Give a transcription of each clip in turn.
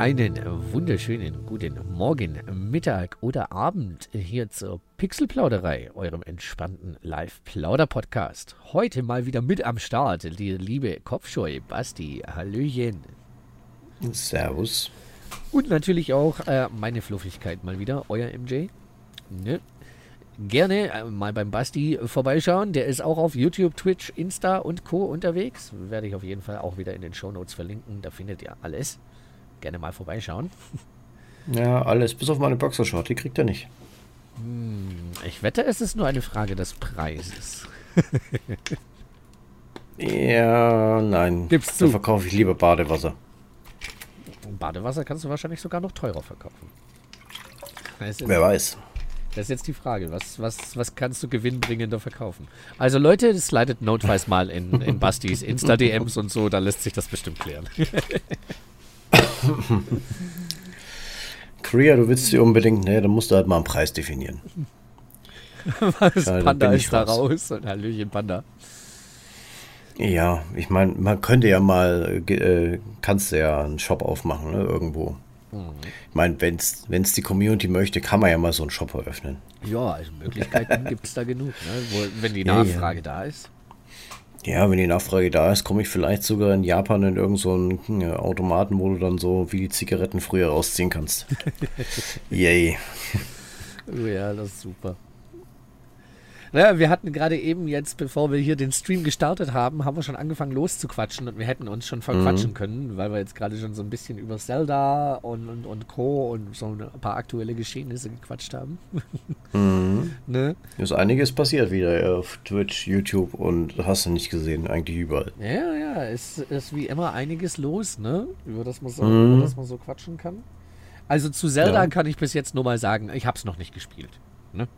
Einen wunderschönen guten Morgen, Mittag oder Abend hier zur Pixelplauderei, eurem entspannten Live-Plauder-Podcast. Heute mal wieder mit am Start, die liebe Kopfscheu, Basti, Hallöchen. Servus. Und natürlich auch äh, meine Fluffigkeit mal wieder, euer MJ. Ne? Gerne äh, mal beim Basti vorbeischauen. Der ist auch auf YouTube, Twitch, Insta und Co. unterwegs. Werde ich auf jeden Fall auch wieder in den Shownotes verlinken. Da findet ihr alles. Gerne mal vorbeischauen. Ja, alles. Bis auf meine Boxershort. Die kriegt er nicht. Hm, ich wette, es ist nur eine Frage des Preises. ja, nein. Gibst Da du. verkaufe ich lieber Badewasser. Badewasser kannst du wahrscheinlich sogar noch teurer verkaufen. Ist, Wer weiß. das ist jetzt die Frage. Was, was, was kannst du gewinnbringender verkaufen? Also Leute, das leitet notfalls mal in, in Bastis Insta-DMs und so. Da lässt sich das bestimmt klären. Korea, du willst sie unbedingt. Ne, dann musst du halt mal einen Preis definieren. Was Ja, da Panda ist da raus. Und Hallöchen Panda. Ja, ich meine, man könnte ja mal, äh, äh, kannst du ja einen Shop aufmachen, ne, irgendwo. Ich meine, wenn es die Community möchte, kann man ja mal so einen Shop eröffnen. Ja, also Möglichkeiten gibt es da genug. Ne? Wo, wenn die Ja, Nachfrage ja. da ist. Ja, wenn die Nachfrage da ist, komme ich vielleicht sogar in Japan in irgendeinen so äh, Automaten, wo du dann so wie die Zigaretten früher rausziehen kannst. Yay. Oh ja, das ist super. Naja, wir hatten gerade eben jetzt, bevor wir hier den Stream gestartet haben, haben wir schon angefangen loszuquatschen und wir hätten uns schon verquatschen können, weil wir jetzt gerade schon so ein bisschen über Zelda und, und, und Co. und so ein paar aktuelle Geschehnisse gequatscht haben. Mhm. ne? Ist einiges passiert wieder auf Twitch, YouTube und hast du nicht gesehen, eigentlich überall. Ja, ja, es ist wie immer einiges los, ne? Über das man so, Mhm. über das man so quatschen kann. Also zu Zelda Ja. kann ich bis jetzt nur mal sagen, ich habe es noch nicht gespielt. Ne?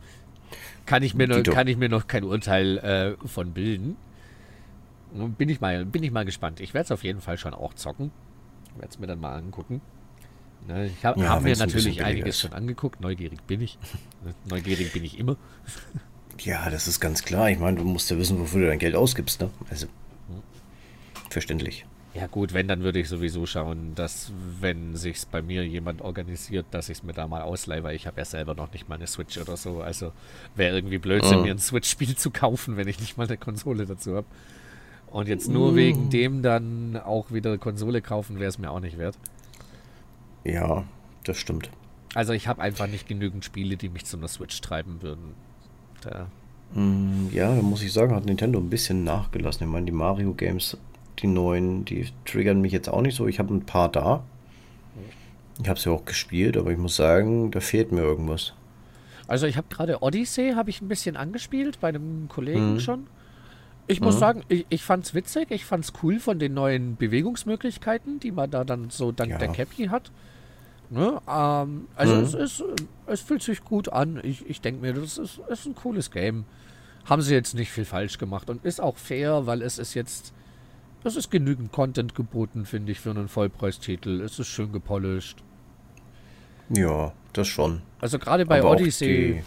Kann, ich mir noch, kann ich mir noch kein Urteil äh, von bilden. Bin ich mal, bin ich mal gespannt. Ich werde es auf jeden Fall schon auch zocken. Werde es mir dann mal angucken. Ne, ich habe Ja, hab mir ein natürlich billiger einiges ist. schon angeguckt. Neugierig bin ich. Ne, Neugierig bin ich immer. Ja, das ist ganz klar. Ich meine, du musst ja wissen, wofür du dein Geld ausgibst, ne? Also, verständlich. Ja gut, wenn, dann würde ich sowieso schauen, dass, wenn sich's bei mir jemand organisiert, dass ich es mir da mal ausleihe, weil ich habe ja selber noch nicht mal eine Switch oder so. Also wäre irgendwie Blödsinn, Mhm. mir ein Switch-Spiel zu kaufen, wenn ich nicht mal eine Konsole dazu habe. Und jetzt nur wegen dem dann auch wieder eine Konsole kaufen, wäre es mir auch nicht wert. Ja, das stimmt. Also ich habe einfach nicht genügend Spiele, die mich zu einer Switch treiben würden. Da, Mm, Ja, da muss ich sagen, hat Nintendo ein bisschen nachgelassen. Ich meine, die Mario-Games, die neuen, die triggern mich jetzt auch nicht so. Ich habe ein paar da. Ich habe sie auch gespielt, aber ich muss sagen, da fehlt mir irgendwas. Also ich habe gerade Odyssey, habe ich ein bisschen angespielt bei einem Kollegen Mhm. schon. Ich muss Mhm. sagen, ich, ich fand's witzig, ich fand's cool von den neuen Bewegungsmöglichkeiten, die man da dann so dank Ja. der Cappy hat. Ne? Ähm, also Mhm. es ist, es fühlt sich gut an. Ich, ich denke mir, das ist, ist ein cooles Game. Haben sie jetzt nicht viel falsch gemacht und ist auch fair, weil es ist jetzt, es ist genügend Content geboten, finde ich, für einen Vollpreistitel. Es ist schön gepolished. Ja, das schon. Also gerade bei Aber Odyssey.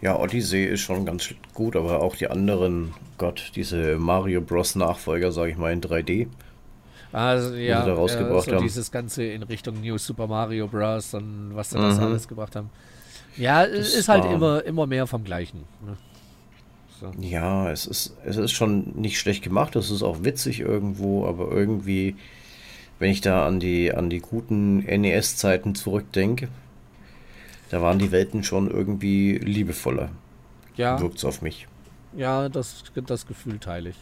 Die, ja, Odyssey ist schon ganz gut, aber auch die anderen, Gott, diese Mario Bros. Nachfolger, sage ich mal, in 3D. Also ja, da rausgebracht ja, so haben. dieses Ganze in Richtung New Super Mario Bros. und was sie das Mhm. alles gebracht haben. Ja, es Das ist halt war- immer, immer mehr vom Gleichen. Ne? So. Ja, es ist, es ist schon nicht schlecht gemacht, es ist auch witzig irgendwo, aber irgendwie, wenn ich da an die, an die guten NES-Zeiten zurückdenke, da waren die Welten schon irgendwie liebevoller. Ja, Wirkt's auf mich. ja das, das Gefühl teile ich.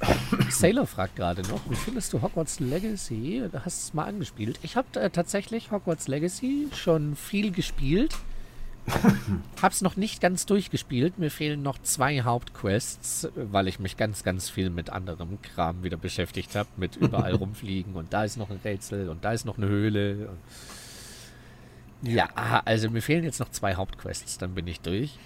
Sailor fragt gerade noch, wie findest du Hogwarts Legacy? Du hast es mal angespielt. Ich habe äh, tatsächlich Hogwarts Legacy schon viel gespielt. Hab's noch nicht ganz durchgespielt. Mir fehlen noch zwei Hauptquests, weil ich mich ganz, ganz viel mit anderem Kram wieder beschäftigt habe. Mit überall rumfliegen und da ist noch ein Rätsel und da ist noch eine Höhle. Und ja, also mir fehlen jetzt noch zwei Hauptquests, dann bin ich durch.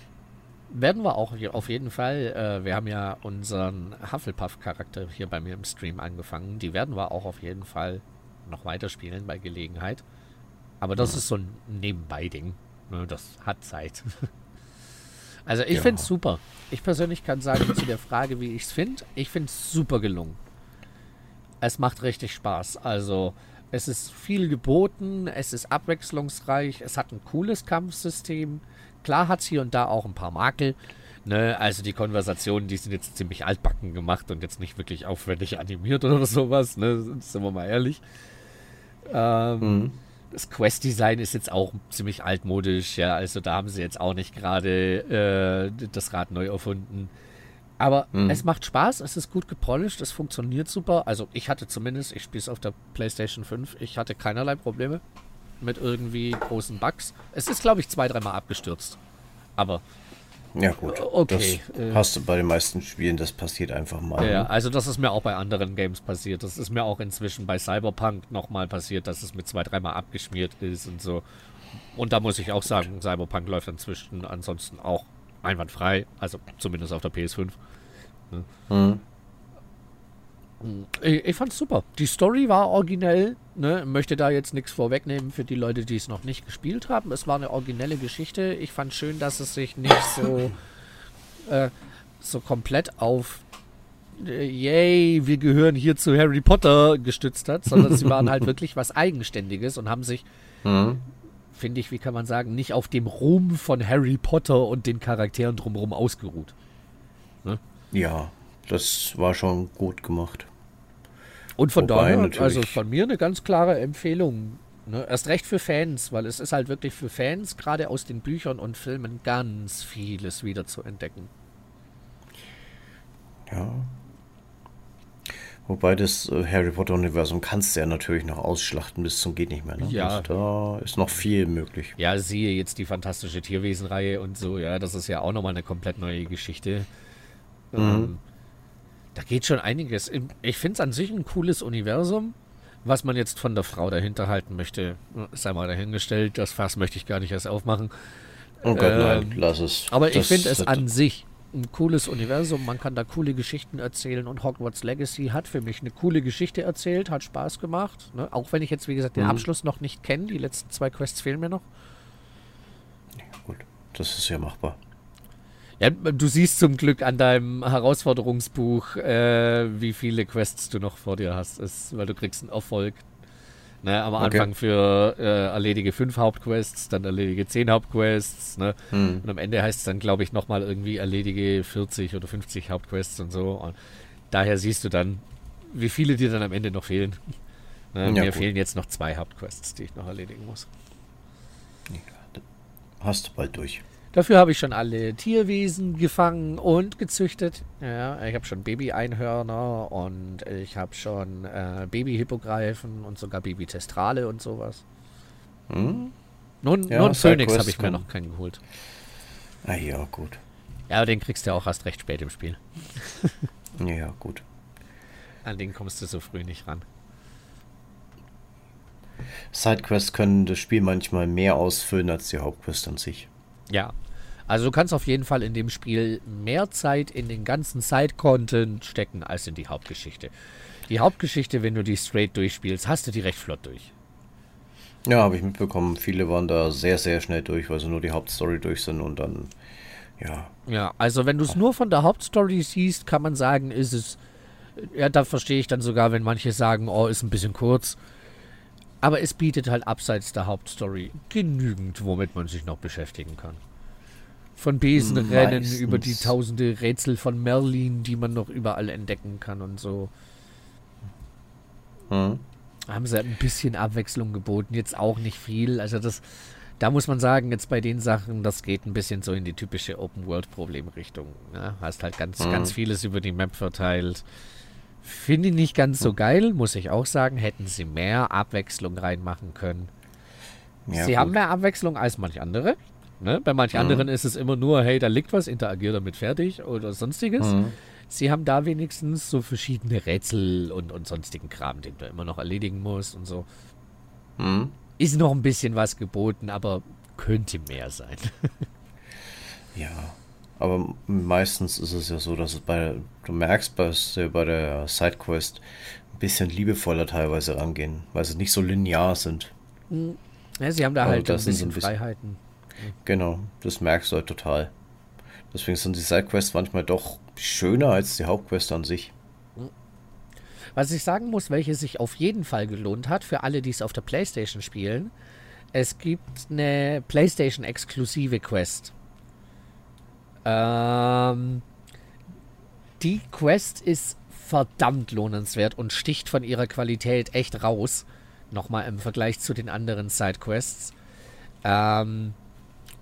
Werden wir auch auf jeden Fall. Äh, wir haben ja unseren Hufflepuff-Charakter hier bei mir im Stream angefangen. Die werden wir auch auf jeden Fall noch weiterspielen bei Gelegenheit. Aber das ist so ein Nebenbei-Ding. Ne, das hat Zeit. Also ich Ja. finde es super. Ich persönlich kann sagen zu der Frage, wie ich es finde, ich finde es super gelungen. Es macht richtig Spaß. Also Es ist viel geboten, es ist abwechslungsreich, es hat ein cooles Kampfsystem. Klar hat es hier und da auch ein paar Makel. Ne? Also die Konversationen, die sind jetzt ziemlich altbacken gemacht und jetzt nicht wirklich aufwendig animiert oder sowas. Ne? Sind wir mal ehrlich. Ähm, mhm. Das Quest-Design ist jetzt auch ziemlich altmodisch. Ja, also da haben sie jetzt auch nicht gerade äh, das Rad neu erfunden. Aber mhm. es macht Spaß, es ist gut gepolished, es funktioniert super. Also ich hatte zumindest, ich spiele es auf der PlayStation 5, ich hatte keinerlei Probleme mit irgendwie großen Bugs. Es ist, glaube ich, zwei, dreimal abgestürzt. Aber. Ja, gut. Okay. Das äh, hast du bei den meisten Spielen, das passiert einfach mal. Ja, ne? also das ist mir auch bei anderen Games passiert. Das ist mir auch inzwischen bei Cyberpunk nochmal passiert, dass es mit zwei, dreimal abgeschmiert ist und so. Und da muss ich auch sagen, Cyberpunk läuft inzwischen ansonsten auch einwandfrei. Also zumindest auf der PS5. Ne? Mhm. Ich, ich fand's super. Die Story war originell. Ne? Möchte da jetzt nichts vorwegnehmen für die Leute, die es noch nicht gespielt haben. Es war eine originelle Geschichte. Ich fand schön, dass es sich nicht so, äh, so komplett auf äh, yay, wir gehören hier zu Harry Potter gestützt hat, sondern sie waren halt wirklich was Eigenständiges und haben sich, mhm. finde ich, wie kann man sagen, nicht auf dem Ruhm von Harry Potter und den Charakteren drumherum ausgeruht. Ne? Ja, das war schon gut gemacht. Und von Wobei daher, also von mir eine ganz klare Empfehlung. Ne? Erst recht für Fans, weil es ist halt wirklich für Fans, gerade aus den Büchern und Filmen, ganz vieles wieder zu entdecken. Ja. Wobei das äh, Harry Potter-Universum kannst du ja natürlich noch ausschlachten bis zum geht nicht mehr. Ne? Ja. Und da ist noch viel möglich. Ja, siehe jetzt die fantastische Tierwesenreihe und so, ja, das ist ja auch nochmal eine komplett neue Geschichte. Mhm. Ähm, da geht schon einiges. Ich finde es an sich ein cooles Universum. Was man jetzt von der Frau dahinter halten möchte, sei mal dahingestellt. Das Fass möchte ich gar nicht erst aufmachen. Oh Gott, ähm, nein, lass es. Aber das, ich finde es an sich ein cooles Universum. Man kann da coole Geschichten erzählen und Hogwarts Legacy hat für mich eine coole Geschichte erzählt, hat Spaß gemacht. Ne? Auch wenn ich jetzt, wie gesagt, den mhm. Abschluss noch nicht kenne. Die letzten zwei Quests fehlen mir noch. Ja, gut, das ist ja machbar. Ja, du siehst zum Glück an deinem Herausforderungsbuch, äh, wie viele Quests du noch vor dir hast, ist, weil du kriegst einen Erfolg. Ne, am okay. Anfang für äh, erledige fünf Hauptquests, dann erledige zehn Hauptquests. Ne? Hm. Und am Ende heißt es dann, glaube ich, nochmal irgendwie erledige 40 oder 50 Hauptquests und so. Und daher siehst du dann, wie viele dir dann am Ende noch fehlen. Ne? Ja, mir gut. fehlen jetzt noch zwei Hauptquests, die ich noch erledigen muss. Ja, hast du bald durch. Dafür habe ich schon alle Tierwesen gefangen und gezüchtet. Ja, ich habe schon Baby-Einhörner und ich habe schon äh, Baby-Hippogreifen und sogar Baby-Testrale und sowas. Hm? Nun, ja, nun Phoenix habe ich mir noch keinen geholt. Ah ja, gut. Ja, den kriegst du auch erst recht spät im Spiel. ja, gut. An den kommst du so früh nicht ran. Sidequests können das Spiel manchmal mehr ausfüllen als die Hauptquest an sich. Ja, also du kannst auf jeden Fall in dem Spiel mehr Zeit in den ganzen Side-Content stecken als in die Hauptgeschichte. Die Hauptgeschichte, wenn du die straight durchspielst, hast du die recht flott durch. Ja, habe ich mitbekommen. Viele waren da sehr, sehr schnell durch, weil sie nur die Hauptstory durch sind und dann, ja. Ja, also wenn du es nur von der Hauptstory siehst, kann man sagen, ist es, ja, da verstehe ich dann sogar, wenn manche sagen, oh, ist ein bisschen kurz. Aber es bietet halt abseits der Hauptstory genügend, womit man sich noch beschäftigen kann. Von Besenrennen Meistens. über die tausende Rätsel von Merlin, die man noch überall entdecken kann und so. Hm. Haben sie ein bisschen Abwechslung geboten, jetzt auch nicht viel. Also das, da muss man sagen, jetzt bei den Sachen, das geht ein bisschen so in die typische Open-World-Problem-Richtung. Ne? Hast halt ganz, hm. ganz vieles über die Map verteilt. Finde ich nicht ganz so hm. geil, muss ich auch sagen. Hätten sie mehr Abwechslung reinmachen können. Ja, sie gut. haben mehr Abwechslung als manch andere. Ne? Bei manchen mhm. anderen ist es immer nur, hey, da liegt was, interagier damit fertig oder sonstiges. Mhm. Sie haben da wenigstens so verschiedene Rätsel und, und sonstigen Kram, den du immer noch erledigen musst und so. Mhm. Ist noch ein bisschen was geboten, aber könnte mehr sein. ja, aber meistens ist es ja so, dass es bei, du merkst, dass sie bei der Sidequest ein bisschen liebevoller teilweise rangehen, weil sie nicht so linear sind. Mhm. Ja, sie haben da halt ein bisschen, ein bisschen Freiheiten. Genau, das merkst du halt total. Deswegen sind die Sidequests manchmal doch schöner als die Hauptquest an sich. Was ich sagen muss, welche sich auf jeden Fall gelohnt hat, für alle, die es auf der Playstation spielen, es gibt eine Playstation-exklusive Quest. Ähm, die Quest ist verdammt lohnenswert und sticht von ihrer Qualität echt raus. Nochmal im Vergleich zu den anderen Sidequests. Ähm,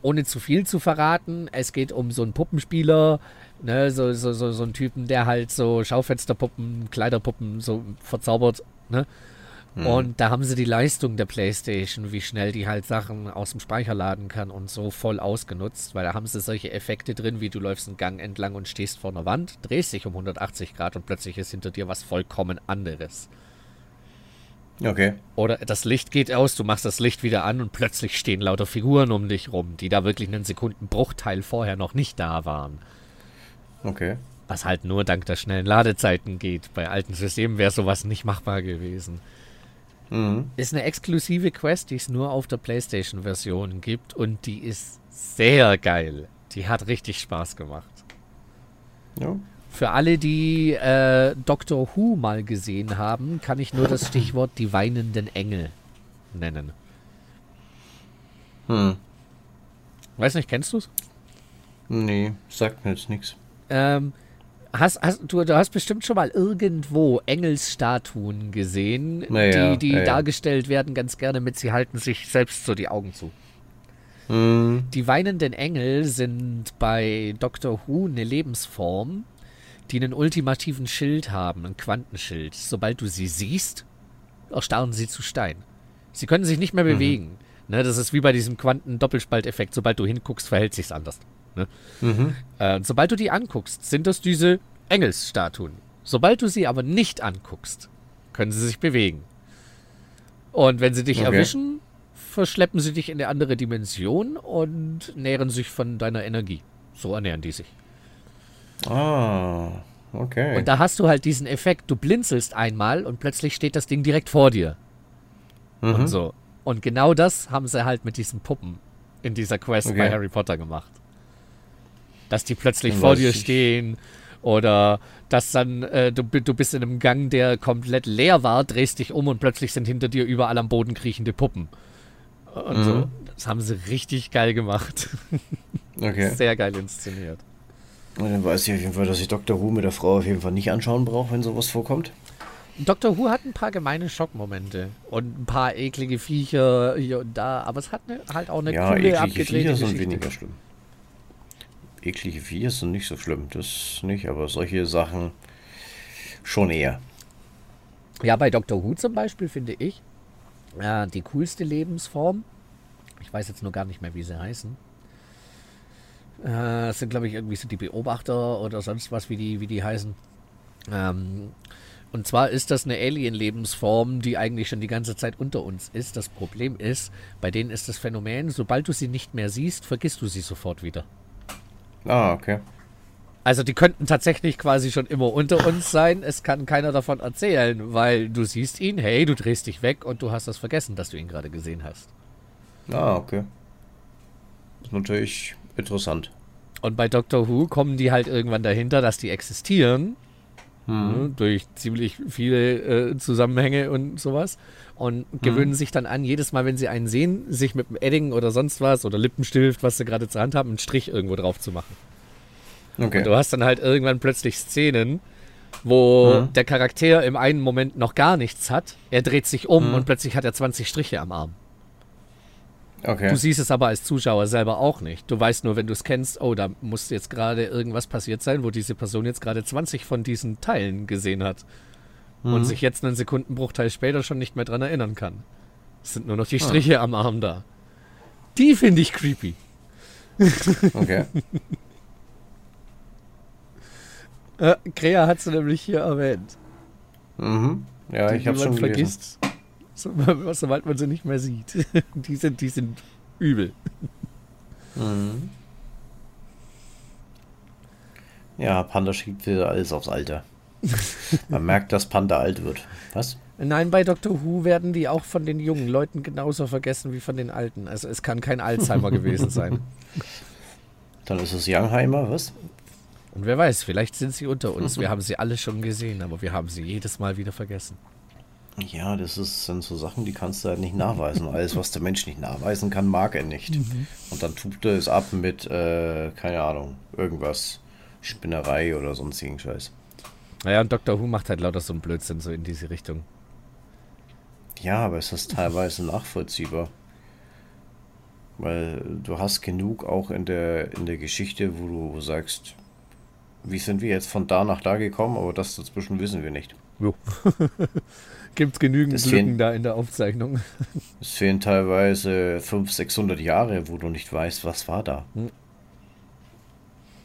ohne zu viel zu verraten, es geht um so einen Puppenspieler, ne, so, so, so, so einen Typen, der halt so Schaufensterpuppen, Kleiderpuppen so verzaubert, ne? Mhm. Und da haben sie die Leistung der Playstation, wie schnell die halt Sachen aus dem Speicher laden kann und so voll ausgenutzt, weil da haben sie solche Effekte drin, wie du läufst einen Gang entlang und stehst vor einer Wand, drehst dich um 180 Grad und plötzlich ist hinter dir was vollkommen anderes. Okay. Oder das Licht geht aus, du machst das Licht wieder an und plötzlich stehen lauter Figuren um dich rum, die da wirklich einen Sekundenbruchteil vorher noch nicht da waren. Okay. Was halt nur dank der schnellen Ladezeiten geht. Bei alten Systemen wäre sowas nicht machbar gewesen. Mhm. Ist eine exklusive Quest, die es nur auf der PlayStation-Version gibt und die ist sehr geil. Die hat richtig Spaß gemacht. Ja. Für alle, die äh, Doctor Who mal gesehen haben, kann ich nur das Stichwort die weinenden Engel nennen. Hm. Weiß nicht, kennst du es? Nee, sagt mir jetzt nichts. Ähm, Hast, hast, du, du hast bestimmt schon mal irgendwo Engelsstatuen gesehen, naja, die, die ja, dargestellt werden, ganz gerne mit, sie halten sich selbst so die Augen zu. Mhm. Die weinenden Engel sind bei Doctor Who eine Lebensform, die einen ultimativen Schild haben, ein Quantenschild. Sobald du sie siehst, erstarren sie zu Stein. Sie können sich nicht mehr mhm. bewegen. Ne, das ist wie bei diesem Quanten-Doppelspalteffekt. Sobald du hinguckst, verhält sich's anders. Ne? Mhm. Äh, sobald du die anguckst, sind das diese Engelsstatuen. Sobald du sie aber nicht anguckst, können sie sich bewegen. Und wenn sie dich okay. erwischen, verschleppen sie dich in eine andere Dimension und nähren sich von deiner Energie. So ernähren die sich. Ah, okay. Und da hast du halt diesen Effekt, du blinzelst einmal und plötzlich steht das Ding direkt vor dir. Mhm. Und so. Und genau das haben sie halt mit diesen Puppen in dieser Quest okay. bei Harry Potter gemacht dass die plötzlich vor dir stehen oder dass dann äh, du, du bist in einem Gang, der komplett leer war, drehst dich um und plötzlich sind hinter dir überall am Boden kriechende Puppen. Und mhm. so. Das haben sie richtig geil gemacht. Okay. Sehr geil inszeniert. Und dann weiß ich auf jeden Fall, dass ich Dr. Who mit der Frau auf jeden Fall nicht anschauen brauche, wenn sowas vorkommt. Dr. Who hat ein paar gemeine Schockmomente und ein paar eklige Viecher hier und da, aber es hat eine, halt auch eine ja, coole, abgedrehte Viecher sind weniger schlimm eklige Viecher sind nicht so schlimm, das nicht, aber solche Sachen schon eher. Ja, bei Dr. Who zum Beispiel finde ich äh, die coolste Lebensform. Ich weiß jetzt nur gar nicht mehr, wie sie heißen. Äh, das sind, glaube ich, irgendwie so die Beobachter oder sonst was, wie die, wie die heißen. Ähm, und zwar ist das eine Alien-Lebensform, die eigentlich schon die ganze Zeit unter uns ist. Das Problem ist, bei denen ist das Phänomen, sobald du sie nicht mehr siehst, vergisst du sie sofort wieder. Ah, okay. Also die könnten tatsächlich quasi schon immer unter uns sein. Es kann keiner davon erzählen, weil du siehst ihn, hey, du drehst dich weg und du hast das vergessen, dass du ihn gerade gesehen hast. Ah, okay. Das ist natürlich interessant. Und bei Doctor Who kommen die halt irgendwann dahinter, dass die existieren. Hm. Ne, durch ziemlich viele äh, Zusammenhänge und sowas. Und hm. gewöhnen hm. sich dann an, jedes Mal, wenn sie einen sehen, sich mit einem Edding oder sonst was oder Lippenstift, was sie gerade zur Hand haben, einen Strich irgendwo drauf zu machen. Okay. Und du hast dann halt irgendwann plötzlich Szenen, wo hm. der Charakter im einen Moment noch gar nichts hat. Er dreht sich um hm. und plötzlich hat er 20 Striche am Arm. Okay. Du siehst es aber als Zuschauer selber auch nicht. Du weißt nur, wenn du es kennst, oh, da muss jetzt gerade irgendwas passiert sein, wo diese Person jetzt gerade 20 von diesen Teilen gesehen hat. Mhm. Und sich jetzt einen Sekundenbruchteil später schon nicht mehr dran erinnern kann. Es sind nur noch die ah. Striche ah. am Arm da. Die finde ich creepy. Okay. äh, Krea hat sie nämlich hier erwähnt. Mhm. Ja, die, ich habe schon vergisst. Gelesen. So, sobald man sie nicht mehr sieht. Die sind, die sind übel. Mhm. Ja, Panda schiebt wieder alles aufs Alter. Man merkt, dass Panda alt wird. Was? Nein, bei Dr. Who werden die auch von den jungen Leuten genauso vergessen wie von den Alten. Also es kann kein Alzheimer gewesen sein. Dann ist es Youngheimer, was? Und wer weiß, vielleicht sind sie unter uns. Wir haben sie alle schon gesehen, aber wir haben sie jedes Mal wieder vergessen. Ja, das ist, sind so Sachen, die kannst du halt nicht nachweisen. Alles, was der Mensch nicht nachweisen kann, mag er nicht. Mhm. Und dann tut er es ab mit, äh, keine Ahnung, irgendwas. Spinnerei oder sonstigen Scheiß. Naja, und Dr. Who macht halt lauter so einen Blödsinn so in diese Richtung. Ja, aber es ist teilweise nachvollziehbar. Weil du hast genug auch in der, in der Geschichte, wo du sagst, wie sind wir jetzt von da nach da gekommen, aber das dazwischen wissen wir nicht. Jo. Gibt genügend das Lücken da in der Aufzeichnung. Es fehlen teilweise 500, 600 Jahre, wo du nicht weißt, was war da. Hm.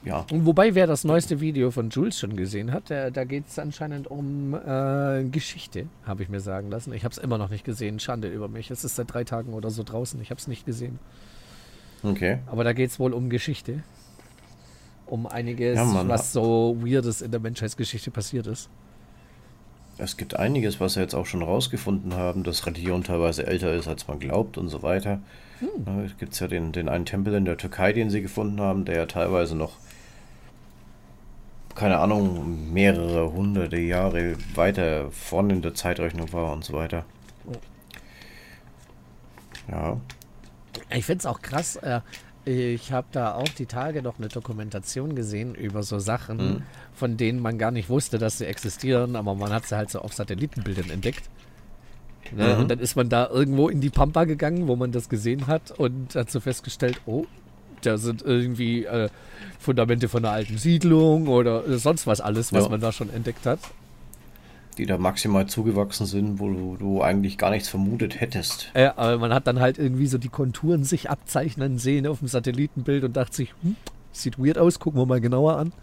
Ja. Wobei, wer das neueste Video von Jules schon gesehen hat, der, da geht es anscheinend um äh, Geschichte, habe ich mir sagen lassen. Ich habe es immer noch nicht gesehen. Schande über mich. Es ist seit drei Tagen oder so draußen. Ich habe es nicht gesehen. Okay. Aber da geht es wohl um Geschichte. Um einiges, ja, was so Weirdes in der Menschheitsgeschichte passiert ist. Es gibt einiges, was wir jetzt auch schon rausgefunden haben, dass Religion teilweise älter ist, als man glaubt und so weiter. Hm. Es gibt ja den, den einen Tempel in der Türkei, den sie gefunden haben, der ja teilweise noch keine Ahnung, mehrere hunderte Jahre weiter vorne in der Zeitrechnung war und so weiter. Ja. Ich finde es auch krass. Äh, ich habe da auch die Tage noch eine Dokumentation gesehen über so Sachen, mhm. von denen man gar nicht wusste, dass sie existieren, aber man hat sie halt so auf Satellitenbildern entdeckt. Ne? Mhm. Und dann ist man da irgendwo in die Pampa gegangen, wo man das gesehen hat und hat so festgestellt, oh, da sind irgendwie äh, Fundamente von einer alten Siedlung oder sonst was alles, was ja. man da schon entdeckt hat. Die da maximal zugewachsen sind, wo du, du eigentlich gar nichts vermutet hättest. Ja, aber man hat dann halt irgendwie so die Konturen sich abzeichnen sehen auf dem Satellitenbild und dachte sich, hm, sieht weird aus, gucken wir mal genauer an.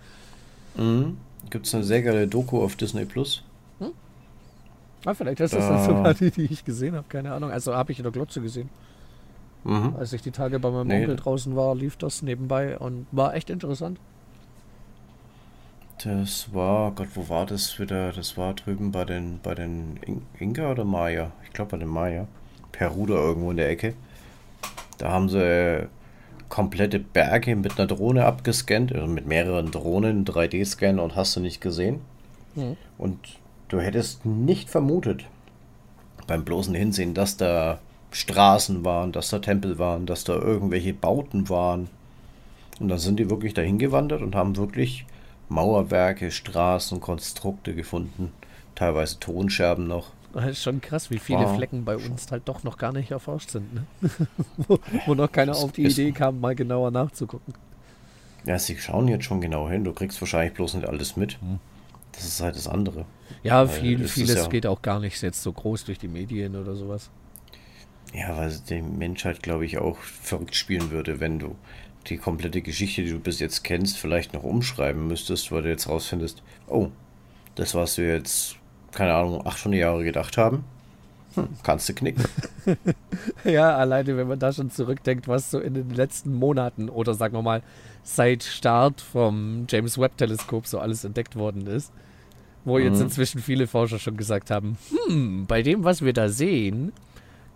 Mhm. Gibt es eine sehr geile Doku auf Disney Plus. Hm? Ah, vielleicht ist das dann sogar die, die ich gesehen habe, keine Ahnung. Also habe ich in der Glotze gesehen. Mhm. Als ich die Tage bei meinem nee. Onkel draußen war, lief das nebenbei und war echt interessant. Das war, Gott, wo war das wieder? Das war drüben bei den, bei den In Inka oder Maya? Ich glaube bei den Maya. Peru da irgendwo in der Ecke. Da haben sie komplette Berge mit einer Drohne abgescannt, also mit mehreren Drohnen, 3D-Scan und hast du nicht gesehen. Mhm. Und du hättest nicht vermutet, beim bloßen Hinsehen, dass da Straßen waren, dass da Tempel waren, dass da irgendwelche Bauten waren. Und dann sind die wirklich dahin gewandert und haben wirklich Mauerwerke, Straßen, Konstrukte gefunden. Teilweise Tonscherben noch. Das ist schon krass, wie viele wow. Flecken bei uns halt doch noch gar nicht erforscht sind. Ne? wo, wo, noch keiner auf die Idee kam, mal genauer nachzugucken. Ja, sie schauen jetzt schon genau hin. Du kriegst wahrscheinlich bloß nicht alles mit. Hm. Das ist halt das andere. Ja, viel, vieles ja geht auch gar nicht jetzt so groß durch die Medien oder sowas. Ja, weil die Menschheit, glaube ich, auch verrückt spielen würde, wenn du die komplette Geschichte, die du bis jetzt kennst, vielleicht noch umschreiben müsstest, weil du jetzt rausfindest, oh, das, was wir jetzt, keine Ahnung, 800 Jahre gedacht haben, hm, kannst du knicken. ja, alleine, wenn man da schon zurückdenkt, was so in den letzten Monaten oder sagen wir mal seit Start vom James Webb Teleskop so alles entdeckt worden ist, wo jetzt mhm. inzwischen viele Forscher schon gesagt haben, hm, bei dem, was wir da sehen,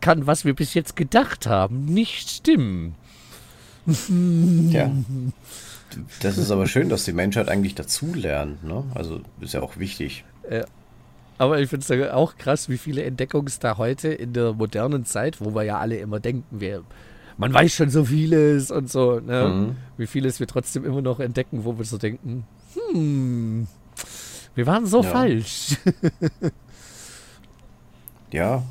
kann, was wir bis jetzt gedacht haben, nicht stimmen. Ja. Das ist aber schön, dass die Menschheit eigentlich dazulernt. Ne? Also ist ja auch wichtig. Ja. Aber ich finde es auch krass, wie viele Entdeckungen da heute in der modernen Zeit, wo wir ja alle immer denken, wir, man weiß schon so vieles und so, ne? Mhm. wie vieles wir trotzdem immer noch entdecken, wo wir so denken, hm, wir waren so ja. falsch. ja,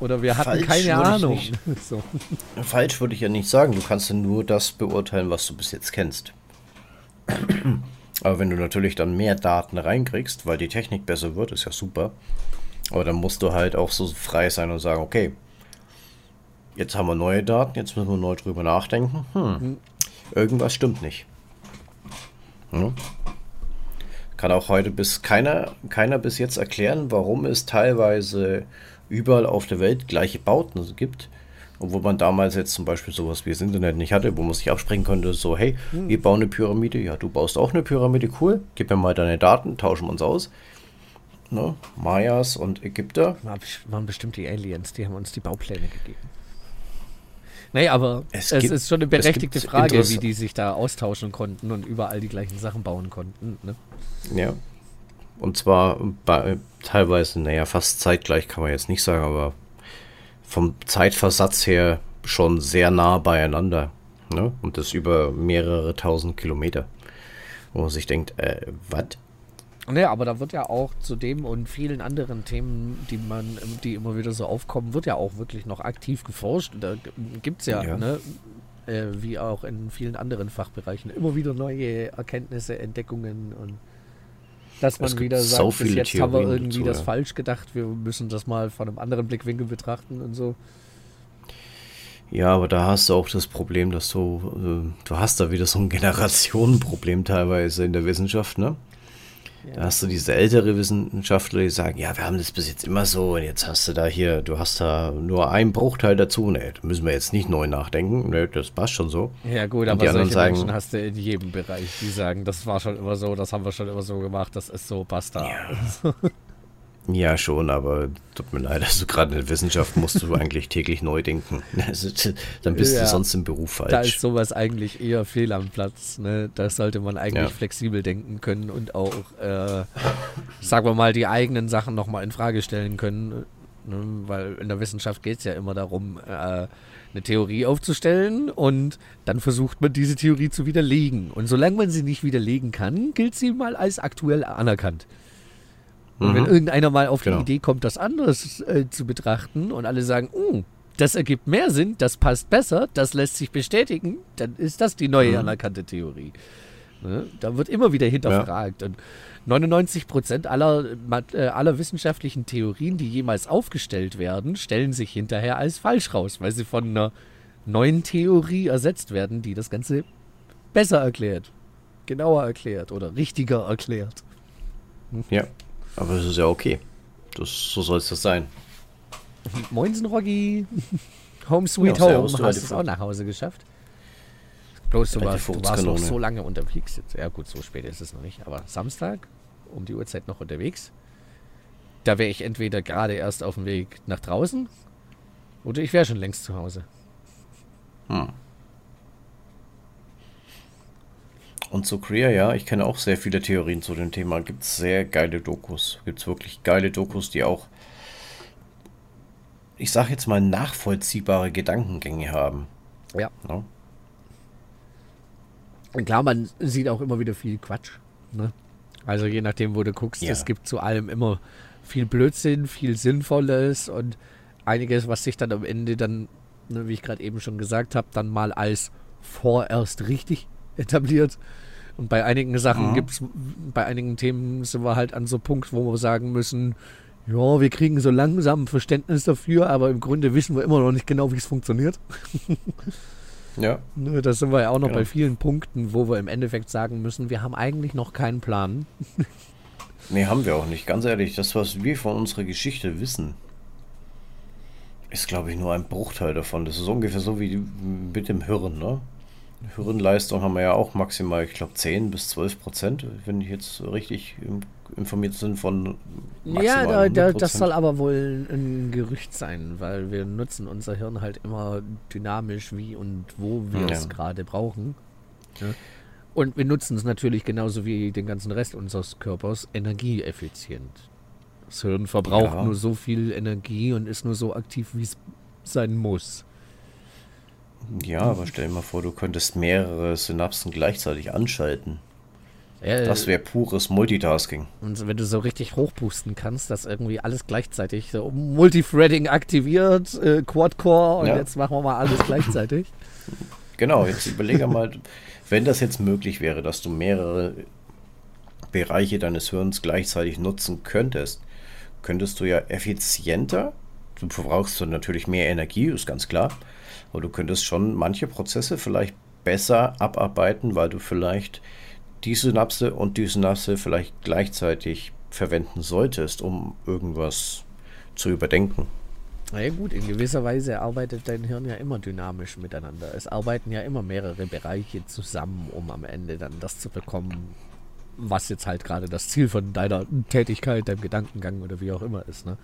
oder wir hatten Falsch keine Ahnung. so. Falsch würde ich ja nicht sagen. Du kannst ja nur das beurteilen, was du bis jetzt kennst. Aber wenn du natürlich dann mehr Daten reinkriegst, weil die Technik besser wird, ist ja super. Aber dann musst du halt auch so frei sein und sagen, okay, jetzt haben wir neue Daten, jetzt müssen wir neu drüber nachdenken. Hm, hm. irgendwas stimmt nicht. Hm? Kann auch heute bis keiner, keiner bis jetzt erklären, warum es teilweise überall auf der Welt gleiche Bauten gibt. Obwohl man damals jetzt zum Beispiel sowas wie das Internet nicht hatte, wo man sich absprechen konnte, so, hey, hm. wir bauen eine Pyramide, ja, du baust auch eine Pyramide, cool, gib mir mal deine Daten, tauschen wir uns aus. Ne? Mayas und Ägypter. Waren bestimmt die Aliens, die haben uns die Baupläne gegeben. Nee, aber Es es, gibt- ist schon eine berechtigte Frage, wie die sich da austauschen konnten und überall die gleichen Sachen bauen konnten. Ne? Ja. Und zwar bei, teilweise, naja, fast zeitgleich kann man jetzt nicht sagen, aber vom Zeitversatz her schon sehr nah beieinander. Ne? Und das über mehrere tausend Kilometer. Wo man sich denkt, äh, was? Nee, aber da wird ja auch zu dem und vielen anderen Themen, die man, die immer wieder so aufkommen, wird ja auch wirklich noch aktiv geforscht. Und Da gibt es ja, Ja. Ne, äh, wie auch in vielen anderen Fachbereichen, immer wieder neue Erkenntnisse, Entdeckungen und dass man wieder sagt, sau bis jetzt haben wir Theorien irgendwie dazu, das ja. falsch gedacht, wir müssen das mal von einem anderen Blickwinkel betrachten und so. Ja, aber da hast du auch das Problem, dass du, äh, du hast da wieder so ein Generationenproblem teilweise in der Wissenschaft, ne? Da hast du diese ältere Wissenschaftler, die sagen, ja, wir haben das bis jetzt immer so und jetzt hast du da hier, du hast da nur einen Bruchteil dazu. Ne, da müssen wir jetzt nicht neu nachdenken. Ne, das passt schon so. Ja gut, Und aber die solche sagen- Menschen hast du in jedem Bereich, die sagen, das war schon immer so, das haben wir schon immer so gemacht, das ist so, basta. Ja, schon, aber tut mir leid, also gerade in der Wissenschaft musst du eigentlich täglich neu denken. Also, dann bist Ja. du sonst im Beruf Da ist falsch. sowas eigentlich eher fehl am Platz. Ne? Da sollte man eigentlich Ja. flexibel denken können und auch, äh, sagen wir mal, die eigenen Sachen nochmal in Frage stellen können. Ne? Weil in der Wissenschaft geht es ja immer darum, äh, eine Theorie aufzustellen und dann versucht man diese Theorie zu widerlegen. Und solange man sie nicht widerlegen kann, gilt sie mal als aktuell anerkannt. Und wenn Mhm. irgendeiner mal auf Genau. die Idee kommt, das anders äh, zu betrachten und alle sagen, "Oh, das ergibt mehr Sinn, das passt besser, das lässt sich bestätigen, dann ist das die neue Mhm. anerkannte Theorie. Ne? Da wird immer wieder hinterfragt. Und 99 Prozent aller, äh, aller wissenschaftlichen Theorien, die jemals aufgestellt werden, stellen sich hinterher als falsch raus, weil sie von einer neuen Theorie ersetzt werden, die das Ganze besser erklärt, genauer erklärt oder richtiger erklärt. Ja, aber das ist ja okay. Das, so soll es das sein. Moinsen, Roggi. Home Sweet Ja, Home. servus, du Hast alte es auch nach Hause geschafft? Bloß du warst, du warst noch so lange unterwegs. Jetzt. Ja gut, so spät ist es noch nicht. Aber Samstag um die Uhrzeit noch unterwegs. Da wäre ich entweder gerade erst auf dem Weg nach draußen oder ich wäre schon längst zu Hause. Hm. Und zu Queer, ja, ich kenne auch sehr viele Theorien zu dem Thema. Gibt es sehr geile Dokus. Gibt es wirklich geile Dokus, die auch, ich sag jetzt mal, nachvollziehbare Gedankengänge haben. Ja. Ne? Und klar, man sieht auch immer wieder viel Quatsch. Ne? Also je nachdem, wo du guckst, Ja. es gibt zu allem immer viel Blödsinn, viel Sinnvolles und einiges, was sich dann am Ende dann, ne, wie ich gerade eben schon gesagt habe, dann mal als vorerst richtig etabliert. Und bei einigen Sachen Mhm. gibt's, bei einigen Themen sind wir halt an so einem Punkt, wo wir sagen müssen, ja, wir kriegen so langsam ein Verständnis dafür, aber im Grunde wissen wir immer noch nicht genau, wie es funktioniert. Ja, Ne, Da sind wir ja auch noch Genau. bei vielen Punkten, wo wir im Endeffekt sagen müssen, wir haben eigentlich noch keinen Plan. nee, haben wir auch nicht. Ganz ehrlich, das, was wir von unserer Geschichte wissen, ist, glaube ich, nur ein Bruchteil davon. Das ist ungefähr so wie mit dem Hirn, ne? Hirnleistung haben wir ja auch maximal, ich glaube, 10 bis 12 Prozent, wenn ich jetzt richtig informiert bin von maximal Ja, da, da, 100%. das soll aber wohl ein Gerücht sein, weil wir nutzen unser Hirn halt immer dynamisch, wie und wo wir Ja. es gerade brauchen. Ja. Und wir nutzen es natürlich genauso wie den ganzen Rest unseres Körpers energieeffizient. Das Hirn verbraucht Ja. nur so viel Energie und ist nur so aktiv, wie es sein muss. Ja, aber stell dir mal vor, du könntest mehrere Synapsen gleichzeitig anschalten. Ja, Das wäre pures Multitasking. Und wenn du so richtig hochpusten kannst, dass irgendwie alles gleichzeitig so Multithreading aktiviert, äh, Quad-Core und Ja. jetzt machen wir mal alles gleichzeitig. Genau, jetzt überlege mal, wenn das jetzt möglich wäre, dass du mehrere Bereiche deines Hirns gleichzeitig nutzen könntest, könntest du ja effizienter, du verbrauchst dann natürlich mehr Energie, ist ganz klar, aber du könntest schon manche Prozesse vielleicht besser abarbeiten, weil du vielleicht die Synapse und die Synapse vielleicht gleichzeitig verwenden solltest, um irgendwas zu überdenken. Na ja gut, in gewisser Weise arbeitet dein Hirn ja immer dynamisch miteinander. Es arbeiten ja immer mehrere Bereiche zusammen, um am Ende dann das zu bekommen, was jetzt halt gerade das Ziel von deiner Tätigkeit, deinem Gedankengang oder wie auch immer ist. Ne?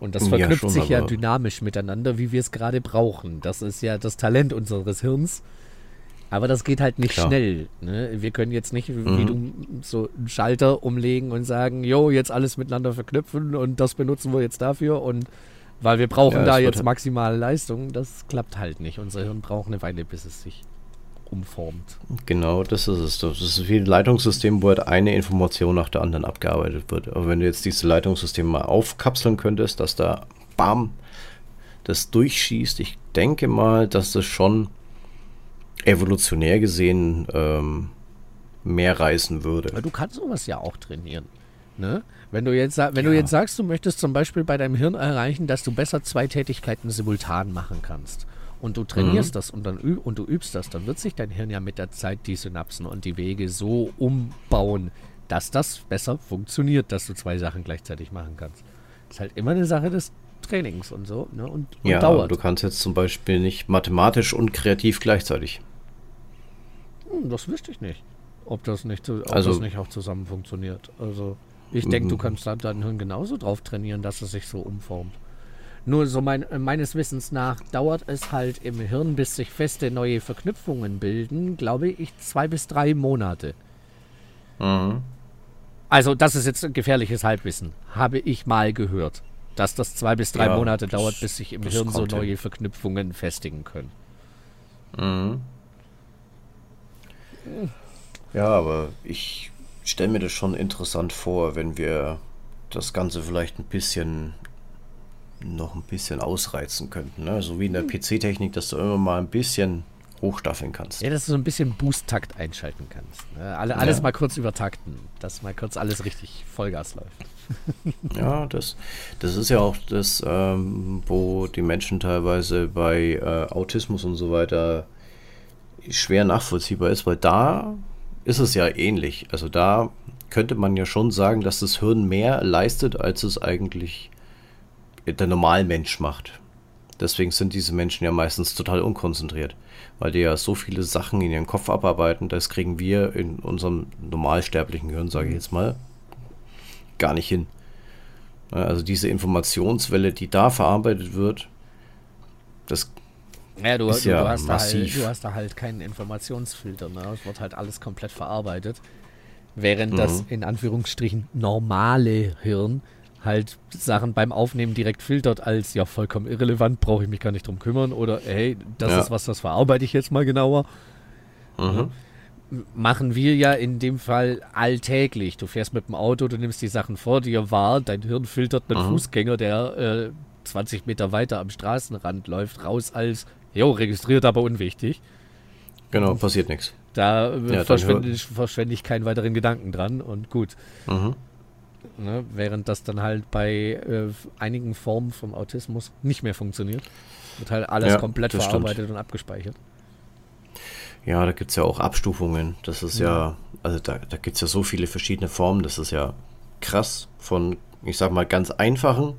Und das verknüpft Ja, schon, sich ja dynamisch miteinander, wie wir es gerade brauchen. Das ist ja das Talent unseres Hirns. Aber das geht halt nicht Klar. schnell. Ne? Wir können jetzt nicht, wie Mhm. du, so einen Schalter umlegen und sagen, jo, jetzt alles miteinander verknüpfen und das benutzen wir jetzt dafür und weil wir brauchen Ja, da jetzt halt- maximale Leistung. Das klappt halt nicht. Unser Hirn braucht eine Weile, bis es sich umformt. Genau, das ist es. Das ist wie ein Leitungssystem, wo halt eine Information nach der anderen abgearbeitet wird. Aber wenn du jetzt dieses Leitungssystem mal aufkapseln könntest, dass da bam das durchschießt, ich denke mal, dass das schon evolutionär gesehen ähm, mehr reißen würde. Aber du kannst sowas ja auch trainieren. Ne? Wenn, du jetzt, wenn du Ja. jetzt sagst, du möchtest zum Beispiel bei deinem Hirn erreichen, dass du besser zwei Tätigkeiten simultan machen kannst und du trainierst Mhm. das und, dann und du übst das, dann wird sich dein Hirn ja mit der Zeit die Synapsen und die Wege so umbauen, dass das besser funktioniert, dass du zwei Sachen gleichzeitig machen kannst. ist halt immer eine Sache des Trainings und so ne? und, und Ja, dauert. du kannst jetzt zum Beispiel nicht mathematisch und kreativ gleichzeitig. Hm, das wüsste ich nicht. Ob das nicht, ob Also- das nicht auch zusammen funktioniert. Also ich denke, du Mhm. kannst da dein Hirn genauso drauf trainieren, dass es sich so umformt. Nur so mein, äh, meines Wissens nach dauert es halt im Hirn, bis sich feste neue Verknüpfungen bilden, glaube ich, zwei bis drei Monate. Mhm. Also das ist jetzt ein gefährliches Halbwissen. Habe ich mal gehört. Dass das zwei bis drei Ja, Monate das- dauert, bis sich im Hirn so kommt hin. neue Verknüpfungen festigen können. Mhm. Ja, aber ich stelle mir das schon interessant vor, wenn wir das Ganze vielleicht ein bisschen noch ein bisschen ausreizen könnten. Ne? So wie in der PC-Technik, dass du immer mal ein bisschen hochstaffeln kannst. Ja, dass du so ein bisschen Boost-Takt einschalten kannst. Ne? Alle, alles Ja. mal kurz übertakten, dass mal kurz alles richtig Vollgas läuft. Ja, das, das ist ja auch das, ähm, wo die Menschen teilweise bei äh, Autismus und so weiter schwer nachvollziehbar ist, weil da ist es ja ähnlich. Also da könnte man ja schon sagen, dass das Hirn mehr leistet, als es eigentlich der Normalmensch macht. Deswegen sind diese Menschen ja meistens total unkonzentriert, weil die ja so viele Sachen in ihren Kopf abarbeiten, das kriegen wir in unserem normalsterblichen Hirn, sage ich jetzt mal, gar nicht hin. Also diese Informationswelle, die da verarbeitet wird, das Ja, du, Ist du, ja du, hast da halt, massiv. du hast da halt keinen Informationsfilter. Ne? Es wird halt alles komplett verarbeitet. Während Mhm. das in Anführungsstrichen normale Hirn halt Sachen beim Aufnehmen direkt filtert als ja vollkommen irrelevant, brauche ich mich gar nicht drum kümmern oder hey, das Ja. ist was, das verarbeite ich jetzt mal genauer. mhm. machen wir ja in dem Fall alltäglich. Du fährst mit dem Auto, du nimmst die Sachen vor dir wahr, dein Hirn filtert einen Mhm. Fußgänger, der äh, 20 Meter weiter am Straßenrand läuft, raus als, jo, registriert, aber unwichtig. genau, passiert nichts. Da äh, dann verschwende, ich, verschwende ich keinen weiteren Gedanken dran und gut. Mhm. Ne? Während das dann halt bei äh, einigen Formen vom Autismus nicht mehr funktioniert. Wird halt alles Ja, komplett das stimmt. verarbeitet und abgespeichert. Ja, da gibt es ja auch Abstufungen. Das ist ja, also da, da gibt es ja so viele verschiedene Formen. Das ist ja krass. Von, ich sag mal, ganz einfachen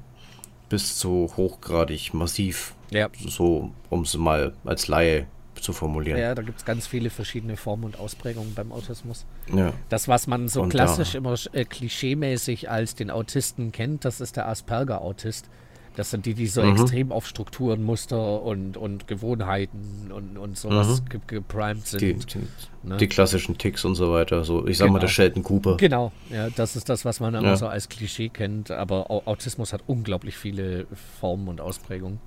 bis zu hochgradig massiv. Ja. So, um es mal als Laie zu formulieren. Ja, da gibt es ganz viele verschiedene Formen und Ausprägungen beim Autismus. Ja. Das, was man so Und klassisch da- immer äh, klischeemäßig als den Autisten kennt, das ist der Asperger-Autist. Das sind die, die so Mhm. extrem auf Strukturen, Muster und, und Gewohnheiten und, und sowas ge geprimed sind. Die, die, ne? die klassischen Ticks und so weiter. So, ich sag mal, Genau. der Sheldon Cooper. Genau, ja, das ist das, was man immer Ja. so als Klischee kennt. Aber Au Autismus hat unglaublich viele Formen und Ausprägungen.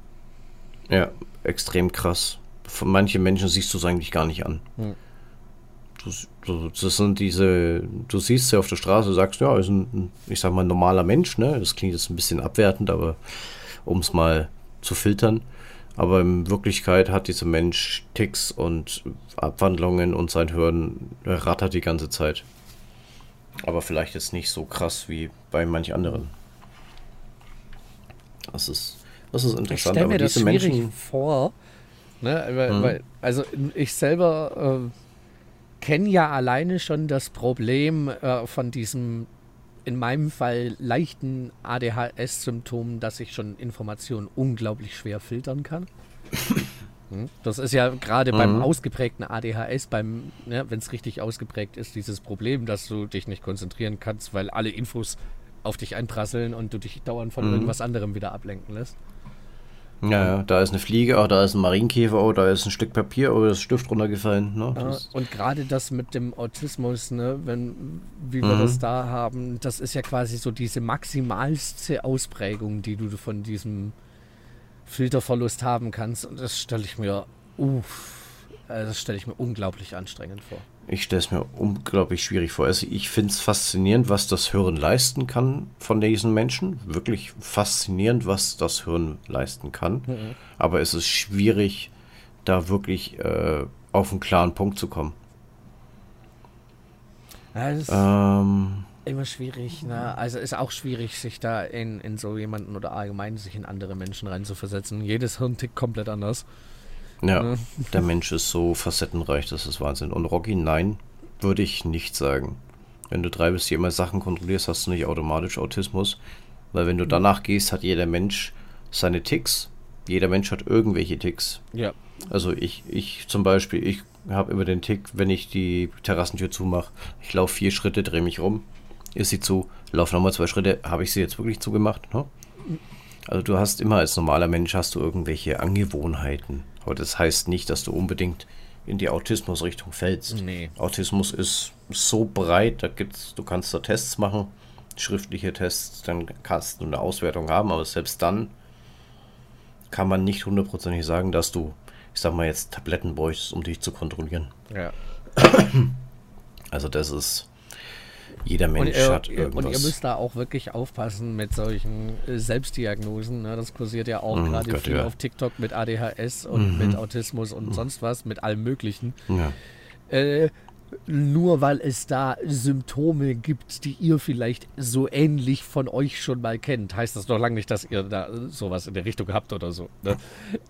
Ja, extrem krass. Von manchen Menschen siehst du es eigentlich gar nicht an. Hm. Du, das sind diese, du siehst sie auf der Straße, sagst, ja, ist ein, ich sag mal, normaler Mensch, ne? Das klingt jetzt ein bisschen abwertend, aber um es mal zu filtern. Aber in Wirklichkeit hat dieser Mensch Ticks und Abwandlungen und sein Hirn rattert die ganze Zeit. Aber vielleicht jetzt nicht so krass wie bei manch anderen. Das ist, das ist Ich interessant. stelle aber mir das diese schwierig Menschen, vor. Ne? Weil, Mhm. weil, also ich selber äh, kenne ja alleine schon das Problem äh, von diesem, in meinem Fall, leichten ADHS-Symptom, dass ich schon Informationen unglaublich schwer filtern kann. Hm? Das ist ja gerade beim Mhm. ausgeprägten ADHS, beim, ne, wenn es richtig ausgeprägt ist, dieses Problem, dass du dich nicht konzentrieren kannst, weil alle Infos auf dich einprasseln und du dich dauernd von mhm. irgendwas anderem wieder ablenken lässt. Ja, ja, da ist eine Fliege, oh, da ist ein Marienkäfer, oh, da ist ein Stück Papier, oh, das Stift runtergefallen. Ne? Ja, und gerade das mit dem Autismus, ne, wenn, wie wir mhm. das da haben, das ist ja quasi so diese maximalste Ausprägung, die du von diesem Filterverlust haben kannst. Und das stelle ich mir, uff, äh, das stelle ich mir unglaublich anstrengend vor. Ich stelle es mir unglaublich schwierig vor. Also ich finde es faszinierend, was das Hören leisten kann von diesen Menschen. Wirklich faszinierend, was das Hören leisten kann. Mhm. Aber es ist schwierig, da wirklich äh, auf einen klaren Punkt zu kommen. Ja, das ist ähm, immer schwierig. Ne? Also ist auch schwierig, sich da in, in so jemanden oder allgemein sich in andere Menschen reinzuversetzen. Jedes Hirn tickt komplett anders. Ja, ne? der Mensch ist so facettenreich, das ist Wahnsinn. Und Rocky, nein, würde ich nicht sagen. Wenn du drei bis viermal Sachen kontrollierst, hast du nicht automatisch Autismus. Weil wenn du danach gehst, hat jeder Mensch seine Ticks. Jeder Mensch hat irgendwelche Ticks. Ja. Also ich, ich zum Beispiel, ich habe immer den Tick, wenn ich die Terrassentür zumache, ich laufe vier Schritte, drehe mich rum, ist sie zu, laufe nochmal zwei Schritte, habe ich sie jetzt wirklich zugemacht? Ne? Also du hast immer als normaler Mensch hast du irgendwelche Angewohnheiten. Aber das heißt nicht, dass du unbedingt in die Autismusrichtung fällst. Nee. Autismus ist so breit, da gibt's, du kannst da Tests machen, schriftliche Tests, dann kannst du eine Auswertung haben, aber selbst dann kann man nicht hundertprozentig sagen, dass du, ich sag mal jetzt, Tabletten bräuchtest, um dich zu kontrollieren. Ja. Also das ist jeder Mensch ihr, hat irgendwas. Und ihr müsst da auch wirklich aufpassen mit solchen äh, Selbstdiagnosen. Ne? Das kursiert ja auch mhm, gerade viel ja. auf TikTok mit ADHS und mhm. mit Autismus und mhm. sonst was, mit allem Möglichen. Ja. Äh, nur weil es da Symptome gibt, die ihr vielleicht so ähnlich von euch schon mal kennt, heißt das noch lange nicht, dass ihr da sowas in der Richtung habt oder so. Ne?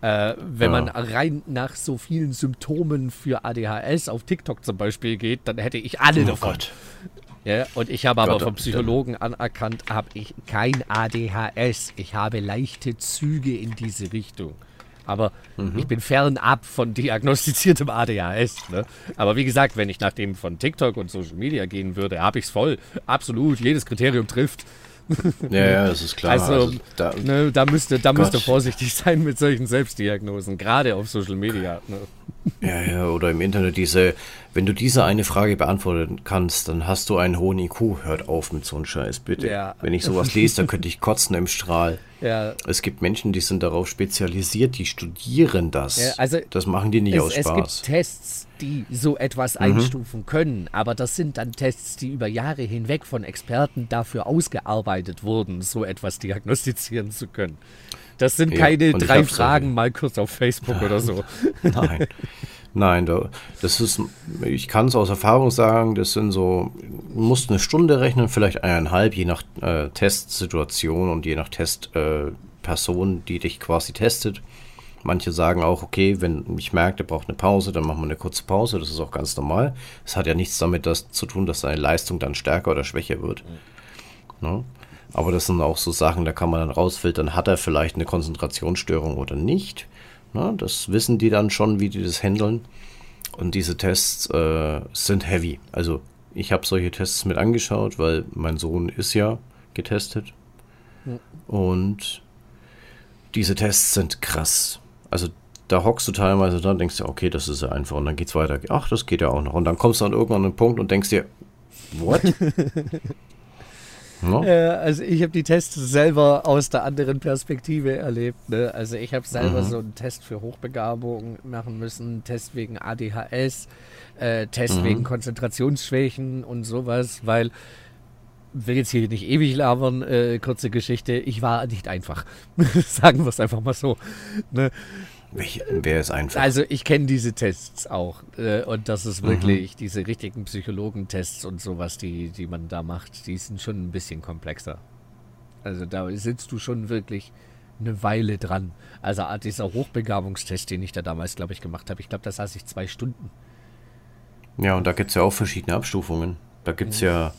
Äh, wenn ja. man rein nach so vielen Symptomen für ADHS auf TikTok zum Beispiel geht, dann hätte ich alle oh davon. Gott. Ja, und ich habe aber vom Psychologen anerkannt, habe ich kein ADHS. Ich habe leichte Züge in diese Richtung. Aber mhm. ich bin fernab von diagnostiziertem ADHS. Ne? Aber wie gesagt, wenn ich nach dem von TikTok und Social Media gehen würde, habe ich es voll. Absolut. Jedes Kriterium trifft. Ja, ja, das ist klar. Also, also da, ne, da müsste, da müsste vorsichtig sein mit solchen Selbstdiagnosen, gerade auf Social Media. Ne? Ja, ja, oder im Internet diese, wenn du diese eine Frage beantworten kannst, dann hast du einen hohen IQ. Hört auf mit so einem Scheiß, bitte. Ja. Wenn ich sowas lese, dann könnte ich kotzen im Strahl. Ja. Es gibt Menschen, die sind darauf spezialisiert, die studieren das. Ja, also das machen die nicht es, aus Spaß. Es gibt Tests, die so etwas mhm. einstufen können, aber das sind dann Tests, die über Jahre hinweg von Experten dafür ausgearbeitet wurden, so etwas diagnostizieren zu können. Das sind keine ja, drei Fragen mal kurz auf Facebook oder so. Nein. Nein, das ist, ich kann es aus Erfahrung sagen, das sind so, du musst eine Stunde rechnen, vielleicht eineinhalb, je nach äh, Testsituation und je nach Testperson, äh, die dich quasi testet. Manche sagen auch, okay, wenn ich merke, der braucht eine Pause, dann machen wir eine kurze Pause. Das ist auch ganz normal. Es hat ja nichts damit das zu tun, dass seine Leistung dann stärker oder schwächer wird. Mhm. Ne? Aber das sind auch so Sachen, da kann man dann rausfiltern, hat er vielleicht eine Konzentrationsstörung oder nicht. Ne? Das wissen die dann schon, wie die das handeln. Und diese Tests äh, sind heavy. Also ich habe solche Tests mit angeschaut, weil mein Sohn ist ja getestet. Mhm. Und diese Tests sind krass. Also da hockst du teilweise da und denkst dir, okay, das ist ja einfach. Und dann geht's weiter. Ach, das geht ja auch noch. Und dann kommst du an irgendeinen Punkt und denkst dir, what? no? äh, also ich habe die Tests selber aus der anderen Perspektive erlebt. Ne? Also ich habe selber mhm. so einen Test für Hochbegabung machen müssen, Test wegen ADHS, äh, Test mhm. wegen Konzentrationsschwächen und sowas, weil will jetzt hier nicht ewig labern, äh, kurze Geschichte, ich war nicht einfach. Sagen wir es einfach mal so. Ne? wer ist einfach? Also ich kenne diese Tests auch. Äh, und das ist wirklich mhm. diese richtigen Psychologentests und sowas, die, die man da macht, die sind schon ein bisschen komplexer. Also da sitzt du schon wirklich eine Weile dran. Also dieser Hochbegabungstest, den ich da damals, glaube ich, gemacht habe, ich glaube, da saß ich zwei Stunden. Ja, und da gibt es ja auch verschiedene Abstufungen. Da gibt es mhm. ja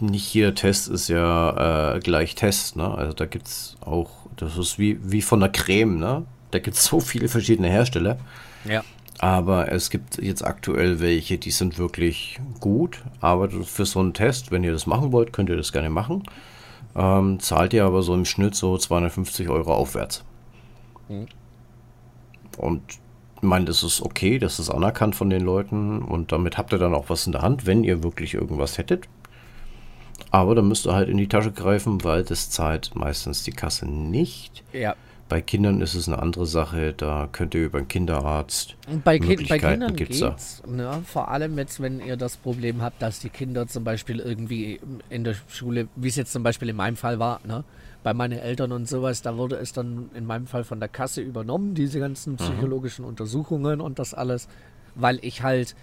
nicht jeder Test ist ja äh, gleich Test, ne? Also da gibt es auch, das ist wie, wie von der Creme, ne? Da gibt es so viele verschiedene Hersteller. Ja. Aber es gibt jetzt aktuell welche, die sind wirklich gut. Aber für so einen Test, wenn ihr das machen wollt, könnt ihr das gerne machen. Ähm, zahlt ihr aber so im Schnitt so 250 Euro aufwärts. Mhm. Und ich meine, das ist okay, das ist anerkannt von den Leuten und damit habt ihr dann auch was in der Hand, wenn ihr wirklich irgendwas hättet. Aber dann müsst ihr halt in die Tasche greifen, weil das zahlt meistens die Kasse nicht. Ja. Bei Kindern ist es eine andere Sache, da könnt ihr über einen Kinderarzt. Bei, kind, bei Kindern gibt's geht's, ne, vor allem jetzt, wenn ihr das Problem habt, dass die Kinder zum Beispiel irgendwie in der Schule, wie es jetzt zum Beispiel in meinem Fall war, ne, bei meinen Eltern und sowas, da wurde es dann in meinem Fall von der Kasse übernommen, diese ganzen mhm. psychologischen mhm. Untersuchungen und das alles, weil ich halt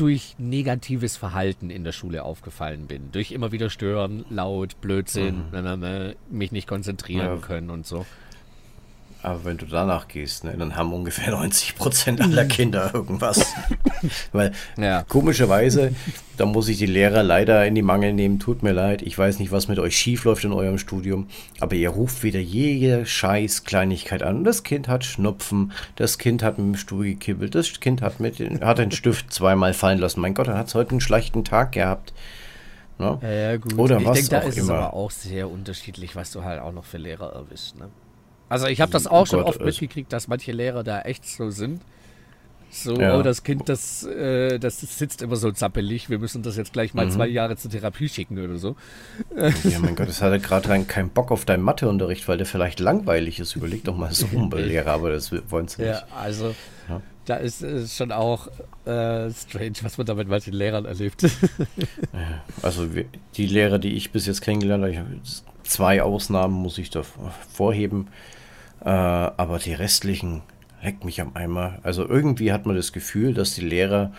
durch negatives Verhalten in der Schule aufgefallen bin. Durch immer wieder stören, laut, Blödsinn, mhm. mich nicht konzentrieren ja. können und so. Aber wenn du danach gehst, ne, dann haben ungefähr 90 Prozent aller Kinder irgendwas. Weil ja. komischerweise, da muss ich die Lehrer leider in die Mangel nehmen. Tut mir leid, ich weiß nicht, was mit euch schief läuft in eurem Studium, aber ihr ruft wieder jede scheiß Kleinigkeit an. Das Kind hat Schnupfen, das Kind hat mit dem Stuhl gekibbelt, das Kind hat, mit den, hat den Stift zweimal fallen lassen. Mein Gott, dann hat es heute einen schlechten Tag gehabt. Ne? Ja, ja, gut. Oder ich was denke, da ist immer. es aber auch sehr unterschiedlich, was du halt auch noch für Lehrer erwischt. Ne? Also ich habe das auch oh schon Gott, oft mitgekriegt, dass manche Lehrer da echt so sind. So, ja. oh, das Kind, das, äh, das sitzt immer so zappelig, wir müssen das jetzt gleich mal mhm. zwei Jahre zur Therapie schicken oder so. Ja, mein Gott, das hat er gerade keinen Bock auf deinen Matheunterricht, weil der vielleicht langweilig ist. Überleg doch mal so um, Lehrer, aber das wollen sie nicht. Ja, also ja. da ist es schon auch äh, strange, was man da mit manchen Lehrern erlebt. also die Lehrer, die ich bis jetzt kennengelernt habe, zwei Ausnahmen muss ich da vorheben. Äh, aber die restlichen leckt mich am Eimer. Also irgendwie hat man das Gefühl, dass die Lehrer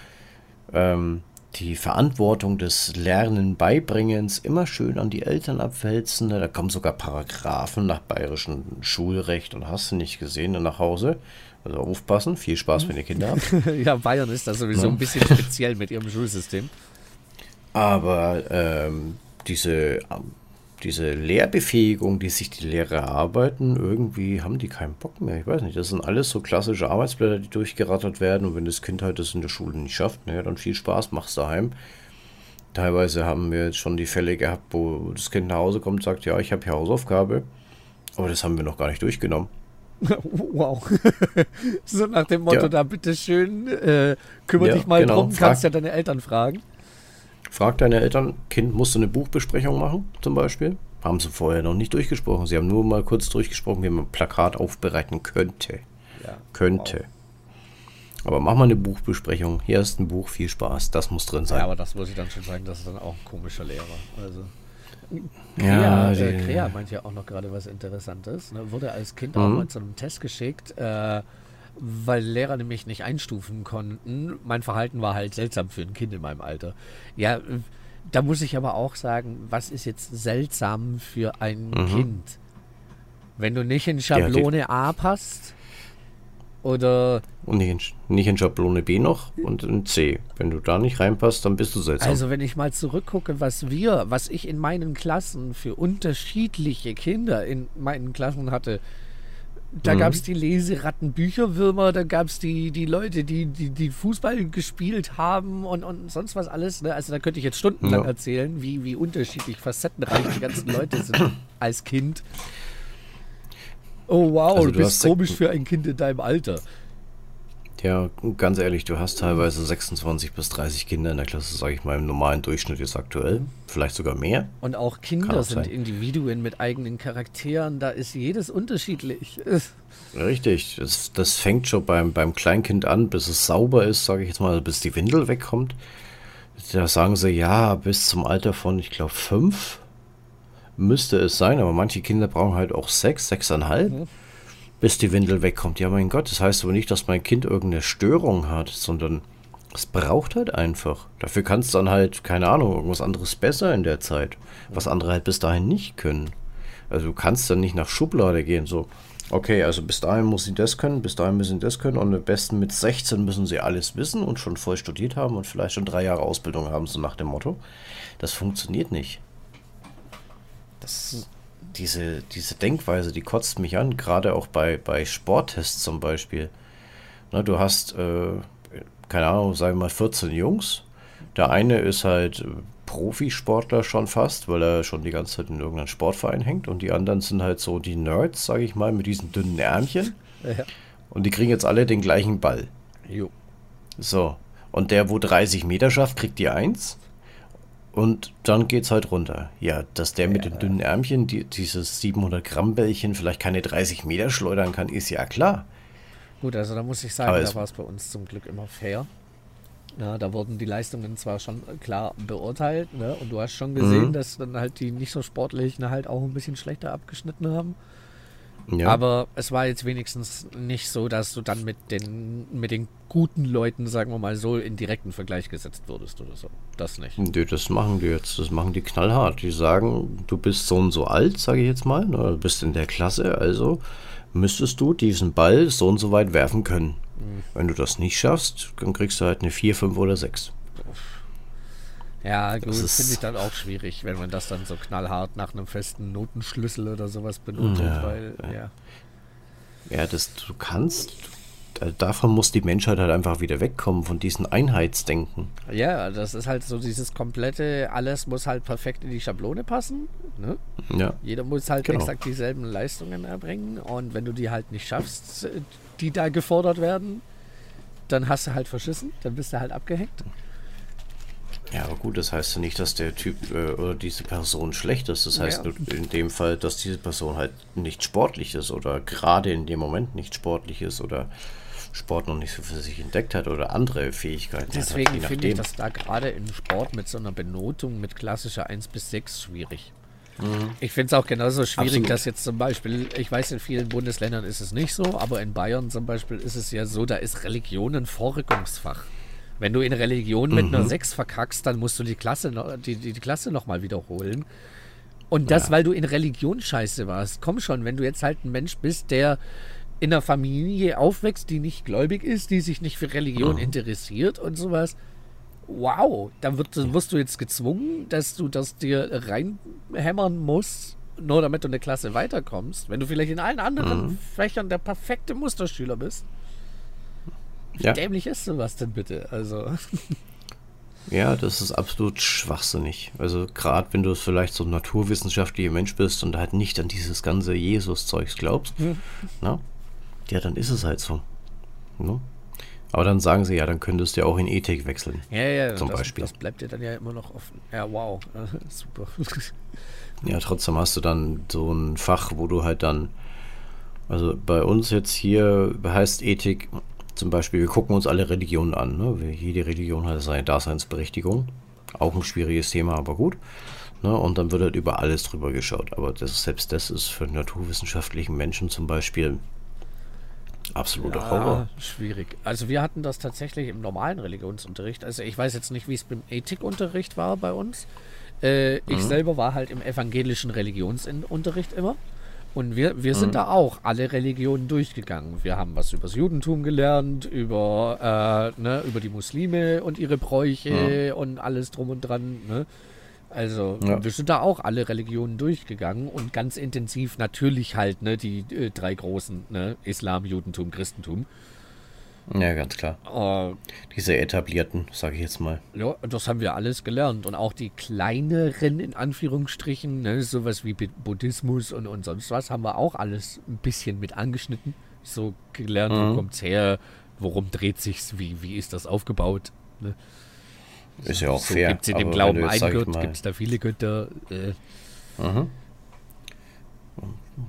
ähm, die Verantwortung des Lernen beibringens immer schön an die Eltern abwälzen. Da kommen sogar Paragraphen nach bayerischem Schulrecht und hast du nicht gesehen nach Hause. Also aufpassen, viel Spaß, wenn ihr Kinder habt. ja, Bayern ist da sowieso ja. ein bisschen speziell mit ihrem Schulsystem. Aber ähm, diese diese Lehrbefähigung, die sich die Lehrer erarbeiten, irgendwie haben die keinen Bock mehr. Ich weiß nicht, das sind alles so klassische Arbeitsblätter, die durchgerattert werden. Und wenn das Kind halt das in der Schule nicht schafft, naja, dann viel Spaß, mach's daheim. Teilweise haben wir jetzt schon die Fälle gehabt, wo das Kind nach Hause kommt und sagt, ja, ich habe hier Hausaufgabe. Aber das haben wir noch gar nicht durchgenommen. Wow. so nach dem Motto, ja. da bitteschön, äh, kümmere ja, dich mal genau. drum, kannst ja deine Eltern fragen. Frag deine Eltern, Kind, musst du eine Buchbesprechung machen, zum Beispiel? Haben sie vorher noch nicht durchgesprochen. Sie haben nur mal kurz durchgesprochen, wie man ein Plakat aufbereiten könnte. Ja, könnte. Wow. Aber mach mal eine Buchbesprechung. Hier ist ein Buch, viel Spaß. Das muss drin sein. Ja, aber das muss ich dann schon sagen, das ist dann auch ein komischer Lehrer. Also. Krea, ja, äh, Krea meint ja auch noch gerade was Interessantes. Ne? Wurde als Kind mhm. auch mal zu einem Test geschickt. Äh, weil Lehrer nämlich nicht einstufen konnten. Mein Verhalten war halt seltsam für ein Kind in meinem Alter. Ja, da muss ich aber auch sagen, was ist jetzt seltsam für ein mhm. Kind? Wenn du nicht in Schablone ja, A passt oder. Und nicht in, nicht in Schablone B noch und in C. Wenn du da nicht reinpasst, dann bist du seltsam. Also, wenn ich mal zurückgucke, was wir, was ich in meinen Klassen für unterschiedliche Kinder in meinen Klassen hatte, da mhm. gab es die Leseratten-Bücherwürmer, da gab es die, die Leute, die, die, die Fußball gespielt haben und, und sonst was alles. Ne? Also da könnte ich jetzt stundenlang ja. erzählen, wie, wie unterschiedlich facettenreich die ganzen Leute sind als Kind. Oh wow, also du, du bist komisch für ein Kind in deinem Alter. Ja, ganz ehrlich, du hast teilweise 26 bis 30 Kinder in der Klasse, sage ich mal, im normalen Durchschnitt jetzt aktuell. Vielleicht sogar mehr. Und auch Kinder auch sind sein. Individuen mit eigenen Charakteren, da ist jedes unterschiedlich. Richtig, das, das fängt schon beim, beim Kleinkind an, bis es sauber ist, sage ich jetzt mal, bis die Windel wegkommt. Da sagen sie, ja, bis zum Alter von, ich glaube, fünf müsste es sein, aber manche Kinder brauchen halt auch sechs, sechseinhalb. Mhm bis die Windel wegkommt. Ja, mein Gott, das heißt aber nicht, dass mein Kind irgendeine Störung hat, sondern es braucht halt einfach. Dafür kann es dann halt, keine Ahnung, irgendwas anderes besser in der Zeit, was andere halt bis dahin nicht können. Also du kannst dann nicht nach Schublade gehen, so, okay, also bis dahin muss sie das können, bis dahin müssen sie das können und am besten mit 16 müssen sie alles wissen und schon voll studiert haben und vielleicht schon drei Jahre Ausbildung haben, so nach dem Motto. Das funktioniert nicht. Das diese, diese Denkweise, die kotzt mich an, gerade auch bei, bei Sporttests zum Beispiel. Na, du hast, äh, keine Ahnung, sagen wir mal 14 Jungs. Der eine ist halt Profisportler schon fast, weil er schon die ganze Zeit in irgendeinem Sportverein hängt. Und die anderen sind halt so die Nerds, sage ich mal, mit diesen dünnen Ärmchen. Ja. Und die kriegen jetzt alle den gleichen Ball. Jo. So. Und der, wo 30 Meter schafft, kriegt die 1. Und dann geht's halt runter. Ja, dass der mit den dünnen Ärmchen die, dieses 700 Gramm Bällchen vielleicht keine 30 Meter schleudern kann, ist ja klar. Gut, also da muss ich sagen, Aber da war es bei uns zum Glück immer fair. Ja, da wurden die Leistungen zwar schon klar beurteilt, ne? Und du hast schon gesehen, mhm. dass dann halt die nicht so sportlichen halt auch ein bisschen schlechter abgeschnitten haben. Ja. Aber es war jetzt wenigstens nicht so, dass du dann mit den, mit den guten Leuten, sagen wir mal so, in direkten Vergleich gesetzt wurdest oder so. Das nicht. Nee, das machen die jetzt. Das machen die knallhart. Die sagen, du bist so und so alt, sage ich jetzt mal, ne? du bist in der Klasse, also müsstest du diesen Ball so und so weit werfen können. Mhm. Wenn du das nicht schaffst, dann kriegst du halt eine 4, 5 oder 6. Ja, gut, finde ich dann auch schwierig, wenn man das dann so knallhart nach einem festen Notenschlüssel oder sowas benutzt, ja, weil, ja. Ja, das du kannst, davon muss die Menschheit halt einfach wieder wegkommen, von diesem Einheitsdenken. Ja, das ist halt so dieses komplette, alles muss halt perfekt in die Schablone passen. Ne? Ja. Jeder muss halt genau. exakt dieselben Leistungen erbringen und wenn du die halt nicht schaffst, die da gefordert werden, dann hast du halt verschissen, dann bist du halt abgehängt. Ja, aber gut, das heißt ja nicht, dass der Typ äh, oder diese Person schlecht ist. Das heißt ja. nur in dem Fall, dass diese Person halt nicht sportlich ist oder gerade in dem Moment nicht sportlich ist oder Sport noch nicht so für sich entdeckt hat oder andere Fähigkeiten. Deswegen finde ich das da gerade im Sport mit so einer Benotung mit klassischer 1 bis 6 schwierig. Mhm. Ich finde es auch genauso schwierig, Absolut. dass jetzt zum Beispiel, ich weiß, in vielen Bundesländern ist es nicht so, aber in Bayern zum Beispiel ist es ja so, da ist Religion ein Vorrückungsfach. Wenn du in Religion mit mhm. einer 6 verkackst, dann musst du die Klasse, noch, die, die, die Klasse nochmal wiederholen. Und das, ja. weil du in Religion scheiße warst. Komm schon, wenn du jetzt halt ein Mensch bist, der in einer Familie aufwächst, die nicht gläubig ist, die sich nicht für Religion mhm. interessiert und sowas. Wow, dann wird, wirst du jetzt gezwungen, dass du das dir reinhämmern musst, nur damit du in der Klasse weiterkommst. Wenn du vielleicht in allen anderen mhm. Fächern der perfekte Musterschüler bist. Wie ja. dämlich ist sowas denn bitte? Also. Ja, das ist absolut schwachsinnig. Also gerade wenn du vielleicht so ein naturwissenschaftlicher Mensch bist und halt nicht an dieses ganze Jesus-Zeugs glaubst, mhm. na, ja, dann ist es halt so. Ne? Aber dann sagen sie ja, dann könntest du ja auch in Ethik wechseln. Ja, ja, zum das, Beispiel. Das bleibt dir dann ja immer noch offen. Ja, wow. Super. Ja, trotzdem hast du dann so ein Fach, wo du halt dann, also bei uns jetzt hier heißt Ethik zum Beispiel, wir gucken uns alle Religionen an. Ne? Jede Religion hat seine Daseinsberechtigung. Auch ein schwieriges Thema, aber gut. Ne? Und dann wird halt über alles drüber geschaut. Aber das, selbst das ist für naturwissenschaftlichen Menschen zum Beispiel absoluter ja, Horror. Schwierig. Also wir hatten das tatsächlich im normalen Religionsunterricht. Also ich weiß jetzt nicht, wie es beim Ethikunterricht war bei uns. Äh, ich mhm. selber war halt im evangelischen Religionsunterricht immer. Und wir, wir sind mhm. da auch alle Religionen durchgegangen. Wir haben was über das Judentum gelernt, über, äh, ne, über die Muslime und ihre Bräuche mhm. und alles drum und dran. Ne? Also ja. wir sind da auch alle Religionen durchgegangen und ganz intensiv natürlich halt ne, die äh, drei großen, ne, Islam, Judentum, Christentum. Ja, ganz klar. Uh, Diese etablierten, sage ich jetzt mal. Ja, das haben wir alles gelernt. Und auch die kleineren, in Anführungsstrichen, ne, sowas wie Buddhismus und, und sonst was, haben wir auch alles ein bisschen mit angeschnitten. So gelernt, mhm. wo kommt's her, worum dreht sich's, wie, wie ist das aufgebaut. Ne? Ist ja auch so fair. Gibt es in dem Glauben ein Gott, gibt es da viele Götter. Äh. Mhm.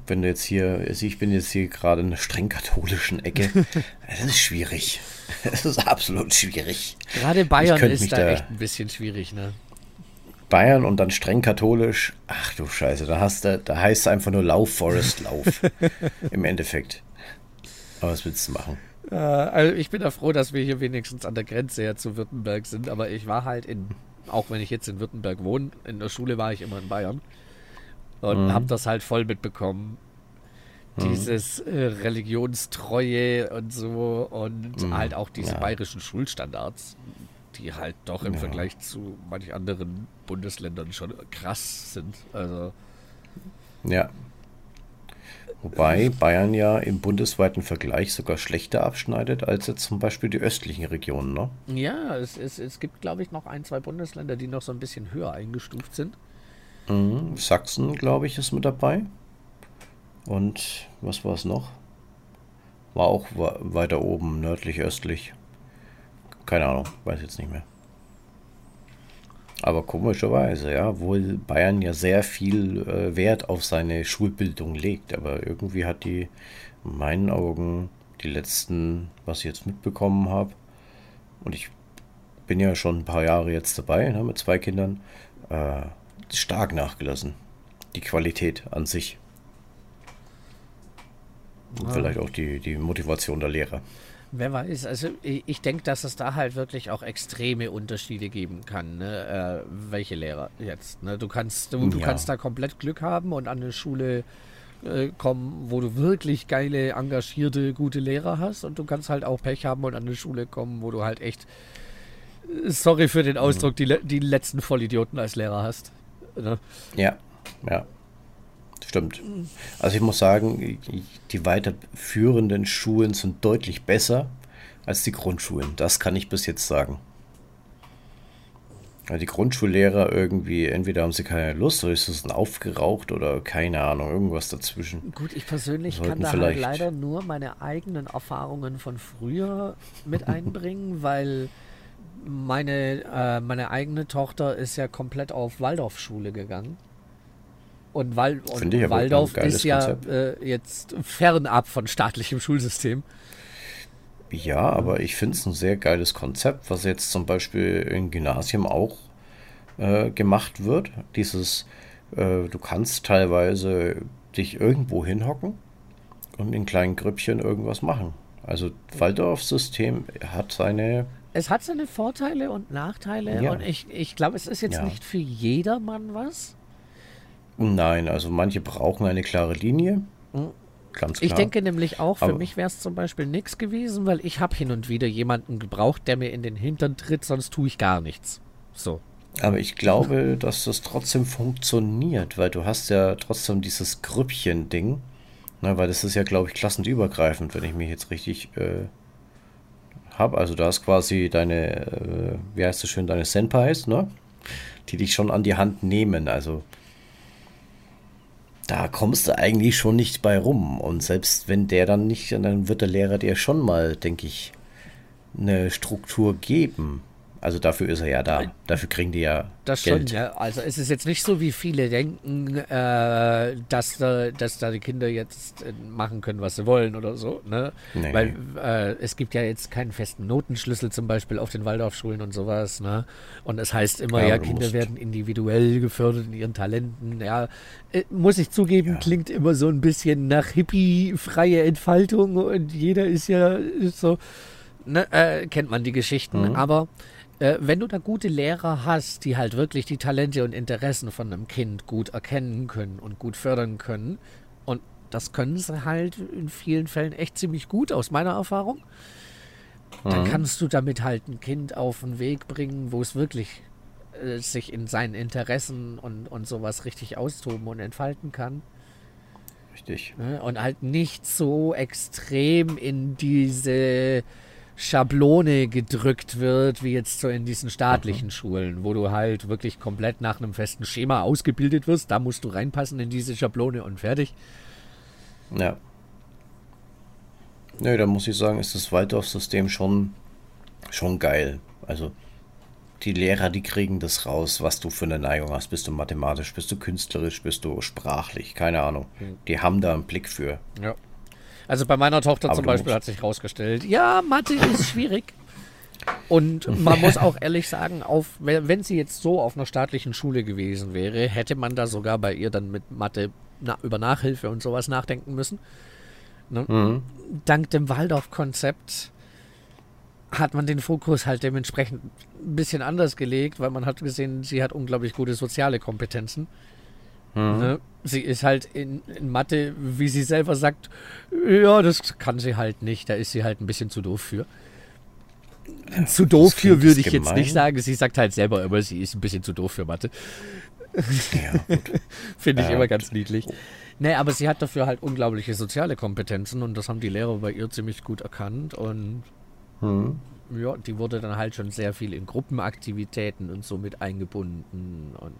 Wenn du jetzt hier, also ich bin jetzt hier gerade in einer streng katholischen Ecke, das ist schwierig. Das ist absolut schwierig. Gerade Bayern ist da, da echt ein bisschen schwierig, ne? Bayern und dann streng katholisch. Ach du Scheiße, da hast du, da heißt es einfach nur Lauf, Forest, Lauf. Im Endeffekt. Aber was willst du machen? Äh, also ich bin da froh, dass wir hier wenigstens an der Grenze ja zu Württemberg sind, aber ich war halt in, auch wenn ich jetzt in Württemberg wohne, in der Schule war ich immer in Bayern und mhm. habe das halt voll mitbekommen. Mhm. Dieses äh, Religionstreue und so und mhm. halt auch diese ja. bayerischen Schulstandards, die halt doch im ja. Vergleich zu manch anderen Bundesländern schon krass sind. Also ja. Wobei Bayern ja im bundesweiten Vergleich sogar schlechter abschneidet als jetzt zum Beispiel die östlichen Regionen, ne? Ja, es, es, es gibt, glaube ich, noch ein, zwei Bundesländer, die noch so ein bisschen höher eingestuft sind. Mhm. Sachsen, glaube ich, ist mit dabei. Und was war es noch? War auch weiter oben, nördlich, östlich. Keine Ahnung, weiß jetzt nicht mehr. Aber komischerweise, ja, obwohl Bayern ja sehr viel äh, Wert auf seine Schulbildung legt. Aber irgendwie hat die, in meinen Augen, die letzten, was ich jetzt mitbekommen habe, und ich bin ja schon ein paar Jahre jetzt dabei, ne, mit zwei Kindern, äh, stark nachgelassen. Die Qualität an sich. Und ah. vielleicht auch die, die Motivation der Lehrer. Wer weiß, also ich, denke, dass es da halt wirklich auch extreme Unterschiede geben kann, ne? äh, welche Lehrer jetzt. Ne? Du kannst, du, du ja. kannst da komplett Glück haben und an eine Schule äh, kommen, wo du wirklich geile, engagierte, gute Lehrer hast und du kannst halt auch Pech haben und an eine Schule kommen, wo du halt echt, äh, sorry für den Ausdruck, mhm. die, die letzten Vollidioten als Lehrer hast. Ne? Ja, ja. Stimmt. Also ich muss sagen, die weiterführenden Schulen sind deutlich besser als die Grundschulen. Das kann ich bis jetzt sagen. Die Grundschullehrer irgendwie, entweder haben sie keine Lust oder ist es ein aufgeraucht oder keine Ahnung, irgendwas dazwischen. Gut, ich persönlich kann da halt leider nur meine eigenen Erfahrungen von früher mit einbringen, weil meine, äh, meine eigene Tochter ist ja komplett auf Waldorfschule gegangen. Und, Wal und Waldorf ist ja äh, jetzt fernab von staatlichem Schulsystem. Ja, aber ich finde es ein sehr geiles Konzept, was jetzt zum Beispiel im Gymnasium auch äh, gemacht wird. Dieses, äh, du kannst teilweise dich irgendwo hinhocken und in kleinen Grüppchen irgendwas machen. Also Waldorf-System hat seine. Es hat seine Vorteile und Nachteile ja. und ich, ich glaube, es ist jetzt ja. nicht für jedermann was. Nein, also manche brauchen eine klare Linie. Hm. Ganz klar. Ich denke nämlich auch, für Aber mich wäre es zum Beispiel nichts gewesen, weil ich habe hin und wieder jemanden gebraucht, der mir in den Hintern tritt, sonst tue ich gar nichts. So. Aber ich glaube, dass das trotzdem funktioniert, weil du hast ja trotzdem dieses Grüppchen-Ding. Ne, weil das ist ja, glaube ich, klassenübergreifend, wenn ich mich jetzt richtig äh, habe. Also da ist quasi deine, äh, wie heißt das schön, deine Senpais, ne? Die dich schon an die Hand nehmen. Also da kommst du eigentlich schon nicht bei rum. Und selbst wenn der dann nicht, dann wird der Lehrer dir schon mal, denke ich, eine Struktur geben. Also dafür ist er ja da. Dafür kriegen die ja das Geld. schon, ja. Also es ist jetzt nicht so, wie viele denken, äh, dass, da, dass da die Kinder jetzt äh, machen können, was sie wollen oder so. Ne? Nee. Weil äh, es gibt ja jetzt keinen festen Notenschlüssel zum Beispiel auf den Waldorfschulen und sowas. Ne? Und es heißt immer, ja, ja Kinder musst. werden individuell gefördert in ihren Talenten. Ja, äh, muss ich zugeben, ja. klingt immer so ein bisschen nach hippie-freie Entfaltung und jeder ist ja so, ne, äh, kennt man die Geschichten, mhm. aber äh, wenn du da gute Lehrer hast, die halt wirklich die Talente und Interessen von einem Kind gut erkennen können und gut fördern können, und das können sie halt in vielen Fällen echt ziemlich gut, aus meiner Erfahrung, mhm. dann kannst du damit halt ein Kind auf den Weg bringen, wo es wirklich äh, sich in seinen Interessen und, und sowas richtig austoben und entfalten kann. Richtig. Ne? Und halt nicht so extrem in diese Schablone gedrückt wird, wie jetzt so in diesen staatlichen mhm. Schulen, wo du halt wirklich komplett nach einem festen Schema ausgebildet wirst. Da musst du reinpassen in diese Schablone und fertig. Ja. Nö, da muss ich sagen, ist das Waldorf-System schon, schon geil. Also die Lehrer, die kriegen das raus, was du für eine Neigung hast. Bist du mathematisch, bist du künstlerisch, bist du sprachlich, keine Ahnung. Mhm. Die haben da einen Blick für. Ja. Also bei meiner Tochter Aber zum Beispiel hat sich rausgestellt, ja, Mathe ist schwierig. Und man muss auch ehrlich sagen, auf, wenn sie jetzt so auf einer staatlichen Schule gewesen wäre, hätte man da sogar bei ihr dann mit Mathe na, über Nachhilfe und sowas nachdenken müssen. Ne? Mhm. Dank dem Waldorf-Konzept hat man den Fokus halt dementsprechend ein bisschen anders gelegt, weil man hat gesehen, sie hat unglaublich gute soziale Kompetenzen. Mhm. Ne? Sie ist halt in, in, Mathe, wie sie selber sagt, ja, das kann sie halt nicht. Da ist sie halt ein bisschen zu doof für. Ja, zu doof für würde ich gemein. jetzt nicht sagen. Sie sagt halt selber immer, sie ist ein bisschen zu doof für Mathe. Ja, Finde ich äh, immer ganz niedlich. Nee, aber sie hat dafür halt unglaubliche soziale Kompetenzen und das haben die Lehrer bei ihr ziemlich gut erkannt und Hm. ja, die wurde dann halt schon sehr viel in Gruppenaktivitäten und so mit eingebunden und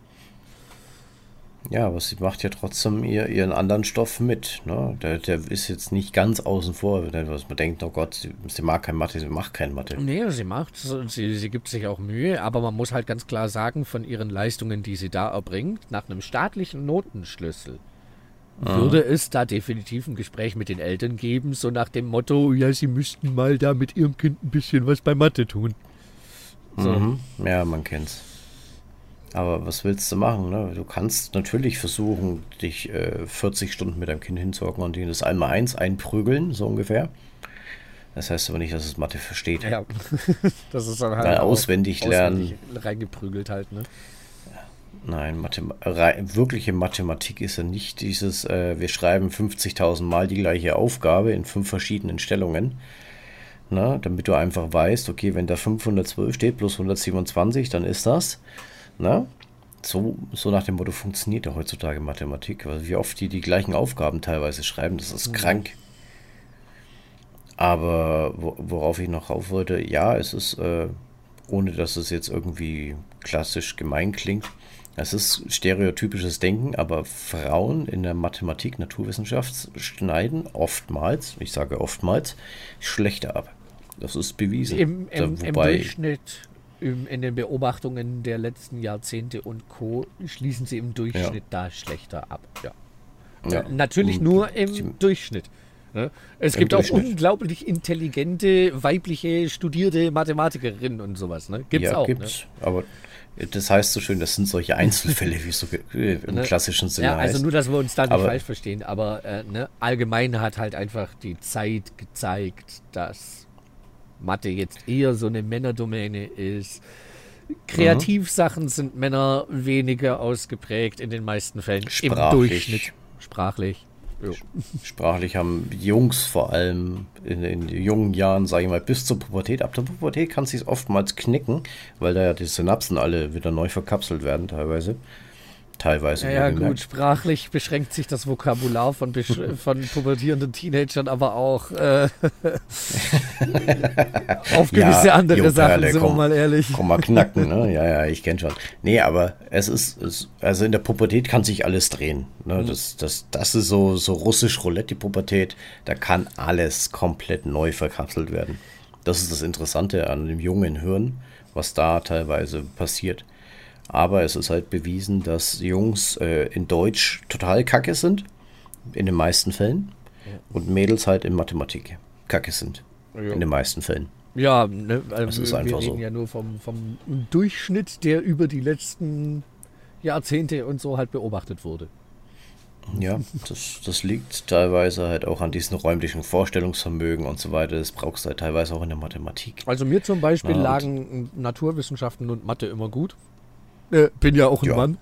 Ja, aber sie macht ja trotzdem ihr, ihren anderen Stoff mit. Ne? Der, der ist jetzt nicht ganz außen vor, wenn was man denkt, oh Gott, sie, sie mag kein Mathe, sie macht kein Mathe. Nee, sie macht, sie, sie gibt sich auch Mühe, aber man muss halt ganz klar sagen, von ihren Leistungen, die sie da erbringt, nach einem staatlichen Notenschlüssel, würde es da definitiv ein Gespräch mit den Eltern geben, so nach dem Motto, ja, sie müssten mal da mit ihrem Kind ein bisschen was bei Mathe tun. So. Mhm. Ja, man kennt's. Aber was willst du machen? Ne? Du kannst natürlich versuchen, dich äh, 40 Stunden mit deinem Kind hinzocken und ihnen das einmal eins einprügeln, so ungefähr. Das heißt aber nicht, dass es Mathe versteht. Ja, das ist dann halt Weil auch auswendig lernen. reingeprügelt halt, ne? Nein, Mathem wirkliche Mathematik ist ja nicht dieses, äh, wir schreiben 50.000 Mal die gleiche Aufgabe in fünf verschiedenen Stellungen. Na, damit du einfach weißt, okay, wenn da 512 steht plus 127, dann ist das. Na? So, so nach dem Motto funktioniert ja heutzutage Mathematik. Also wie oft die die gleichen Aufgaben teilweise schreiben, das ist krank. Aber wo, worauf ich noch rauf wollte, ja, es ist, äh, ohne dass es jetzt irgendwie klassisch gemein klingt, es ist stereotypisches Denken, aber Frauen in der Mathematik, Naturwissenschaft schneiden oftmals, ich sage oftmals, schlechter ab. Das ist bewiesen. Im, Da- im, im Durchschnitt, im, in den Beobachtungen der letzten Jahrzehnte und Co. schließen sie im Durchschnitt da schlechter ab. Ja. ja, Natürlich und nur im Durchschnitt. Ne? Es Im gibt auch unglaublich intelligente, weibliche, studierte Mathematikerinnen und sowas. Ne? Gibt's ja, auch. gibt's. Aber das heißt so schön, das sind solche Einzelfälle, wie es so äh, im Ne? klassischen Ne? Sinne Ja, also heißt. nur, dass wir uns da nicht Aber- falsch verstehen. Aber äh, ne? allgemein hat halt einfach die Zeit gezeigt, dass Mathe jetzt eher so eine Männerdomäne ist. Kreativsachen sind Männer weniger ausgeprägt in den meisten Fällen. Im Sprachlich. Durchschnitt. Sprachlich. Jo. Sprachlich haben Jungs vor allem in den jungen Jahren, sage ich mal, bis zur Pubertät. Ab der Pubertät kann es sich oftmals knicken, weil da ja die Synapsen alle wieder neu verkapselt werden, teilweise. Teilweise. Ja, ja, gut, sprachlich beschränkt sich das Vokabular von, von pubertierenden Teenagern aber auch äh, auf gewisse Ja, andere jo, Sachen, sind wir komm. mal ehrlich. Komm mal knacken, ne? Ja, ja, ich kenne schon. Nee, aber es ist, es, also in der Pubertät kann sich alles drehen. Mhm. Ne? Das, das, das ist so, so russisch Roulette, die Pubertät. Da kann alles komplett neu verkapselt werden. Das ist das Interessante an dem jungen Hirn, was da teilweise passiert. Aber es ist halt bewiesen, dass Jungs äh, in Deutsch total kacke sind, in den meisten Fällen, und Mädels halt in Mathematik kacke sind, Ja. in den meisten Fällen. Ja, ne, also Das ist wir, einfach wir reden so. ja nur vom, vom Durchschnitt, der über die letzten Jahrzehnte und so halt beobachtet wurde. Ja, das, das liegt teilweise halt auch an diesem räumlichen Vorstellungsvermögen und so weiter. Das brauchst du halt teilweise auch in der Mathematik. Also mir zum Beispiel Ja, und- lagen Naturwissenschaften und Mathe immer gut. Äh, bin ja auch ein Ja. Mann.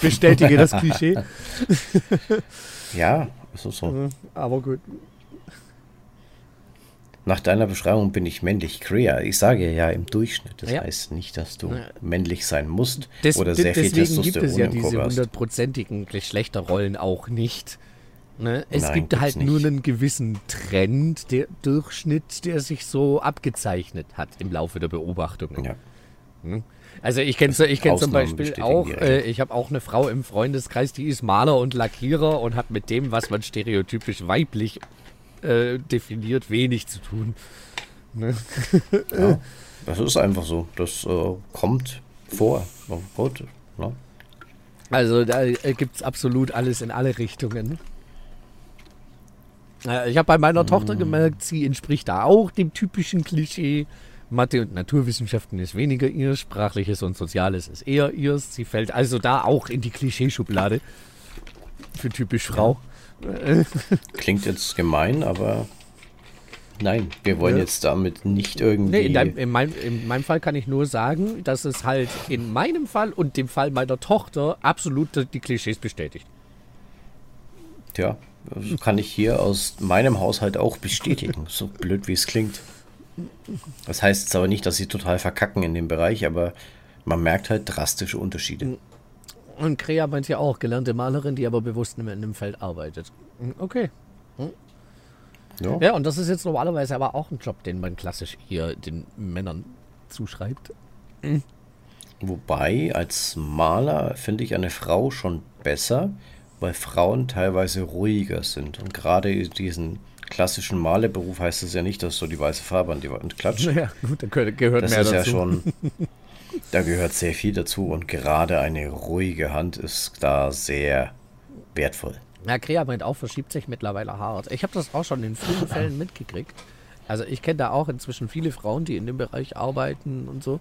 Bestätige das Klischee. Ja, ist so. Aber gut. Nach deiner Beschreibung bin ich männlich queer. Ich sage ja im Durchschnitt. Das Ja. heißt nicht, dass du Ja. männlich sein musst Des, oder de- sehr viel deswegen gibt Testosteron es ja diese hundertprozentigen Geschlechterrollen auch nicht. Ne? Es Nein, gibt halt nicht. nur einen gewissen Trend, der Durchschnitt, der sich so abgezeichnet hat im Laufe der Beobachtungen. Ja. Also ich kenne ich kenn zum Beispiel auch, äh, ich habe auch eine Frau im Freundeskreis, die ist Maler und Lackierer und hat mit dem, was man stereotypisch weiblich äh, definiert, wenig zu tun. Ja, das ist einfach so. Das äh, kommt vor. Oh Gott, ne? Also da äh, gibt es absolut alles in alle Richtungen. Äh, ich habe bei meiner Tochter gemerkt, sie entspricht da auch dem typischen Klischee. Mathe und Naturwissenschaften ist weniger ihr, sprachliches und soziales ist eher ihrs. Sie fällt also da auch in die Klischeeschublade für typisch Frau. Klingt jetzt gemein, aber nein, wir wollen Ja. jetzt damit nicht irgendwie. Nee, in, deinem, in, meinem, in meinem Fall kann ich nur sagen, dass es halt in meinem Fall und dem Fall meiner Tochter absolut die Klischees bestätigt. Tja, kann ich hier aus meinem Haushalt auch bestätigen, so blöd wie es klingt. Das heißt jetzt aber nicht, dass sie total verkacken in dem Bereich, aber man merkt halt drastische Unterschiede. Und Krea meint ja auch, gelernte Malerin, die aber bewusst in dem Feld arbeitet. Hm, Okay. Ja. Ja, und das ist jetzt normalerweise aber auch ein Job, den man klassisch eher den Männern zuschreibt. Wobei, als Maler finde ich eine Frau schon besser, weil Frauen teilweise ruhiger sind. Und gerade in diesen klassischen Malerberuf heißt es ja nicht, dass du die weiße Farbe an die Wand klatscht. Ja, gut, da gehört, gehört Das mehr ist dazu. ja schon, da gehört sehr viel dazu und gerade eine ruhige Hand ist da sehr wertvoll. Ja, Krea meint auch, verschiebt sich mittlerweile hart. Ich habe das auch schon in vielen Fällen mitgekriegt. Also ich kenne da auch inzwischen viele Frauen, die in dem Bereich arbeiten und so.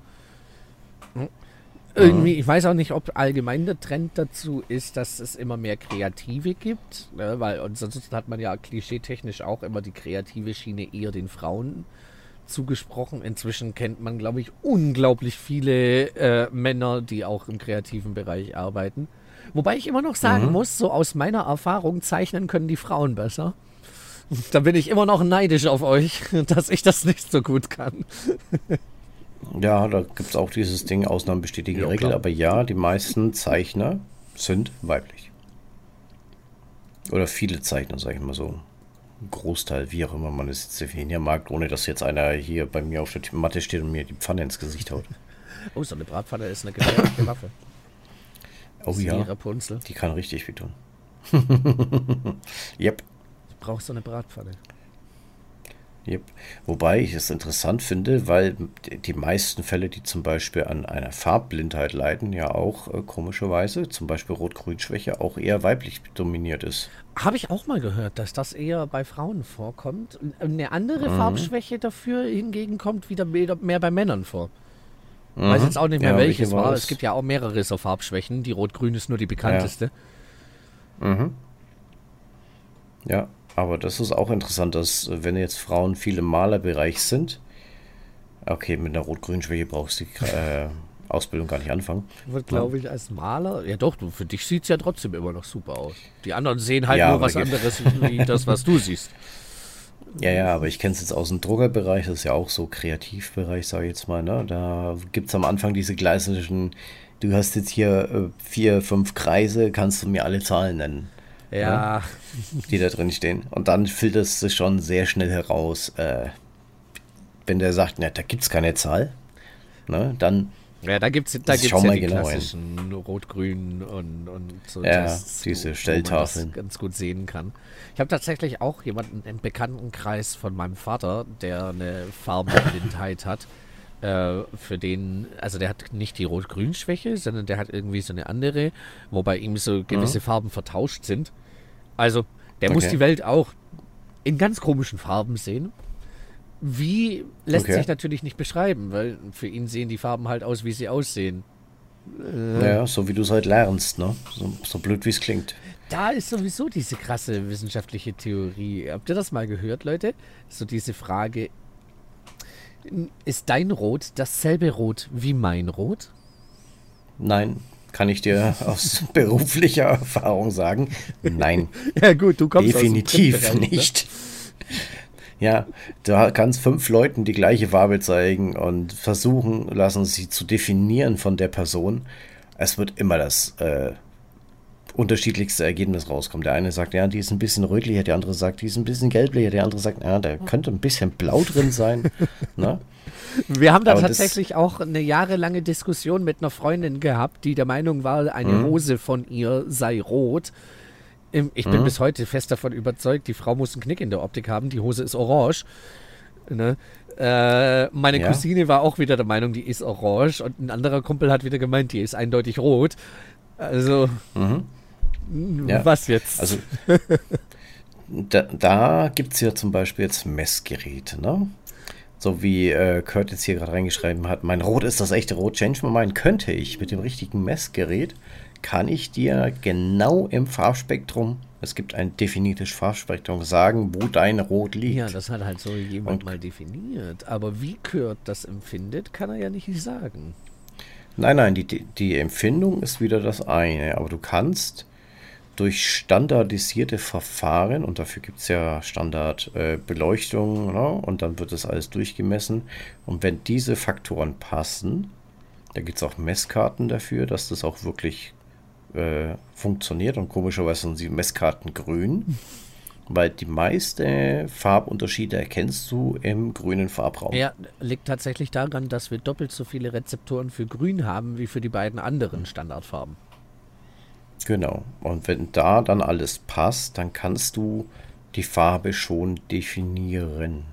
Irgendwie, ich weiß auch nicht, ob allgemein der Trend dazu ist, dass es immer mehr Kreative gibt, ne? weil und sonst hat man ja klischeetechnisch auch immer die kreative Schiene eher den Frauen zugesprochen. Inzwischen kennt man, glaube ich, unglaublich viele äh, Männer, die auch im kreativen Bereich arbeiten. Wobei ich immer noch sagen muss, so aus meiner Erfahrung zeichnen können die Frauen besser. Da bin ich immer noch neidisch auf euch, dass ich das nicht so gut kann. Ja, da gibt es auch dieses Ding, Ausnahmen bestätigen die Ja, Regel, klar. aber ja, die meisten Zeichner sind weiblich. Oder viele Zeichner, sag ich mal so. Ein Großteil, wie auch immer man es jetzt definieren mag, ohne dass jetzt einer hier bei mir auf der Matte steht und mir die Pfanne ins Gesicht haut. Oh, so eine Bratpfanne ist eine gefährliche Waffe. Oh ja, Rapunzel. die kann richtig viel tun. yep, Ich brauche so eine Bratpfanne. Yep. Wobei ich es interessant finde, weil die meisten Fälle, die zum Beispiel an einer Farbblindheit leiden, ja auch äh, komischerweise, zum Beispiel Rot-Grün-Schwäche, auch eher weiblich dominiert ist. Habe ich auch mal gehört, dass das eher bei Frauen vorkommt. Eine andere Farbschwäche dafür hingegen kommt wieder mehr bei Männern vor. Weiß jetzt auch nicht mehr Ja, welches welche war es? Es gibt ja auch mehrere so Farbschwächen. Die Rot-Grün ist nur die bekannteste. Ja, aber das ist auch interessant, dass äh, wenn jetzt Frauen viel im Malerbereich sind, okay, mit einer Rot-Grün-Schwäche brauchst du die äh, Ausbildung gar nicht anfangen. Wird, glaube ich, als Maler. Ja, doch, du, für dich sieht es ja trotzdem immer noch super aus. Die anderen sehen halt Ja, nur was anderes wie das, was du siehst. Ja, ja, aber ich kenne es jetzt aus dem Druckerbereich, das ist ja auch so Kreativbereich, sage ich jetzt mal, ne? Da gibt es am Anfang diese klassischen, du hast jetzt hier äh, vier, fünf Kreise, kannst du mir alle Zahlen nennen, Ja, die da drin stehen. Und dann filterst du schon sehr schnell heraus, äh, wenn der sagt, na, da gibt es keine Zahl, ne? Dann ja da gibt es da gibt's ja die genau klassischen Rot-Grün und, und so. Ja, das, diese wo- wo man Stelltafeln. das ganz gut sehen kann. Ich habe tatsächlich auch jemanden im Bekanntenkreis von meinem Vater, der eine Farbenblindheit hat. Äh, für den, also der hat nicht die Rot-Grün-Schwäche, sondern der hat irgendwie so eine andere, wo bei ihm so gewisse Farben vertauscht sind. Also, der muss Okay. die Welt auch in ganz komischen Farben sehen. Wie lässt Okay. sich natürlich nicht beschreiben, weil für ihn sehen die Farben halt aus, wie sie aussehen. Ja, so wie du es halt lernst, ne? So, so blöd wie es klingt. Da ist sowieso diese krasse wissenschaftliche Theorie. Habt ihr das mal gehört, Leute? So diese Frage, ist dein Rot dasselbe Rot wie mein Rot? Nein, kann ich dir aus beruflicher Erfahrung sagen. Nein, Ja gut, du kommst definitiv aus dem Printbereich, ne? nicht. Ja, du kannst fünf Leuten die gleiche Farbe zeigen und versuchen lassen, sie zu definieren von der Person. Es wird immer das äh, unterschiedlichste Ergebnis rauskommen. Der eine sagt, ja, die ist ein bisschen rötlicher, der andere sagt, die ist ein bisschen gelblicher, der andere sagt, ja, da könnte ein bisschen blau drin sein. ne? Wir haben da Aber tatsächlich auch eine jahrelange Diskussion mit einer Freundin gehabt, die der Meinung war, eine Mhm. Hose von ihr sei rot. Ähm, Ich Mhm. bin bis heute fest davon überzeugt, die Frau muss einen Knick in der Optik haben, die Hose ist orange. Ne? Äh, meine Ja. Cousine war auch wieder der Meinung, die ist orange und ein anderer Kumpel hat wieder gemeint, die ist eindeutig rot. Also, Mhm. Ja. was jetzt? Also da, da gibt es ja zum Beispiel jetzt Messgeräte, ne? So wie äh, Kurt jetzt hier gerade reingeschrieben hat, mein Rot ist das echte Rot, change my mind, könnte ich mit dem richtigen Messgerät, kann ich dir genau im Farbspektrum, es gibt ein definiertes Farbspektrum, sagen, wo dein Rot liegt. ja, das hat halt so jemand Und- mal definiert. Aber wie Kurt das empfindet, kann er ja nicht sagen. Nein, nein, die, die Empfindung ist wieder das eine, aber du kannst durch standardisierte Verfahren, und dafür gibt es ja Standardbeleuchtung, äh, ne, und dann wird das alles durchgemessen. Und wenn diese Faktoren passen, da gibt es auch Messkarten dafür, dass das auch wirklich äh, funktioniert und komischerweise sind die Messkarten grün, weil die meisten Farbunterschiede erkennst du im grünen Farbraum. Ja, liegt tatsächlich daran, dass wir doppelt so viele Rezeptoren für grün haben wie für die beiden anderen Standardfarben. Genau. Und wenn da dann alles passt, dann kannst du die Farbe schon definieren.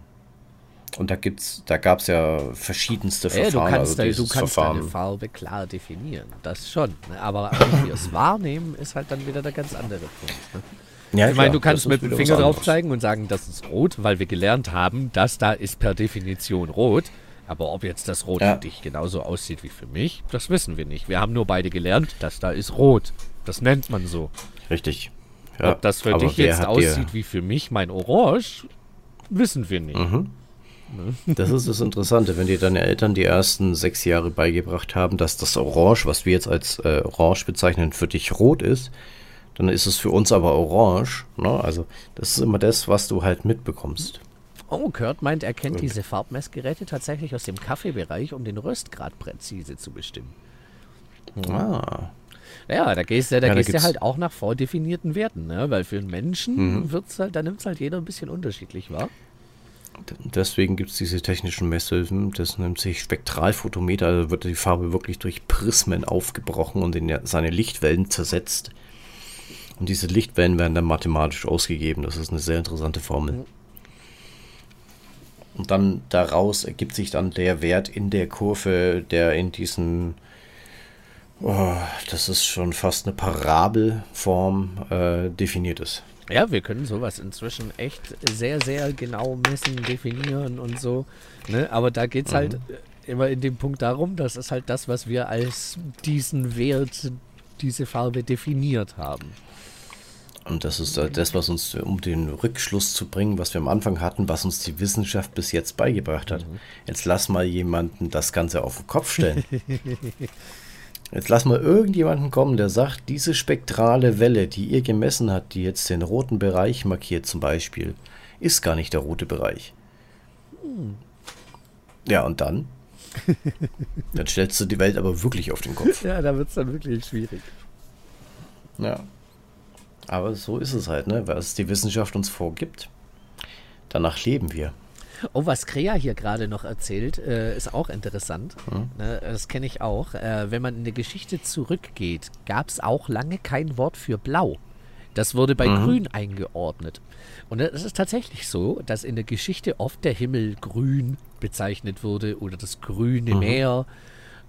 Und da gibt's, da gab es ja verschiedenste Ja, Verfahren. du kannst, also du kannst deine Farbe klar definieren, das schon. Ne? Aber wie wir es wahrnehmen, ist halt dann wieder der ganz andere Punkt. Ne? Ja, Ich meine, du kannst mit dem Finger drauf zeigen und sagen, das ist rot, weil wir gelernt haben, das da ist per Definition rot. Aber ob jetzt das Rot Ja. für dich genauso aussieht wie für mich, das wissen wir nicht. Wir haben nur beide gelernt, das da ist rot. Das nennt man so. Richtig. Ja, ob das für aber dich jetzt aussieht wie für mich mein Orange, wissen wir nicht. Mhm. Das ist das Interessante, wenn dir deine Eltern die ersten sechs Jahre beigebracht haben, dass das Orange, was wir jetzt als äh, Orange bezeichnen, für dich rot ist, dann ist es für uns aber Orange. Ne? Also das ist immer das, was du halt mitbekommst. Oh, Kurt meint, er kennt diese Farbmessgeräte tatsächlich aus dem Kaffeebereich, um den Röstgrad präzise zu bestimmen. Ah. Ja, da gehst du da Ja, da gehst du halt auch nach vordefinierten Werten, ne? Weil für einen Menschen Mhm. wird's halt, da nimmt es halt jeder ein bisschen unterschiedlich, wahr? Deswegen gibt es diese technischen Messhilfen. Das nennt sich Spektralphotometer. Da wird die Farbe wirklich durch Prismen aufgebrochen und in seine Lichtwellen zersetzt. Und diese Lichtwellen werden dann mathematisch ausgegeben. Das ist eine sehr interessante Formel. Und dann daraus ergibt sich dann der Wert in der Kurve, der in diesen, oh, das ist schon fast eine Parabelform äh, definiert ist. Ja, wir können sowas inzwischen echt sehr, sehr genau messen, definieren und so. Ne? Aber da geht es halt äh, immer in dem Punkt darum, das ist halt das, was wir als diesen Wert, diese Farbe definiert haben. Und das ist äh, das, was uns, um den Rückschluss zu bringen, was wir am Anfang hatten, was uns die Wissenschaft bis jetzt beigebracht hat. Jetzt lass mal jemanden das Ganze auf den Kopf stellen. Jetzt lass mal irgendjemanden kommen, der sagt, diese spektrale Welle, die ihr gemessen habt, die jetzt den roten Bereich markiert zum Beispiel, ist gar nicht der rote Bereich. Ja, und dann? dann stellst du die Welt aber wirklich auf den Kopf. Ja, da wird es dann wirklich schwierig. Ja. Aber so ist es halt, ne? Was die Wissenschaft uns vorgibt. Danach leben wir. Oh, was Krea hier gerade noch erzählt, äh, ist auch interessant. Hm. Ne, das kenne ich auch. Äh, wenn man in der Geschichte zurückgeht, gab es auch lange kein Wort für blau. Das wurde bei Mhm. grün eingeordnet. Und es ist tatsächlich so, dass in der Geschichte oft der Himmel grün bezeichnet wurde oder das grüne Mhm. Meer.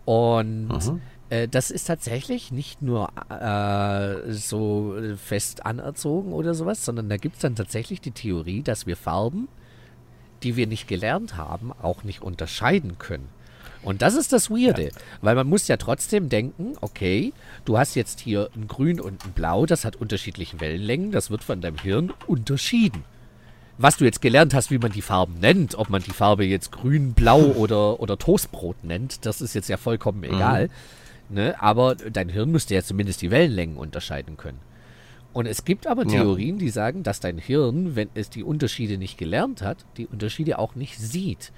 Und äh, das ist tatsächlich nicht nur äh, so fest anerzogen oder sowas, sondern da gibt es dann tatsächlich die Theorie, dass wir Farben, die wir nicht gelernt haben, auch nicht unterscheiden können. Und das ist das Weirde, weil man muss ja trotzdem denken, okay, du hast jetzt hier ein Grün und ein Blau, das hat unterschiedliche Wellenlängen, das wird von deinem Hirn unterschieden. Was du jetzt gelernt hast, wie man die Farben nennt, ob man die Farbe jetzt grün, blau oder, oder Toastbrot nennt, das ist jetzt ja vollkommen egal. Ne? Aber dein Hirn müsste ja zumindest die Wellenlängen unterscheiden können. Und es gibt aber Ja. Theorien, die sagen, dass dein Hirn, wenn es die Unterschiede nicht gelernt hat, die Unterschiede auch nicht sieht.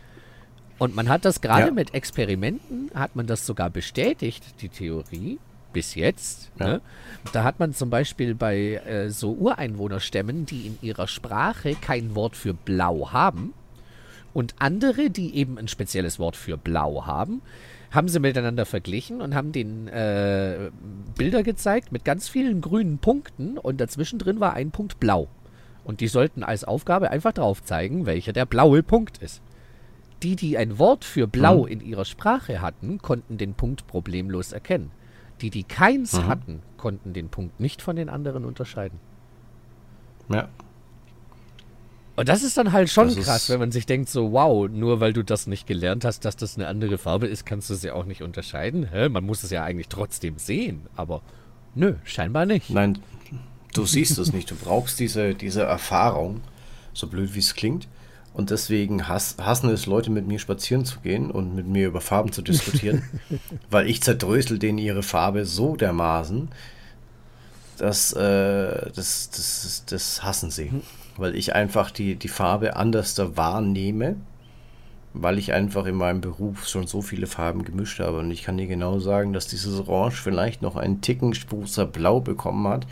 Und man hat das gerade Ja. mit Experimenten, hat man das sogar bestätigt, die Theorie, bis jetzt. Ja. Ne? Da hat man zum Beispiel bei äh, so Ureinwohnerstämmen, die in ihrer Sprache kein Wort für blau haben, und andere, die eben ein spezielles Wort für blau haben, haben sie miteinander verglichen und haben den äh, Bilder gezeigt mit ganz vielen grünen Punkten und dazwischen drin war ein Punkt blau. Und die sollten als Aufgabe einfach drauf zeigen, welcher der blaue Punkt ist. Die, die ein Wort für blau in ihrer Sprache hatten, konnten den Punkt problemlos erkennen. Die, die keins hatten, konnten den Punkt nicht von den anderen unterscheiden. Ja. Und das ist dann halt schon Das krass, wenn man sich denkt, so, wow, nur weil du das nicht gelernt hast, dass das eine andere Farbe ist, kannst du sie auch nicht unterscheiden. Hä? Man muss es ja eigentlich trotzdem sehen, aber nö, scheinbar nicht. Nein, du siehst es nicht. Du brauchst diese, diese Erfahrung, so blöd wie es klingt. Und deswegen hass, hassen es Leute, mit mir spazieren zu gehen und mit mir über Farben zu diskutieren, weil ich zerdrösel denen ihre Farbe so dermaßen, dass äh, das, das, das hassen sie. Weil ich einfach die, die Farbe anders da wahrnehme weil ich einfach in meinem Beruf schon so viele Farben gemischt habe. Und ich kann dir genau sagen, dass dieses Orange vielleicht noch einen Ticken Sprucer Blau bekommen hat.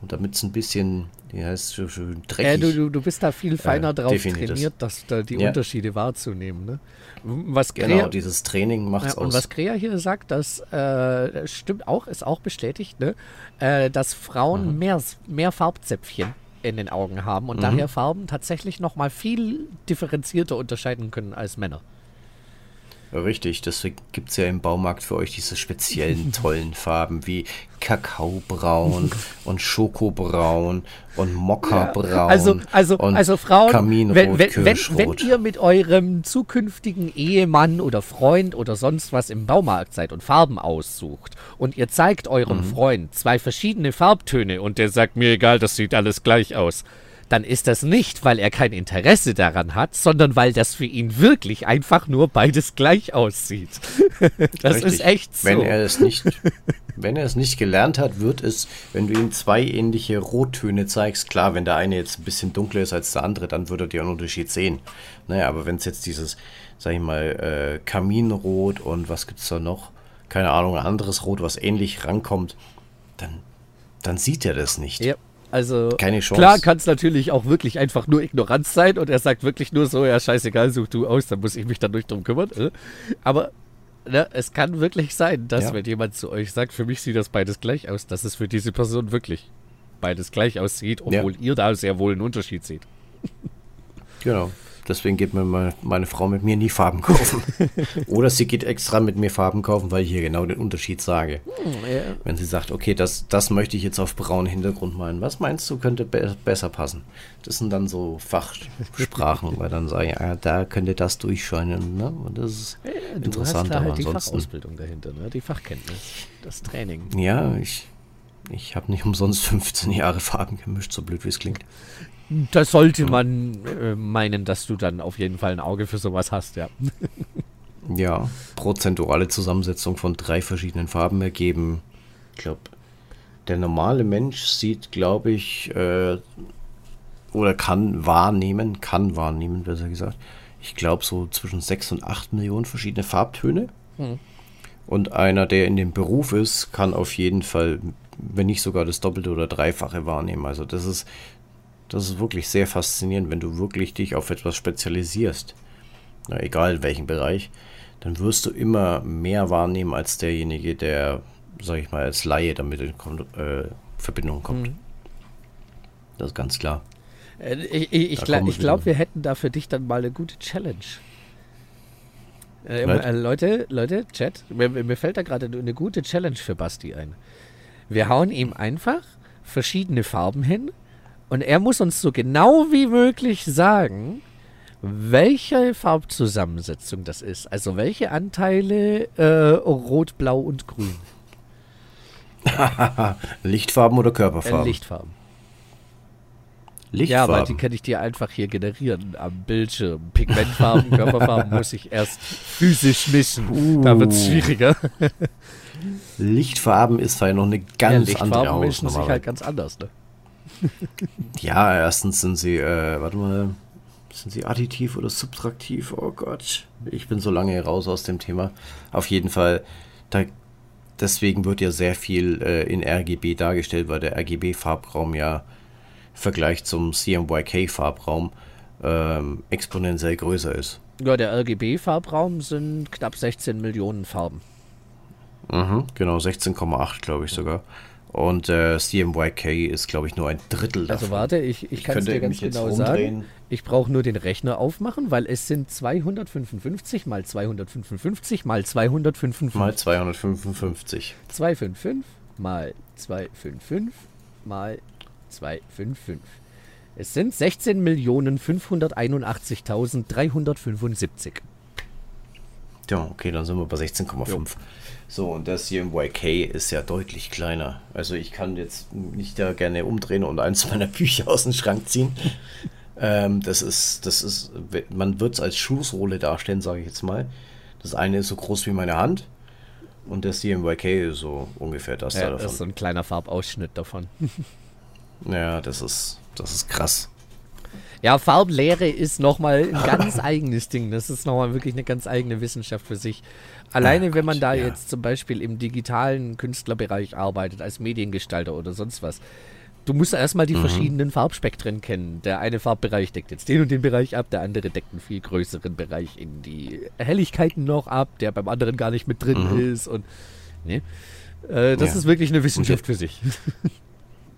Und damit es ein bisschen, wie heißt es, schön dreckig. Äh, du, du, bist da viel feiner äh, drauf trainiert, das. dass da die ja. Unterschiede wahrzunehmen. Ne? Was Crea, genau, dieses Training macht es ja, aus. Und was Crea hier sagt, das äh, stimmt auch, ist auch bestätigt, ne? Äh, dass Frauen mhm. mehr, mehr Farbzäpfchen in den Augen haben und mhm. daher Farben tatsächlich noch mal viel differenzierter unterscheiden können als Männer. Richtig, deswegen gibt es ja im Baumarkt für euch diese speziellen tollen Farben wie Kakaobraun und Schokobraun und Mokkabraun. Ja, also, also, also Frauen, Kaminrot, wenn, wenn, wenn, wenn ihr mit eurem zukünftigen Ehemann oder Freund oder sonst was im Baumarkt seid und Farben aussucht und ihr zeigt eurem mhm. Freund zwei verschiedene Farbtöne und der sagt mir egal, das sieht alles gleich aus dann ist das nicht, weil er kein Interesse daran hat, sondern weil das für ihn wirklich einfach nur beides gleich aussieht. das Richtig. ist echt so. Wenn er es nicht, wenn er es nicht gelernt hat, wird es, wenn du ihm zwei ähnliche Rottöne zeigst, klar, wenn der eine jetzt ein bisschen dunkler ist als der andere, dann würde er einen Unterschied sehen. Naja, aber wenn es jetzt dieses, sag ich mal, äh, Kaminrot und was gibt es da noch? Keine Ahnung, ein anderes Rot, was ähnlich rankommt, dann, dann sieht er das nicht. Ja. Also Keine Chance. klar kann es natürlich auch wirklich einfach nur Ignoranz sein und er sagt wirklich nur so, ja scheißegal, such du aus, dann muss ich mich dann nicht drum kümmern. Äh. Aber ne, es kann wirklich sein, dass ja. wenn jemand zu euch sagt, für mich sieht das beides gleich aus, dass es für diese Person wirklich beides gleich aussieht, obwohl ja. ihr da sehr wohl einen Unterschied seht. Genau. Deswegen geht mir meine, Frau mit mir nie Farben kaufen. Oder sie geht extra mit mir Farben kaufen, weil ich hier genau den Unterschied sage. Hm, ja. Wenn sie sagt, okay, das, das möchte ich jetzt auf braunen Hintergrund malen. Was meinst du, könnte be besser passen? Das sind dann so Fachsprachen, weil dann sage ich, ja, da könnte das durchscheinen. Ne? Und das ist ja, du interessant. Hast da halt die Fachausbildung dahinter, ne? die Fachkenntnis, das Training. Ja, ich, ich habe nicht umsonst 15 Jahre Farben gemischt, so blöd wie es klingt. Da sollte man äh, meinen, dass du dann auf jeden Fall ein Auge für sowas hast, ja. ja, prozentuale Zusammensetzung von drei verschiedenen Farben ergeben. Ich glaube, der normale Mensch sieht, glaube ich, äh, oder kann wahrnehmen, kann wahrnehmen, besser gesagt. Ich glaube, so zwischen sechs und acht Millionen verschiedene Farbtöne. Hm. Und einer, der in dem Beruf ist, kann auf jeden Fall, wenn nicht sogar das Doppelte oder Dreifache wahrnehmen. Also das ist das ist wirklich sehr faszinierend, wenn du wirklich dich auf etwas spezialisierst. Na, egal in welchem Bereich, dann wirst du immer mehr wahrnehmen als derjenige, der, sag ich mal, als Laie damit in äh, Verbindung kommt. Mhm. Das ist ganz klar. Äh, ich, ich, ich glaube, glaub, wir hätten da für dich dann mal eine gute Challenge. Äh, äh, Leute, Leute, Chat, mir, mir fällt da gerade eine gute Challenge für Basti ein. Wir hauen ihm einfach verschiedene Farben hin und er muss uns so genau wie möglich sagen, welche Farbzusammensetzung das ist. Also welche Anteile äh, Rot, Blau und Grün. Lichtfarben oder Körperfarben? Äh, Lichtfarben. Lichtfarben. Ja, aber die kann ich dir einfach hier generieren am Bildschirm. Pigmentfarben, Körperfarben muss ich erst physisch mischen. Uh. Da wird es schwieriger. Lichtfarben ist halt noch eine ganz ja, Lichtfarben andere Hausnummer. mischen sich halt ganz anders, ne? Ja, erstens sind sie, äh, warte mal, sind sie additiv oder subtraktiv? Oh Gott, ich bin so lange raus aus dem Thema. Auf jeden Fall, da, deswegen wird ja sehr viel äh, in RGB dargestellt, weil der RGB-Farbraum ja im Vergleich zum CMYK-Farbraum ähm, exponentiell größer ist. Ja, der RGB-Farbraum sind knapp 16 Millionen Farben. Mhm, genau, 16,8 glaube ich sogar. Und äh, CMYK ist, glaube ich, nur ein Drittel also davon. Also warte, ich, ich, ich kann es dir ganz genau sagen. Ich brauche nur den Rechner aufmachen, weil es sind 255 mal 255 mal 255. Mal 255. 255 mal 255 mal 255. Es sind 16.581.375. Ja, okay, dann sind wir bei 16,5. So, und das hier im YK ist ja deutlich kleiner. Also ich kann jetzt nicht da gerne umdrehen und eins meiner Bücher aus dem Schrank ziehen. ähm, das ist, das ist, man wird es als Schuhsohle darstellen, sage ich jetzt mal. Das eine ist so groß wie meine Hand und das hier im YK ist so ungefähr das ja, da davon. Das ist so ein kleiner Farbausschnitt davon. ja, das ist, das ist krass. Ja, Farblehre ist nochmal ein ganz eigenes Ding. Das ist nochmal wirklich eine ganz eigene Wissenschaft für sich. Alleine, Ach wenn man Gott, da ja. jetzt zum Beispiel im digitalen Künstlerbereich arbeitet, als Mediengestalter oder sonst was, du musst erstmal die mhm. verschiedenen Farbspektren kennen. Der eine Farbbereich deckt jetzt den und den Bereich ab, der andere deckt einen viel größeren Bereich in die Helligkeiten noch ab, der beim anderen gar nicht mit drin mhm. ist. Und ne? Äh, das ja. ist wirklich eine Wissenschaft für sich.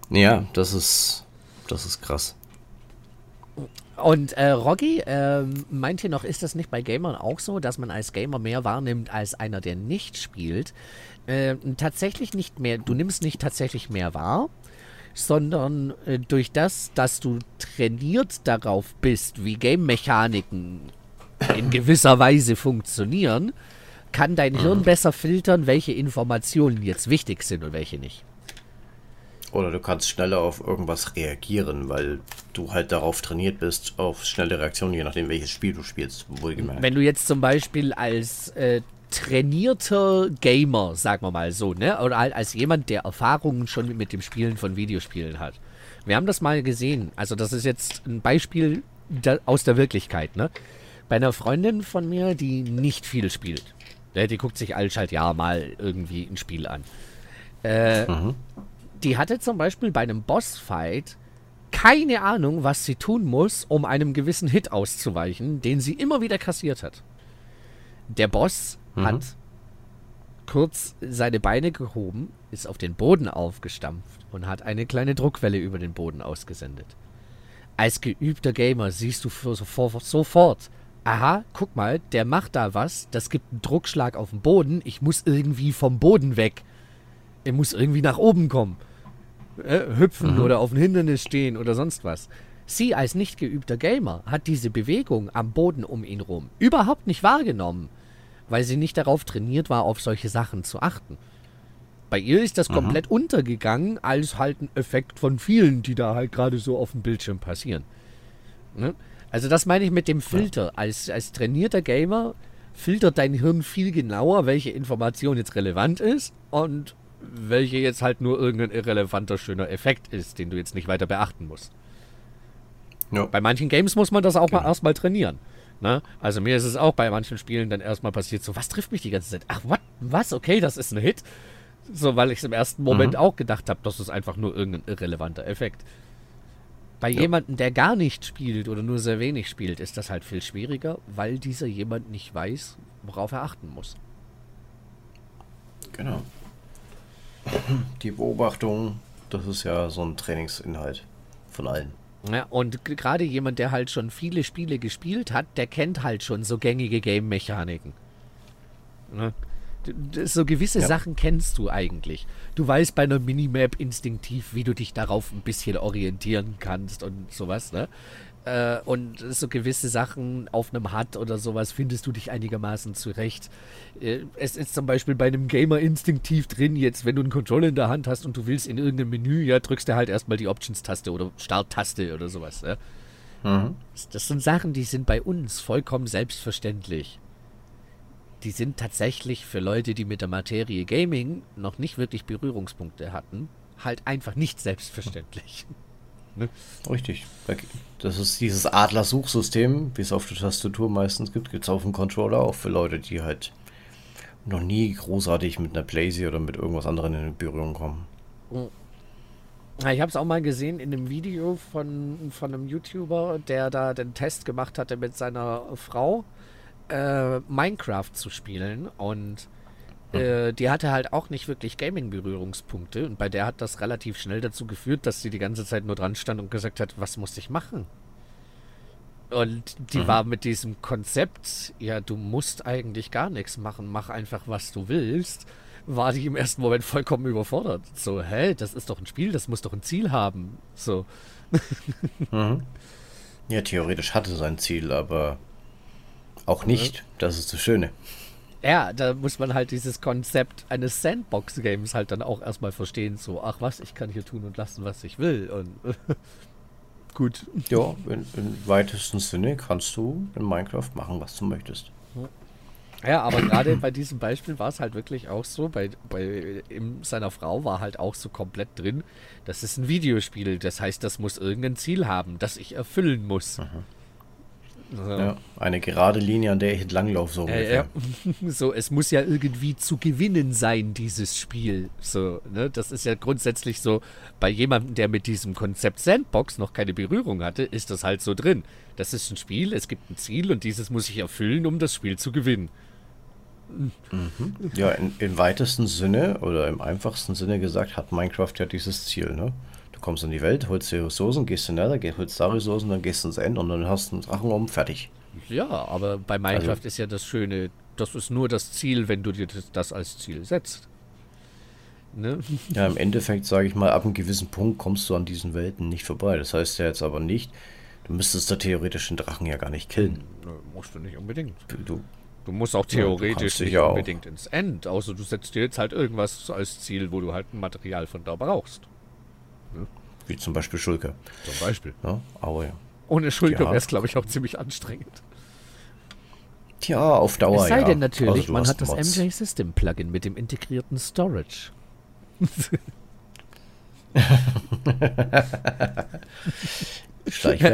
Ja, das ist, das ist krass. Und äh, Rocky äh, meint hier noch, ist das nicht bei Gamern auch so, dass man als Gamer mehr wahrnimmt als einer, der nicht spielt? Äh, tatsächlich nicht mehr, du nimmst nicht tatsächlich mehr wahr, sondern äh, durch das, dass du trainiert darauf bist, wie Game-Mechaniken in gewisser Weise funktionieren, kann dein Hirn mhm. besser filtern, welche Informationen jetzt wichtig sind und welche nicht. Oder du kannst schneller auf irgendwas reagieren, weil du halt darauf trainiert bist, auf schnelle Reaktionen, je nachdem, welches Spiel du spielst, wohlgemerkt. Wenn du jetzt zum Beispiel als äh, trainierter Gamer, sagen wir mal so, ne? Oder halt als jemand, der Erfahrungen schon mit dem Spielen von Videospielen hat. Wir haben das mal gesehen. Also, das ist jetzt ein Beispiel aus der Wirklichkeit, ne? Bei einer Freundin von mir, die nicht viel spielt. Ne? Die guckt sich alles halt ja mal irgendwie ein Spiel an. Äh, mhm die hatte zum Beispiel bei einem Bossfight keine Ahnung, was sie tun muss, um einem gewissen Hit auszuweichen, den sie immer wieder kassiert hat. Der Boss mhm. hat kurz seine Beine gehoben, ist auf den Boden aufgestampft und hat eine kleine Druckwelle über den Boden ausgesendet. Als geübter Gamer siehst du sofort, aha, guck mal, der macht da was, das gibt einen Druckschlag auf den Boden, ich muss irgendwie vom Boden weg. Er muss irgendwie nach oben kommen äh, hüpfen mhm. oder auf ein Hindernis stehen oder sonst was. Sie als nicht geübter Gamer hat diese Bewegung am Boden um ihn rum überhaupt nicht wahrgenommen, weil sie nicht darauf trainiert war, auf solche Sachen zu achten. Bei ihr ist das mhm. komplett untergegangen, als halt ein Effekt von vielen, die da halt gerade so auf dem Bildschirm passieren. Ne? Also das meine ich mit dem Filter. Als, als trainierter Gamer filtert dein Hirn viel genauer, welche Information jetzt relevant ist und welche jetzt halt nur irgendein irrelevanter, schöner Effekt ist, den du jetzt nicht weiter beachten musst. Ja. Bei manchen Games muss man das auch genau. mal erstmal trainieren. Ne? Also mir ist es auch bei manchen Spielen dann erstmal passiert, so, was trifft mich die ganze Zeit? Ach, what? was? Okay, das ist ein Hit. So, weil ich es im ersten Moment mhm. auch gedacht habe, das ist einfach nur irgendein irrelevanter Effekt. Bei ja. jemandem, der gar nicht spielt oder nur sehr wenig spielt, ist das halt viel schwieriger, weil dieser jemand nicht weiß, worauf er achten muss. Genau. Die Beobachtung, das ist ja so ein Trainingsinhalt von allen. Ja, und gerade jemand, der halt schon viele Spiele gespielt hat, der kennt halt schon so gängige Game-Mechaniken. Ne? So gewisse ja. Sachen kennst du eigentlich. Du weißt bei einer Minimap instinktiv, wie du dich darauf ein bisschen orientieren kannst und sowas, ne? Äh, und so gewisse Sachen auf einem HUD oder sowas findest du dich einigermaßen zurecht. Äh, es ist zum Beispiel bei einem Gamer instinktiv drin, jetzt wenn du einen Controller in der Hand hast und du willst in irgendeinem Menü, ja, drückst du halt erstmal die Options-Taste oder Start-Taste oder sowas. Ja? Mhm. Das, das sind Sachen, die sind bei uns vollkommen selbstverständlich. Die sind tatsächlich für Leute, die mit der Materie Gaming noch nicht wirklich Berührungspunkte hatten, halt einfach nicht selbstverständlich. Ne? Richtig. Das ist dieses Adler-Suchsystem, wie es auf der Tastatur meistens gibt, gibt es auf dem Controller auch für Leute, die halt noch nie großartig mit einer Playsee oder mit irgendwas anderem in Berührung kommen. Ich habe es auch mal gesehen in einem Video von, von einem YouTuber, der da den Test gemacht hatte mit seiner Frau, äh, Minecraft zu spielen. Und äh, die hatte halt auch nicht wirklich Gaming-Berührungspunkte und bei der hat das relativ schnell dazu geführt, dass sie die ganze Zeit nur dran stand und gesagt hat, was muss ich machen? Und die mhm. war mit diesem Konzept, ja, du musst eigentlich gar nichts machen, mach einfach, was du willst, war die im ersten Moment vollkommen überfordert. So, hä, das ist doch ein Spiel, das muss doch ein Ziel haben. So. Mhm. Ja, theoretisch hatte sein Ziel, aber auch nicht. Das ist das Schöne. Ja, da muss man halt dieses Konzept eines Sandbox-Games halt dann auch erstmal verstehen. So, ach was, ich kann hier tun und lassen, was ich will. Und gut. Ja, in weitesten Sinne kannst du in Minecraft machen, was du möchtest. Ja, aber gerade bei diesem Beispiel war es halt wirklich auch so, bei, bei in seiner Frau war halt auch so komplett drin, das ist ein Videospiel, das heißt, das muss irgendein Ziel haben, das ich erfüllen muss. So. Ja, eine gerade Linie, an der ich entlanglaufe, so ungefähr. Äh, ja. so, es muss ja irgendwie zu gewinnen sein, dieses Spiel. So, ne? Das ist ja grundsätzlich so, bei jemandem, der mit diesem Konzept Sandbox noch keine Berührung hatte, ist das halt so drin. Das ist ein Spiel, es gibt ein Ziel und dieses muss ich erfüllen, um das Spiel zu gewinnen. Mhm. Ja, in, im weitesten Sinne oder im einfachsten Sinne gesagt, hat Minecraft ja dieses Ziel, ne? Du kommst in die Welt, holst dir Ressourcen, gehst in Nether, holst da Ressourcen, dann gehst ins End und dann hast du einen Drachen um, fertig. Ja, aber bei Minecraft also, ist ja das Schöne, das ist nur das Ziel, wenn du dir das, als Ziel setzt. Ne? Ja, im Endeffekt sage ich mal, ab einem gewissen Punkt kommst du an diesen Welten nicht vorbei. Das heißt ja jetzt aber nicht, du müsstest da theoretisch den Drachen ja gar nicht killen. Ne, musst du nicht unbedingt. Du, du musst auch theoretisch ja, nicht unbedingt ins End, außer du setzt dir jetzt halt irgendwas als Ziel, wo du halt ein Material von da brauchst. Wie zum Beispiel Schulke. Zum Beispiel. Ja, aber ja. Ohne Schulke ja. wäre es, glaube ich, auch ziemlich anstrengend. Tja, auf Dauer. Es sei ja. denn natürlich, also, man hat das Mods. MJ System Plugin mit dem integrierten Storage.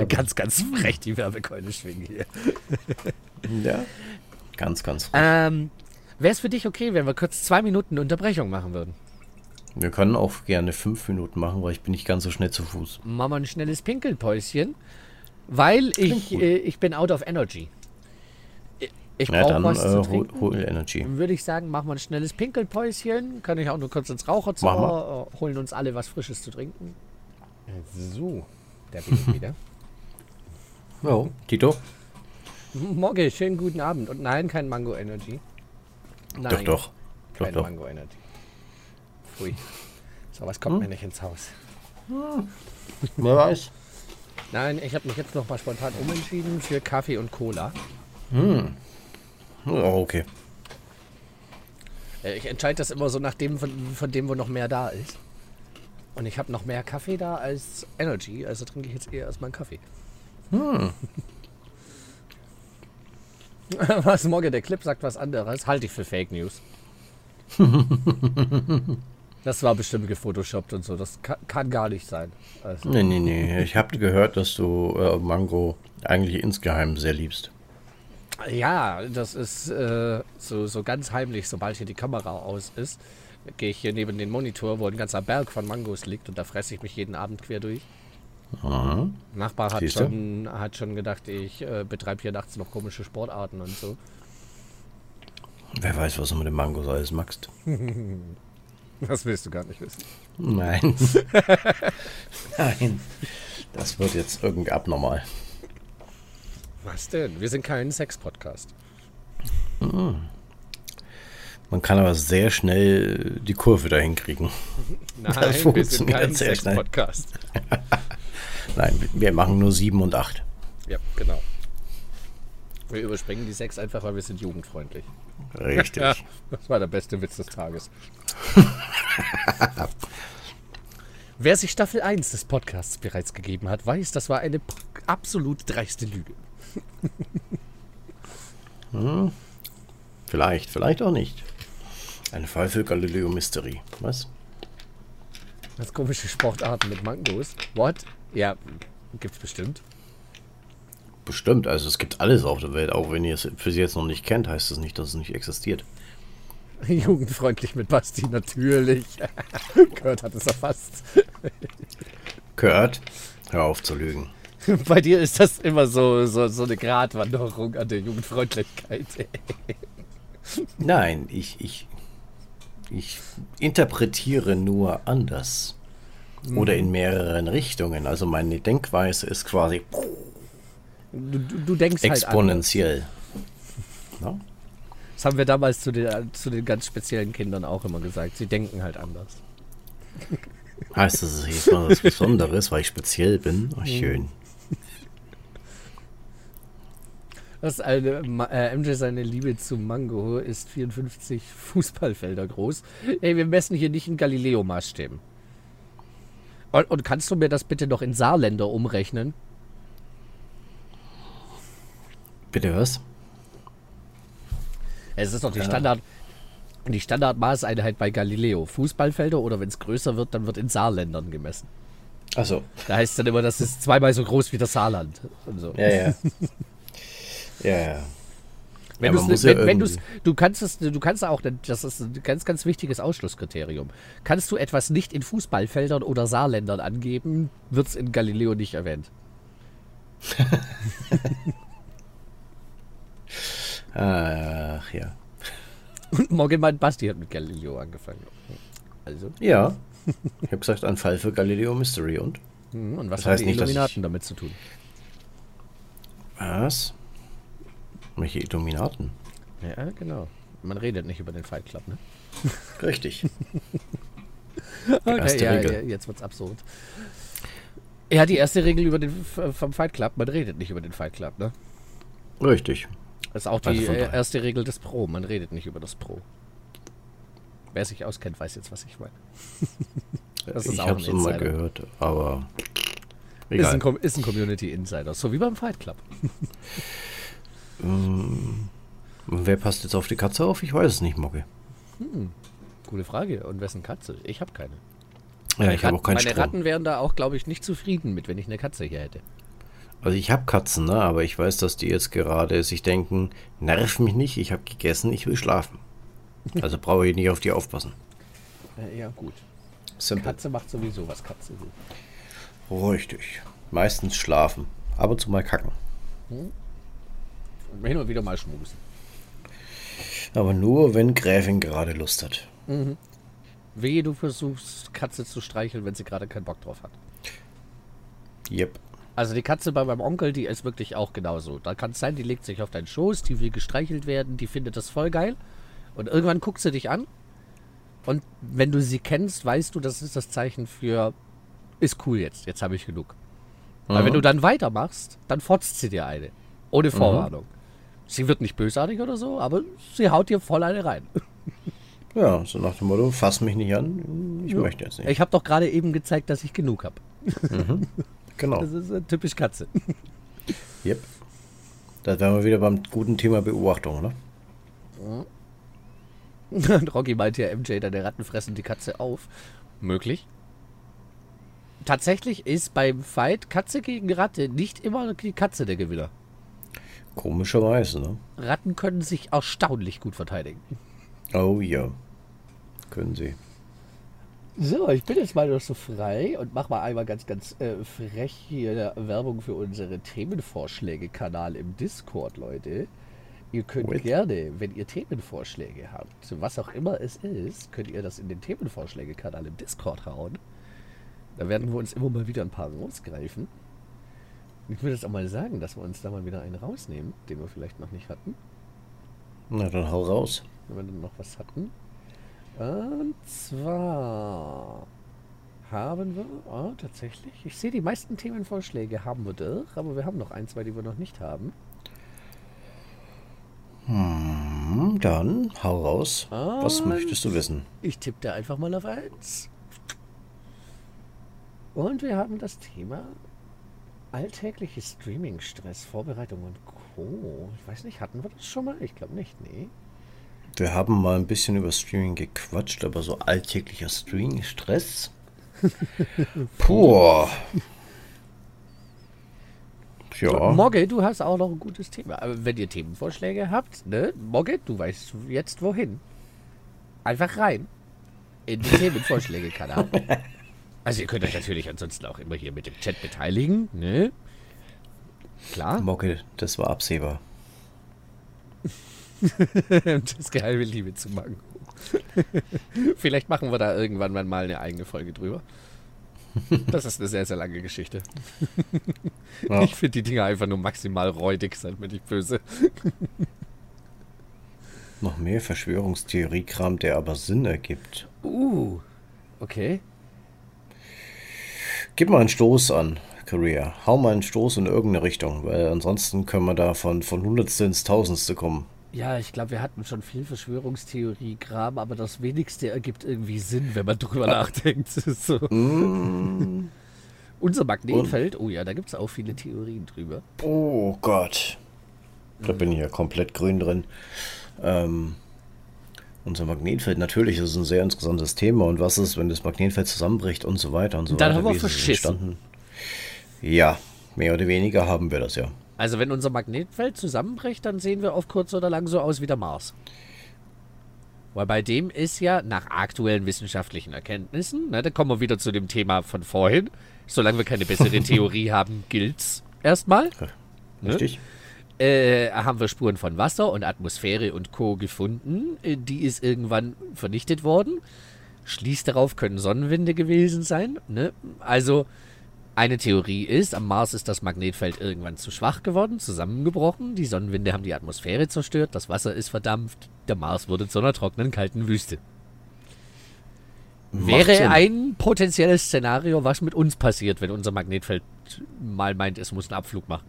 ganz, ganz frech die Werbekeule schwingen hier. ja, ganz, ganz frech. Ähm, Wäre es für dich okay, wenn wir kurz zwei Minuten Unterbrechung machen würden? Wir können auch gerne fünf Minuten machen, weil ich bin nicht ganz so schnell zu Fuß. Machen wir ein schnelles Pinkelpäuschen, weil ich, äh, ich bin out of energy. Ich brauche ja, was äh, zu trinken. Hol, hol Energy. Würde ich sagen, machen wir ein schnelles Pinkelpäuschen. Kann ich auch nur kurz ins Raucherzimmer, äh, holen uns alle was Frisches zu trinken. So, da bin ich wieder. Ja, Tito? Morgen, schönen guten Abend. Und nein, kein Mango Energy. Nein, doch, doch. Kein doch, Mango Energy. Pfui. So was kommt hm? mir nicht ins Haus. Hm. Wer weiß. Nein, ich habe mich jetzt noch mal spontan umentschieden für Kaffee und Cola. Hm. Oh, okay. Äh, ich entscheide das immer so nach dem, von, von dem, wo noch mehr da ist. Und ich habe noch mehr Kaffee da als Energy, also trinke ich jetzt eher erstmal einen Kaffee. Hm. was morgen der Clip sagt was anderes, halte ich für Fake News. Das war bestimmt gefotoshoppt und so. Das kann, kann gar nicht sein. Also. Nee, nee, nee. Ich habe gehört, dass du äh, Mango eigentlich insgeheim sehr liebst. Ja, das ist äh, so, so ganz heimlich, sobald hier die Kamera aus ist, gehe ich hier neben den Monitor, wo ein ganzer Berg von Mangos liegt und da fresse ich mich jeden Abend quer durch. Aha. Nachbar hat schon, hat schon gedacht, ich äh, betreibe hier nachts noch komische Sportarten und so. Wer weiß, was du mit dem Mangos alles magst. Das willst du gar nicht wissen. Nein. Nein. Das wird jetzt irgendwie abnormal. Was denn? Wir sind kein Sex-Podcast. Mhm. Man kann aber sehr schnell die Kurve dahin kriegen. Nein, das wir sind kein Sex-Podcast. Nein, wir machen nur 7 und 8. Ja, genau. Wir überspringen die 6 einfach, weil wir sind jugendfreundlich. Richtig. Ja, das war der beste Witz des Tages. Wer sich Staffel 1 des Podcasts bereits gegeben hat, weiß, das war eine absolut dreiste Lüge. hm. Vielleicht, vielleicht auch nicht. Ein Fall für Galileo Mystery. Was? Das komische Sportarten mit Mangos. What? Ja, gibt's bestimmt. Bestimmt, also es gibt alles auf der Welt. Auch wenn ihr es für sie jetzt noch nicht kennt, heißt das nicht, dass es nicht existiert. Jugendfreundlich mit Basti, natürlich. Kurt hat es erfasst. Kurt, hör auf zu lügen. Bei dir ist das immer so, so, so eine Gratwanderung an der Jugendfreundlichkeit. Nein, ich, ich, ich interpretiere nur anders. Oder in mehreren Richtungen. Also meine Denkweise ist quasi Du, du denkst halt exponentiell. Halt das haben wir damals zu den, zu den ganz speziellen Kindern auch immer gesagt. Sie denken halt anders. Heißt das jetzt mal was Besonderes, weil ich speziell bin? Oh, schön. Das eine, äh, MJ seine Liebe zu Mango ist 54 Fußballfelder groß. Ey, wir messen hier nicht in Galileo-Maßstäben. Und, und kannst du mir das bitte noch in Saarländer umrechnen? Bitte was? Es ist doch die Standard, die Standardmaßeinheit bei Galileo. Fußballfelder oder wenn es größer wird, dann wird in Saarländern gemessen. Achso. Da heißt es dann immer, das ist zweimal so groß wie das Saarland. Und so. Ja, ja. ja, ja. Wenn Ja, du's, ja wenn, wenn du's, du kannst es, du kannst auch, das ist ein ganz, ganz wichtiges Ausschlusskriterium. Kannst du etwas nicht in Fußballfeldern oder Saarländern angeben, wird es in Galileo nicht erwähnt. Ach ja. Und Morgan meint, Basti hat mit Galileo angefangen. Also, Ja. Ich habe gesagt, ein Fall für Galileo Mystery und? hm, und was Das haben heißt die nicht, dass ich- Illuminaten damit zu tun? Was? Welche Illuminaten? Ja, genau. Man redet nicht über den Fight Club, ne? Richtig. Okay, erste ja, Regel. ja, jetzt wird's absurd. Ja, die erste Regel über den, vom Fight Club, man redet nicht über den Fight Club, ne? Richtig. Das ist auch die äh, erste Regel des Pro, man redet nicht über das Pro. Wer sich auskennt, weiß jetzt, was ich meine. Das ist ich auch habe ein es mal Insider. gehört, aber Ist ein, ist ein Community Insider, so wie beim Fight Club. Und Wer passt jetzt auf die Katze auf? Ich weiß es nicht, Mocke. Gute Frage. Und wessen Katze? Ich habe keine. Ja, ich habe auch keinen Meine Strom. Ratten wären da auch, glaube ich, nicht zufrieden mit, wenn ich eine Katze hier hätte. Also ich habe Katzen, ne? aber ich weiß, dass die jetzt gerade sich denken, nerv mich nicht, ich habe gegessen, ich will schlafen. Also brauche ich nicht auf die aufpassen. Ja, gut. Simple. Katze macht sowieso, was Katze will. Richtig. Meistens schlafen. Ab und zu mal kacken. Und hin und wieder mal schmusen. Aber nur, wenn Gräfin gerade Lust hat. Wehe, du versuchst, Katze zu streicheln, wenn sie gerade keinen Bock drauf hat. Yep. Also die Katze bei meinem Onkel, die ist wirklich auch genauso. Da kann es sein, die legt sich auf deinen Schoß, die will gestreichelt werden, die findet das voll geil. Und irgendwann guckt sie dich an. Und wenn du sie kennst, weißt du, das ist das Zeichen für, ist cool jetzt, jetzt habe ich genug. Weil wenn du dann weitermachst, dann fotzt sie dir eine. Ohne Vorwarnung. Sie wird nicht bösartig oder so, aber sie haut dir voll eine rein. Ja, so nach dem Motto, fass mich nicht an, ich möchte jetzt nicht. Ich habe doch gerade eben gezeigt, dass ich genug habe. Genau. Das ist äh, typisch Katze. Yep. Da wären wir wieder beim guten Thema Beobachtung, ne? Und Rocky meint ja, MJ, deine Ratten fressen die Katze auf. Möglich. Tatsächlich ist beim Fight Katze gegen Ratte nicht immer die Katze der Gewinner. Komischerweise, ne? Ratten können sich erstaunlich gut verteidigen. Oh ja. Können sie. So, ich bin jetzt mal noch so frei und mach mal einmal ganz, ganz äh, frech hier Werbung für unsere Themenvorschläge-Kanal im Discord, Leute. Ihr könnt Wait. gerne, wenn ihr Themenvorschläge habt, was auch immer es ist, könnt ihr das in den Themenvorschläge-Kanal im Discord hauen. Da werden wir uns immer mal wieder ein paar rausgreifen. Ich würde jetzt auch mal sagen, dass wir uns da mal wieder einen rausnehmen, den wir vielleicht noch nicht hatten. Na, dann hau raus. wenn wir dann noch was hatten. Und zwar haben wir, oh, tatsächlich, ich sehe die meisten Themenvorschläge haben wir durch, aber wir haben noch ein, zwei, die wir noch nicht haben. Hm, dann hau raus. Was Und- möchtest du wissen? Ich tippe da einfach mal auf eins. Und wir haben das Thema alltägliche Streaming-Stress, Vorbereitung und Co. Ich weiß nicht, hatten wir das schon mal? Ich glaube nicht, nee. Wir haben mal ein bisschen über Streaming gequatscht, aber so alltäglicher Streaming-Stress. Puh. Ja. Mogge, du hast auch noch ein gutes Thema. Aber wenn ihr Themenvorschläge habt, ne? Mogge, du weißt jetzt wohin. Einfach rein. In den Themenvorschläge-Kanal. Also ihr könnt euch natürlich ansonsten auch immer hier mit dem Chat beteiligen, ne? Klar. Mocke, das war absehbar. das geheime Liebe zu Mango. Vielleicht machen wir da irgendwann mal eine eigene Folge drüber. Das ist eine sehr, sehr lange Geschichte. Ja. Ich finde die Dinger einfach nur maximal räudig, seid mir nicht böse. Noch mehr Verschwörungstheorie-Kram, der aber Sinn ergibt. Uh, okay. Gib mal einen Stoß an, Korea. Hau mal einen Stoß in irgendeine Richtung, weil ansonsten können wir da von, von Hundertste ins Tausendste kommen. Ja, ich glaube, wir hatten schon viel Verschwörungstheorie-Kram, aber das wenigste ergibt irgendwie Sinn, wenn man drüber nachdenkt. so. Unser Magnetfeld, oh ja, da gibt es auch viele Theorien drüber. Oh Gott. Da bin ich ja komplett grün drin. Ähm, unser Magnetfeld, natürlich, ist ein sehr interessantes Thema. Und was ist, wenn das Magnetfeld zusammenbricht und so weiter und so Dann weiter? haben wir verschissen. Ja, mehr oder weniger haben wir das ja. Also wenn unser Magnetfeld zusammenbricht, dann sehen wir auf kurz oder lang so aus wie der Mars. Weil bei dem ist ja nach aktuellen wissenschaftlichen Erkenntnissen, ne, da kommen wir wieder zu dem Thema von vorhin, solange wir keine bessere Theorie haben, gilt's erstmal. Ne? Richtig? Äh, haben wir Spuren von Wasser und Atmosphäre und Co. gefunden. Äh, Die ist irgendwann vernichtet worden. Schließt darauf, können Sonnenwinde gewesen sein. Ne? Also, eine Theorie ist, am Mars ist das Magnetfeld irgendwann zu schwach geworden, zusammengebrochen. Die Sonnenwinde haben die Atmosphäre zerstört, das Wasser ist verdampft. Der Mars wurde zu einer trockenen, kalten Wüste. Macht Wäre Sinn. ein potenzielles Szenario, was mit uns passiert, wenn unser Magnetfeld mal meint, es muss einen Abflug machen.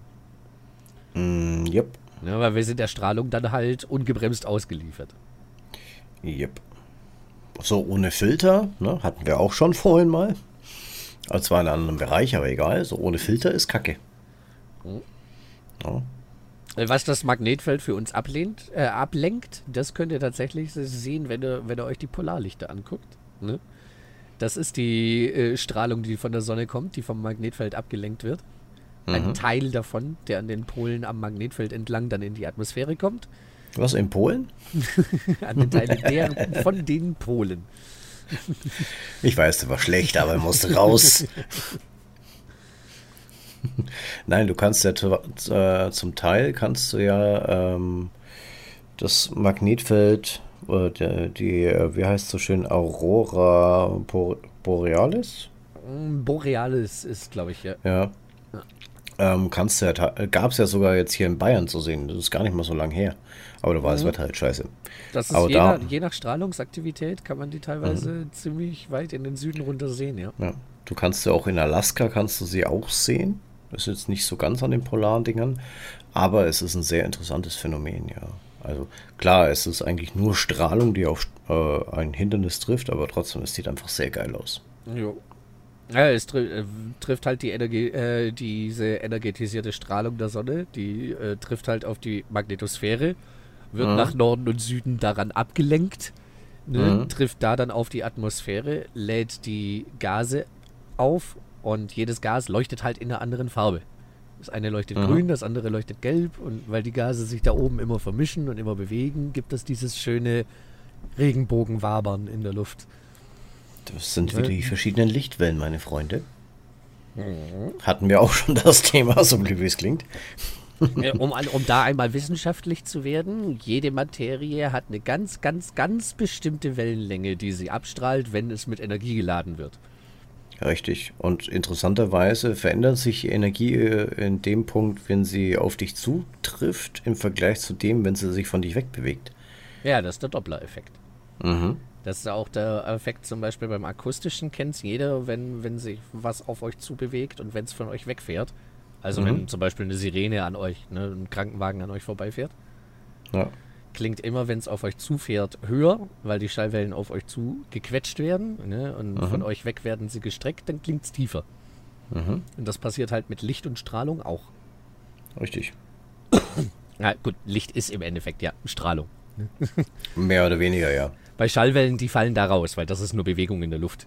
Mm, yep. Ne, weil wir sind der Strahlung dann halt ungebremst ausgeliefert. Yep. So, ohne Filter, ne, hatten wir auch schon vorhin mal. Also zwar in einem anderen Bereich, aber egal. So ohne Filter ist Kacke. Ja. Äh, Was das Magnetfeld für uns ablehnt, äh, ablenkt, das könnt ihr tatsächlich sehen, wenn ihr, wenn ihr euch die Polarlichter anguckt. Ne? Das ist die äh, Strahlung, die von der Sonne kommt, die vom Magnetfeld abgelenkt wird. Ein Teil davon, der an den Polen am Magnetfeld entlang dann in die Atmosphäre kommt. Was in Polen? An den Teilen der, von den Polen. Ich weiß, der war schlecht, aber er musste raus. Nein, du kannst ja äh, zum Teil kannst du ja ähm, das Magnetfeld, äh, die, äh, wie heißt es so schön, Aurora Bo- Borealis? Mm, Borealis ist, glaube ich, ja. Ja. Ähm, kannst du ja, gab es ja sogar jetzt hier in Bayern zu sehen. Das ist gar nicht mal so lang her. Aber da war das Wetter halt scheiße. Das ist je, da- nach, je nach Strahlungsaktivität kann man die teilweise ziemlich weit in den Süden runter sehen, ja. Ja. Du kannst ja auch in Alaska kannst du sie auch sehen. Das ist jetzt nicht so ganz an den polaren Dingern, aber es ist ein sehr interessantes Phänomen, ja. Also klar, es ist eigentlich nur Strahlung, die auf äh, ein Hindernis trifft, aber trotzdem, es sieht einfach sehr geil aus. Jo. Ja, es tri äh, trifft halt die Energie, äh, diese energetisierte Strahlung der Sonne, die äh, trifft halt auf die Magnetosphäre, wird Mhm. nach Norden und Süden daran abgelenkt, ne, Mhm. trifft da dann auf die Atmosphäre, lädt die Gase auf und jedes Gas leuchtet halt in einer anderen Farbe. Das eine leuchtet Mhm. grün, das andere leuchtet gelb und weil die Gase sich da oben immer vermischen und immer bewegen, gibt es dieses schöne Regenbogenwabern in der Luft. Das sind wieder die verschiedenen Lichtwellen, meine Freunde. Hatten wir auch schon das Thema, so blöd wie es klingt. Äh, um, um da einmal wissenschaftlich zu werden, jede Materie hat eine ganz, ganz, ganz bestimmte Wellenlänge, die sie abstrahlt, wenn es mit Energie geladen wird. Richtig. Und interessanterweise verändert sich Energie äh, in dem Punkt, wenn sie auf dich zutrifft, im Vergleich zu dem, wenn sie sich von dich wegbewegt. Ja, das ist der Doppler-Effekt. Mhm. Das ist auch der Effekt zum Beispiel beim akustischen, kennt jeder, wenn, wenn sich was auf euch zubewegt und wenn es von euch wegfährt. Also Mhm. wenn zum Beispiel eine Sirene an euch, ne, ein Krankenwagen an euch vorbeifährt, Ja. klingt immer, wenn es auf euch zufährt, höher, weil die Schallwellen auf euch zu gequetscht werden ne, und Mhm. von euch weg werden sie gestreckt, dann klingt es tiefer. Mhm. Und das passiert halt mit Licht und Strahlung auch. Richtig. Ja, gut, Licht ist im Endeffekt ja Strahlung. Mehr oder weniger, ja. Bei Schallwellen, die fallen da raus, weil das ist nur Bewegung in der Luft.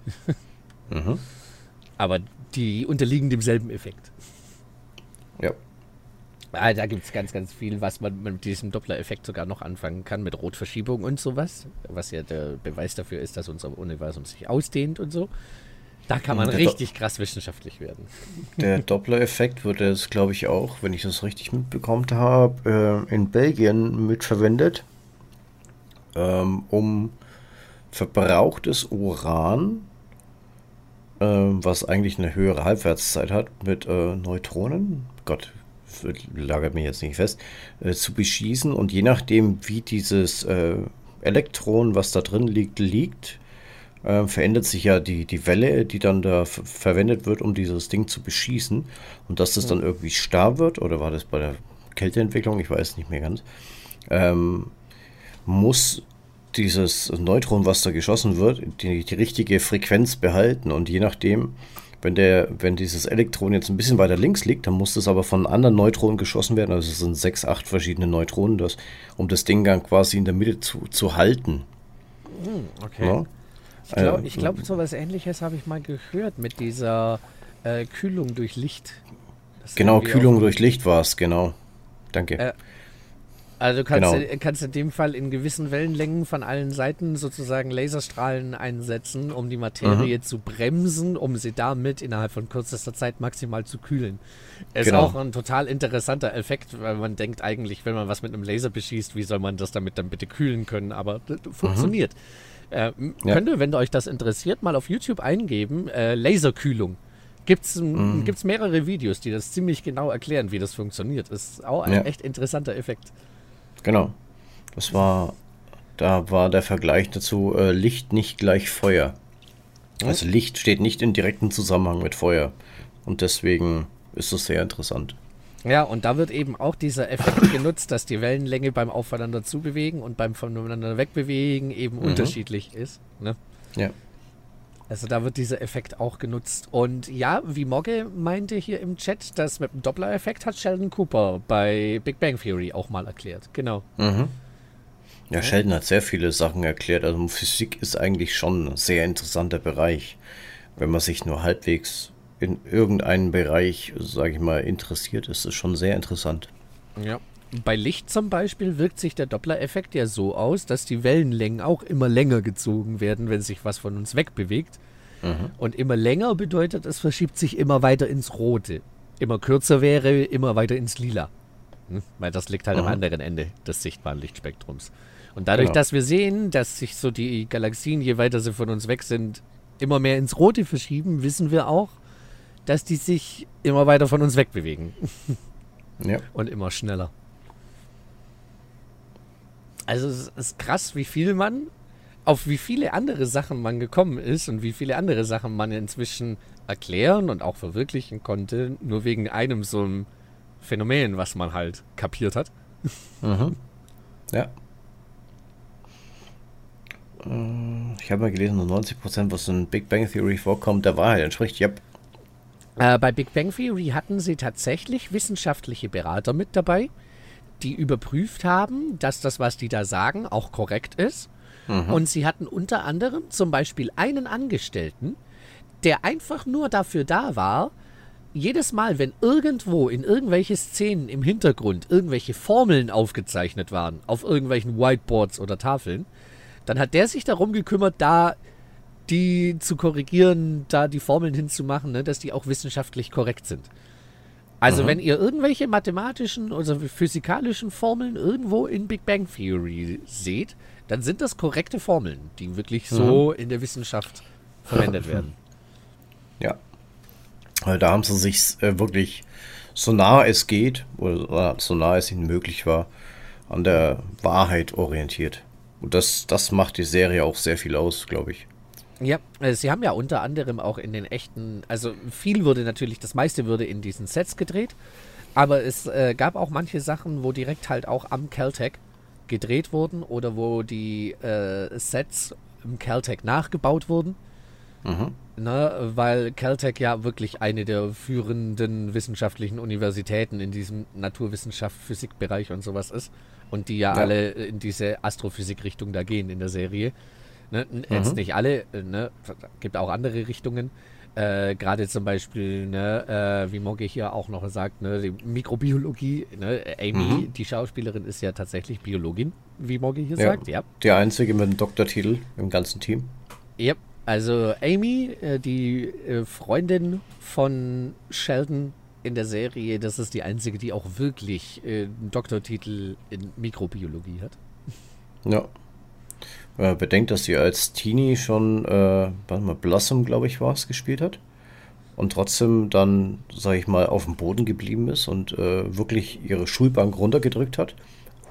Mhm. Aber die unterliegen demselben Effekt. Ja. Ah, da gibt es ganz, ganz viel, was man mit diesem Doppler-Effekt sogar noch anfangen kann, mit Rotverschiebung und sowas. Was ja der Beweis dafür ist, dass unser Universum sich ausdehnt und so. Da kann man Der Do- richtig krass wissenschaftlich werden. Der Doppler-Effekt wird jetzt, glaube ich, auch, wenn ich das richtig mitbekommen habe, äh, in Belgien mitverwendet, ähm, um verbrauchtes Uran, ähm, was eigentlich eine höhere Halbwertszeit hat, mit äh, Neutronen, Gott, lagert mich jetzt nicht fest, äh, zu beschießen und je nachdem, wie dieses äh, Elektron, was da drin liegt, liegt, äh, verändert sich ja die, die Welle, die dann da ver verwendet wird, um dieses Ding zu beschießen. Und dass das dann irgendwie starr wird, oder war das bei der Kälteentwicklung, ich weiß nicht mehr ganz, ähm, muss dieses Neutron, was da geschossen wird, die, die richtige Frequenz behalten. Und je nachdem, Wenn, der, wenn dieses Elektron jetzt ein bisschen weiter links liegt, dann muss das aber von anderen Neutronen geschossen werden. Also es sind sechs, acht verschiedene Neutronen, das, um das Ding dann quasi in der Mitte zu, zu halten. Hm, okay. Ja? Ich glaube, ich glaub, so was ähnliches habe ich mal gehört mit dieser äh, Kühlung durch Licht. Das genau, Kühlung durch Licht war es, genau. Danke. Äh, also du kannst, genau. kannst in dem Fall in gewissen Wellenlängen von allen Seiten sozusagen Laserstrahlen einsetzen, um die Materie mhm. zu bremsen, um sie damit innerhalb von kürzester Zeit maximal zu kühlen. Ist genau. auch ein total interessanter Effekt, weil man denkt eigentlich, wenn man was mit einem Laser beschießt, wie soll man das damit dann bitte kühlen können? Aber das funktioniert. Mhm. Äh, ja. Könnt ihr, wenn euch das interessiert, mal auf YouTube eingeben, äh, Laserkühlung. Gibt es mm. mehrere Videos, die das ziemlich genau erklären, wie das funktioniert. Ist auch ein ja. echt interessanter Effekt. Genau. Das war, da war der Vergleich dazu, äh, Licht nicht gleich Feuer. Hm? Also Licht steht nicht in direktem Zusammenhang mit Feuer. Und deswegen ist es sehr interessant. Ja, und da wird eben auch dieser Effekt genutzt, dass die Wellenlänge beim Aufeinander zubewegen und beim voneinander wegbewegen eben mhm. unterschiedlich ist. Ne? Ja. Also da wird dieser Effekt auch genutzt. Und ja, wie Mogge meinte hier im Chat, das mit dem Doppler-Effekt hat Sheldon Cooper bei Big Bang Theory auch mal erklärt. Genau. Mhm. Ja, Sheldon hat sehr viele Sachen erklärt. Also Physik ist eigentlich schon ein sehr interessanter Bereich, wenn man sich nur halbwegs in irgendeinen Bereich, sage ich mal, interessiert, ist es schon sehr interessant. Ja. Bei Licht zum Beispiel wirkt sich der Doppler-Effekt ja so aus, dass die Wellenlängen auch immer länger gezogen werden, wenn sich was von uns wegbewegt. Mhm. Und immer länger bedeutet, es verschiebt sich immer weiter ins Rote. Immer kürzer wäre, immer weiter ins Lila. Hm? Weil das liegt halt mhm. am anderen Ende des sichtbaren Lichtspektrums. Und dadurch, genau. dass wir sehen, dass sich so die Galaxien, je weiter sie von uns weg sind, immer mehr ins Rote verschieben, wissen wir auch, dass die sich immer weiter von uns wegbewegen. ja. Und immer schneller. Also es ist krass, wie viel man, auf wie viele andere Sachen man gekommen ist und wie viele andere Sachen man inzwischen erklären und auch verwirklichen konnte, nur wegen einem so einem Phänomen, was man halt kapiert hat. Mhm. Ja. Äh, ich habe mal gelesen, nur 90%, was in Big Bang Theory vorkommt, der Wahrheit entspricht. Ja. Äh, bei Big Bang Theory hatten sie tatsächlich wissenschaftliche Berater mit dabei, die überprüft haben, dass das, was die da sagen, auch korrekt ist. Mhm. Und sie hatten unter anderem zum Beispiel einen Angestellten, der einfach nur dafür da war, jedes Mal, wenn irgendwo in irgendwelche Szenen im Hintergrund irgendwelche Formeln aufgezeichnet waren, auf irgendwelchen Whiteboards oder Tafeln, dann hat der sich darum gekümmert, da die zu korrigieren, da die Formeln hinzumachen, ne, dass die auch wissenschaftlich korrekt sind. Also mhm. wenn ihr irgendwelche mathematischen oder physikalischen Formeln irgendwo in Big Bang Theory seht, dann sind das korrekte Formeln, die wirklich so mhm. in der Wissenschaft verwendet werden. Ja. Da haben sie sich äh, wirklich so nah es geht, oder so nah es ihnen möglich war, an der Wahrheit orientiert. Und das, das macht die Serie auch sehr viel aus, glaube ich. Ja, äh, sie haben ja unter anderem auch in den echten, also viel wurde natürlich, das meiste wurde in diesen Sets gedreht, aber es äh, gab auch manche Sachen, wo direkt halt auch am Caltech gedreht wurden oder wo die äh, Sets im Caltech nachgebaut wurden. Mhm. Ne, weil Caltech ja wirklich eine der führenden wissenschaftlichen Universitäten in diesem Naturwissenschaft, Physikbereich und sowas ist. Und die ja, ja. alle in diese Astrophysik-Richtung da gehen in der Serie. Ne? Jetzt mhm. nicht alle, äh, ne? gibt auch andere Richtungen. Äh, Gerade zum Beispiel, ne, äh, wie Mogge hier auch noch sagt, ne, die Mikrobiologie. Ne? Amy, mhm. die Schauspielerin, ist ja tatsächlich Biologin, wie Mogge hier ja, sagt. Ja. Die einzige mit dem Doktortitel im ganzen Team. Ja, also Amy, äh, die äh, Freundin von Sheldon in der Serie, das ist die einzige, die auch wirklich äh, einen Doktortitel in Mikrobiologie hat. Ja äh, bedenkt, dass sie als Teenie schon, äh, warte mal, Blossom, glaube ich, war es, gespielt hat. Und trotzdem dann, sage ich mal, auf dem Boden geblieben ist und äh, wirklich ihre Schulbank runtergedrückt hat.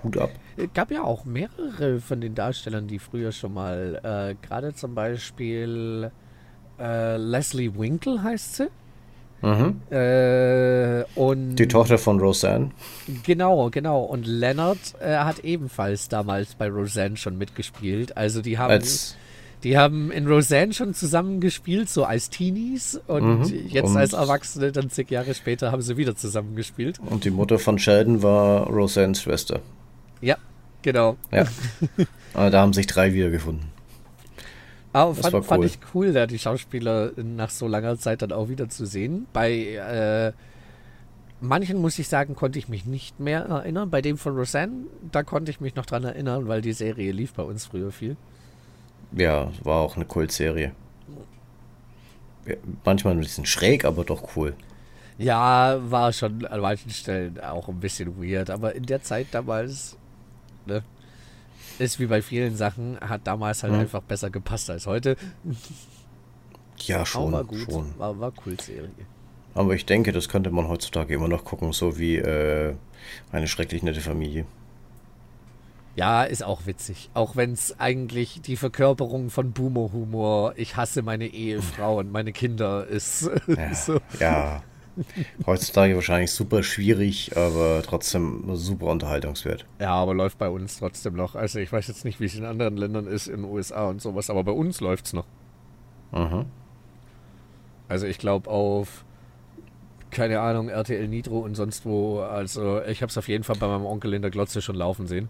Hut ab. Es gab ja auch mehrere von den Darstellern, die früher schon mal, äh, gerade zum Beispiel äh, Leslie Winkle heißt sie. Mhm. Äh, und die Tochter von Roseanne. Genau, genau. Und Leonard äh, hat ebenfalls damals bei Roseanne schon mitgespielt. Also die haben, Als, Die haben in Roseanne schon zusammen gespielt, so als Teenies. Und Mhm. jetzt Und- als Erwachsene, dann zig Jahre später, haben sie wieder zusammen gespielt. Und die Mutter von Sheldon war Roseannes Schwester. Ja, genau. Ja. Da haben sich drei wiedergefunden. Aber Das fand, fand cool. ich cool, da die Schauspieler nach so langer Zeit dann auch wieder zu sehen. Bei äh, manchen, muss ich sagen, konnte ich mich nicht mehr erinnern. Bei dem von Roseanne, da konnte ich mich noch dran erinnern, weil die Serie lief bei uns früher viel. Ja, war auch eine Kultserie. Ja, manchmal ein bisschen schräg, aber doch cool. Ja, war schon an manchen Stellen auch ein bisschen weird, aber in der Zeit damals, ne, ist wie bei vielen Sachen, hat damals halt Mhm. einfach besser gepasst als heute. Ja, Aber schon, war gut, schon. war, war cool Serie. Aber ich denke, das könnte man heutzutage immer noch gucken, so wie äh, eine schrecklich nette Familie. Ja, ist auch witzig. Auch wenn es eigentlich die Verkörperung von Boomer-Humor, ich hasse meine Ehefrau und meine Kinder ist. Ja, so. ja. Heutzutage wahrscheinlich super schwierig, aber trotzdem super unterhaltungswert. Ja, aber läuft bei uns trotzdem noch. Also ich weiß jetzt nicht, wie es in anderen Ländern ist, in den USA und sowas, aber bei uns läuft's noch. Mhm. Also ich glaube auf, keine Ahnung, RTL Nitro und sonst wo. Also ich habe es auf jeden Fall bei meinem Onkel in der Glotze schon laufen sehen.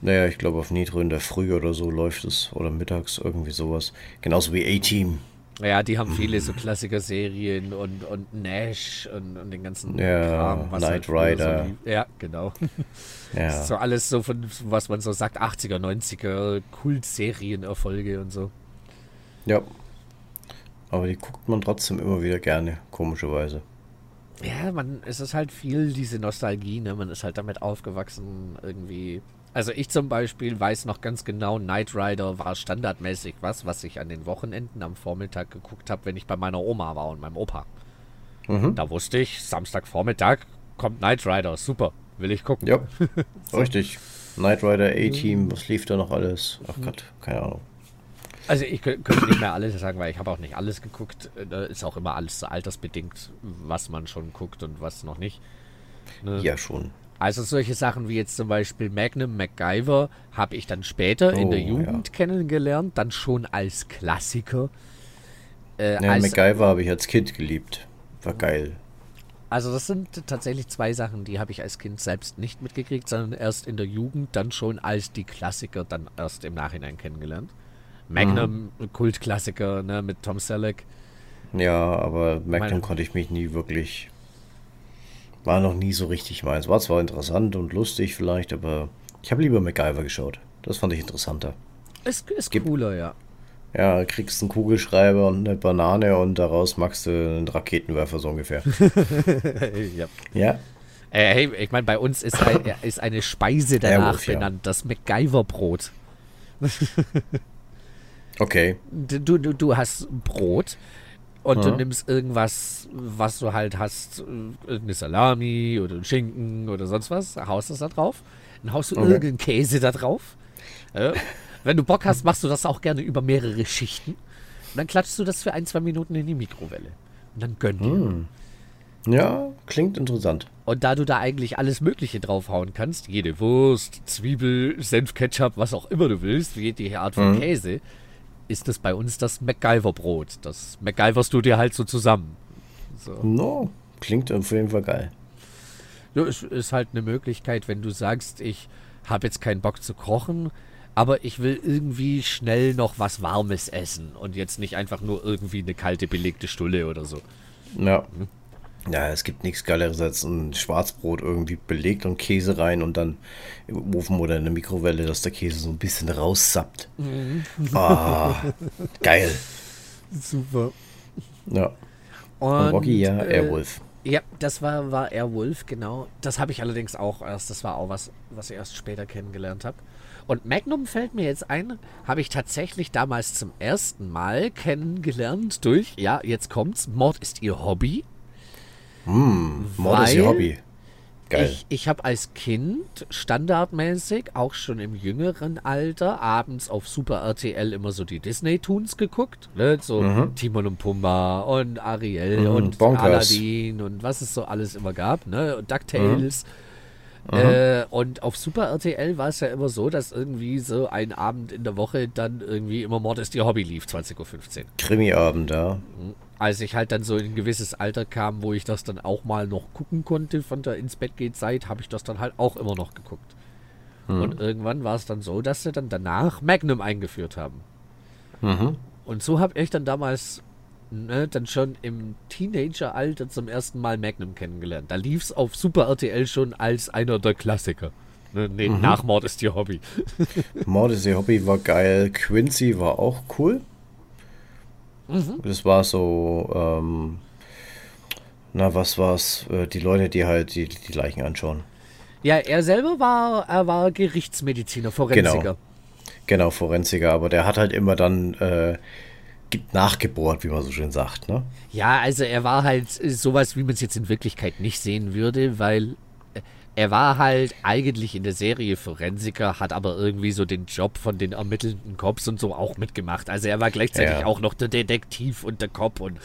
Naja, ich glaube auf Nitro in der Früh oder so läuft es oder mittags irgendwie sowas. Genauso wie A-Team. Ja, die haben viele so Klassiker-Serien und, und Nash und, und den ganzen Ja, was Knight früher Rider. So ja, genau. Ja. So alles so von, was man so sagt, 80er, 90er, Kultserienerfolge und so. ja. Aber die guckt man trotzdem immer wieder gerne, komischerweise. Ja, man, es ist halt viel diese Nostalgie, ne? Man ist halt damit aufgewachsen, irgendwie. Also ich zum Beispiel weiß noch ganz genau, Knight Rider war standardmäßig was, was ich an den Wochenenden am Vormittag geguckt habe, wenn ich bei meiner Oma war und meinem Opa. Mhm. Da wusste ich, Samstagvormittag kommt Knight Rider, super, will ich gucken. Ja, richtig. Knight Rider, A-Team, was lief da noch alles? Ach Gott, keine Ahnung. Also ich kö- könnte nicht mehr alles sagen, weil ich habe auch nicht alles geguckt. Äh, Da ist auch immer alles so altersbedingt, was man schon guckt und was noch nicht. Ne? Ja, schon. Also solche Sachen wie jetzt zum Beispiel Magnum MacGyver habe ich dann später in der Oh, Jugend kennengelernt, dann schon als Klassiker. Äh, Ja, als, MacGyver habe ich als Kind geliebt. War geil. also das sind tatsächlich zwei Sachen, die habe ich als Kind selbst nicht mitgekriegt, sondern erst in der Jugend, dann schon als die Klassiker, dann erst im Nachhinein kennengelernt. Magnum, Kultklassiker, ne, mit Tom Selleck. Ja, aber Magnum Meine- konnte ich mich nie wirklich. War noch nie so richtig meins. War zwar interessant und lustig vielleicht, aber ich habe lieber MacGyver geschaut. Das fand ich interessanter. Ist, ist Gibt- cooler, ja. Ja, kriegst einen Kugelschreiber und eine Banane und daraus machst du einen Raketenwerfer so ungefähr. ja. ja, Äh, hey, ich meine, bei uns ist, ein, ist eine Speise danach Airwolf, ja. benannt, das MacGyver-Brot. okay. Du, du, du hast Brot und du Ja. nimmst irgendwas, was du halt hast, äh, irgendeine Salami oder Schinken oder sonst was, haust das da drauf, dann haust du Okay. irgendeinen Käse da drauf. Ja. Wenn du Bock hast, machst du das auch gerne über mehrere Schichten. Und dann klatschst du das für ein, zwei Minuten in die Mikrowelle. Und dann gönn dir. Hm. Ja, klingt interessant. Und da du da eigentlich alles Mögliche draufhauen kannst, jede Wurst, Zwiebel, Senf, Ketchup, was auch immer du willst, jede Art von Mhm. Käse, ist das bei uns das MacGyver-Brot. Das MacGyverst du dir halt so zusammen. So. No, klingt auf jeden Fall geil. Ja, es ist halt eine Möglichkeit, wenn du sagst, ich habe jetzt keinen Bock zu kochen, aber ich will irgendwie schnell noch was Warmes essen und jetzt nicht einfach nur irgendwie eine kalte belegte Stulle oder so. Ja. Ja, es gibt nichts Geileres als ein Schwarzbrot irgendwie belegt und Käse rein und dann im Ofen oder in der Mikrowelle, dass der Käse so ein bisschen raussappt. Ah, geil. Super. Ja. Und, Und Rocky, ja, äh, Airwolf. Ja, das war, war Airwolf, genau. Das habe ich allerdings auch erst, das war auch was, was ich erst später kennengelernt habe. Und Magnum fällt mir jetzt ein, habe ich tatsächlich damals zum ersten Mal kennengelernt durch, ja, jetzt kommt's, Mord ist ihr Hobby. Mord ist ihr Hobby. Geil. Ich, ich habe als Kind standardmäßig, auch schon im jüngeren Alter, abends auf Super RTL immer so die Disney-Toons geguckt. Ne? So Timon und Pumba und Ariel Mhm, und Bonkers. Aladdin und was es so alles immer gab. Ne? Und DuckTales. Äh, und auf Super RTL war es ja immer so, dass irgendwie so ein Abend in der Woche dann irgendwie immer Mord ist ihr Hobby lief, 20.15 Uhr. Krimi-Abend, ja. Als ich halt dann so in ein gewisses Alter kam, wo ich das dann auch mal noch gucken konnte von der ins Bett geht Zeit, habe ich das dann halt auch immer noch geguckt. Und irgendwann war es dann so, dass sie dann danach Magnum eingeführt haben. Mhm. Und so habe ich dann damals ne, dann schon im Teenageralter zum ersten Mal Magnum kennengelernt. Da lief es auf Super RTL schon als einer der Klassiker. Ne, nee, Nachmord ist ihr Hobby. Mord ist ihr Hobby war geil. Quincy war auch cool. Das war so, ähm, na, was war's? Äh, die Leute, die halt die, die Leichen anschauen. Ja, er selber war, er war Gerichtsmediziner, Forensiker. Genau, Forensiker, aber der hat halt immer dann äh, ge- nachgebohrt, wie man so schön sagt, ne? Ja, also er war halt äh, sowas, wie man es jetzt in Wirklichkeit nicht sehen würde, weil er war halt eigentlich in der Serie Forensiker, hat aber irgendwie so den Job von den ermittelnden Cops und so auch mitgemacht. Also er war gleichzeitig Ja. auch noch der Detektiv und der Cop und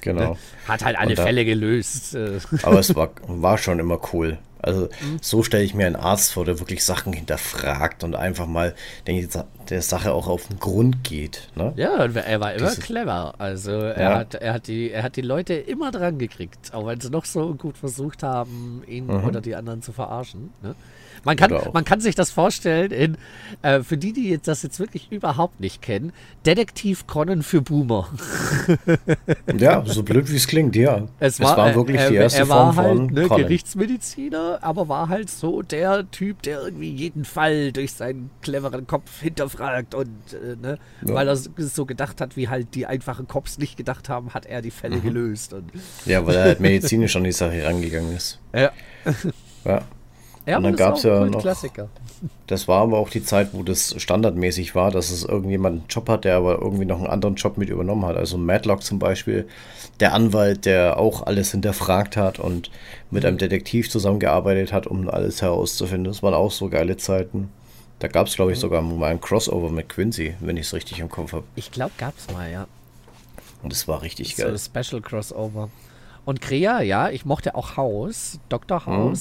Genau. hat halt alle da- Fälle gelöst. Aber es war, war schon immer cool. Also Mhm. so stelle ich mir einen Arzt vor, der wirklich Sachen hinterfragt und einfach mal denke ich, der Sache auch auf den Grund geht. Ne? Ja, und er war immer Diese- clever. Also er, Ja. hat, er, hat die, er hat die Leute immer dran gekriegt, auch wenn sie noch so gut versucht haben, ihn oder die anderen zu verarschen. Ne? Man, kann, man kann sich das vorstellen, in, äh, für die, die jetzt das jetzt wirklich überhaupt nicht kennen, Detektiv Conan für Boomer. Ja, so blöd wie es klingt, ja. Es war, äh, wirklich er, die erste er war Form von halt ne, Conan. Gerichtsmediziner, aber war halt so der Typ, der irgendwie jeden Fall durch seinen cleveren Kopf hinterfragt und äh, ne, Ja. weil er so gedacht hat, wie halt die einfachen Cops nicht gedacht haben, hat er die Fälle Mhm. gelöst. Und, Ja, weil er halt medizinisch an die Sache rangegangen ist. ja, Ja. Ja Und dann gab's auch ja noch- Klassiker. Das war aber auch die Zeit, wo das standardmäßig war, dass es irgendjemand einen Job hat, der aber irgendwie noch einen anderen Job mit übernommen hat. Also Madlock zum Beispiel, der Anwalt, der auch alles hinterfragt hat und mit einem Detektiv zusammengearbeitet hat, um alles herauszufinden. Das waren auch so geile Zeiten. Da gab es, glaube ich, sogar mal ein Crossover mit Quincy, wenn ich es richtig im Kopf habe. Ich glaube, gab's mal, ja. Und das war richtig So geil. ein Special Crossover. Und Krea, ja, ich mochte auch House, Dr. Mhm.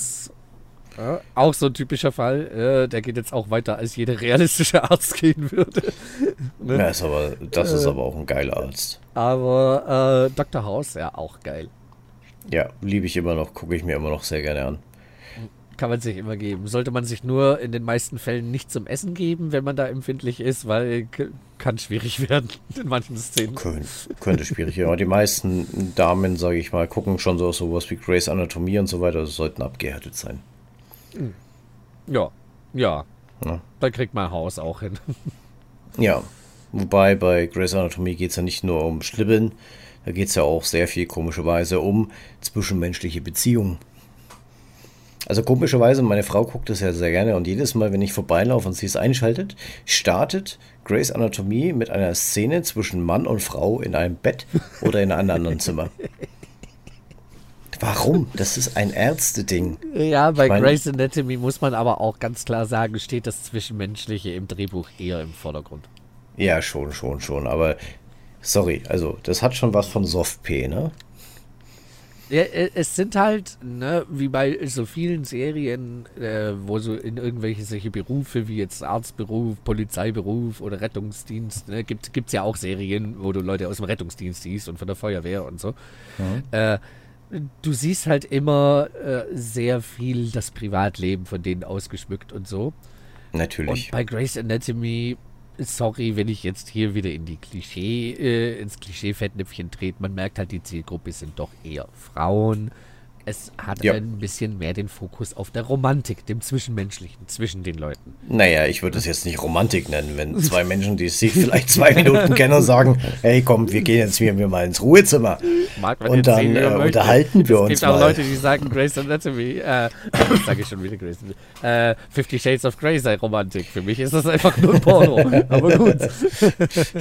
Ja, auch so ein typischer Fall. Äh, der geht jetzt auch weiter, als jeder realistische Arzt gehen würde. ne? Ja, ist aber, das ist Äh. aber auch ein geiler Arzt. Aber äh, Dr. House, ja, auch geil. Ja, liebe ich immer noch, gucke ich mir immer noch sehr gerne an. Kann man sich immer geben. Sollte man sich nur in den meisten Fällen nicht zum Essen geben, wenn man da empfindlich ist, weil kann schwierig werden in manchen Szenen. Kön könnte schwierig werden. Aber die meisten Damen, sage ich mal, gucken schon so sowas wie Grace Anatomie und so weiter. Das sollten abgehärtet sein. Ja, ja. Ja. Da kriegt man Haus auch hin. Ja, wobei bei Grace Anatomie geht es ja nicht nur um Schlibbeln, da geht es ja auch sehr viel komischerweise um zwischenmenschliche Beziehungen. Also komischerweise, meine Frau guckt das ja sehr gerne und jedes Mal, wenn ich vorbeilaufe und sie es einschaltet, startet Grace Anatomie mit einer Szene zwischen Mann und Frau in einem Bett oder in einem anderen Zimmer. Warum? Das ist ein Ärzte-Ding. Ja, bei Ich mein- Grey's Anatomy muss man aber auch ganz klar sagen, steht das Zwischenmenschliche im Drehbuch eher im Vordergrund. Ja, schon, schon, schon. Aber sorry, also das hat schon was von Soft-P, ne? Ja, äh, es sind halt, ne, wie bei so vielen Serien, äh, wo so in irgendwelche solche Berufe wie jetzt Arztberuf, Polizeiberuf oder Rettungsdienst, ne, gibt es ja auch Serien, wo du Leute aus dem Rettungsdienst siehst und von der Feuerwehr und so. Äh, du siehst halt immer äh, sehr viel das Privatleben von denen ausgeschmückt und so. Natürlich. Und bei Grey's Anatomy, sorry, wenn ich jetzt hier wieder in die Klischee, äh, ins Klischee-Fettnäpfchen trete, man merkt halt, die Zielgruppe sind doch eher Frauen. Es hat Ja. ein bisschen mehr den Fokus auf der Romantik, dem Zwischenmenschlichen, zwischen den Leuten. Naja, ich würde es jetzt nicht Romantik nennen, wenn zwei Menschen, die sich vielleicht zwei Minuten kennen sagen, hey komm, wir gehen jetzt wieder mal ins Ruhezimmer. Mag Und dann, sehen, äh, unterhalten wir es uns gibt auch mal. Leute, die sagen Grey's Anatomy, äh, sage ich schon wieder Anatomy, äh, Fifty Shades of Grey sei Romantik. Für mich ist das einfach nur ein Porno. Aber gut.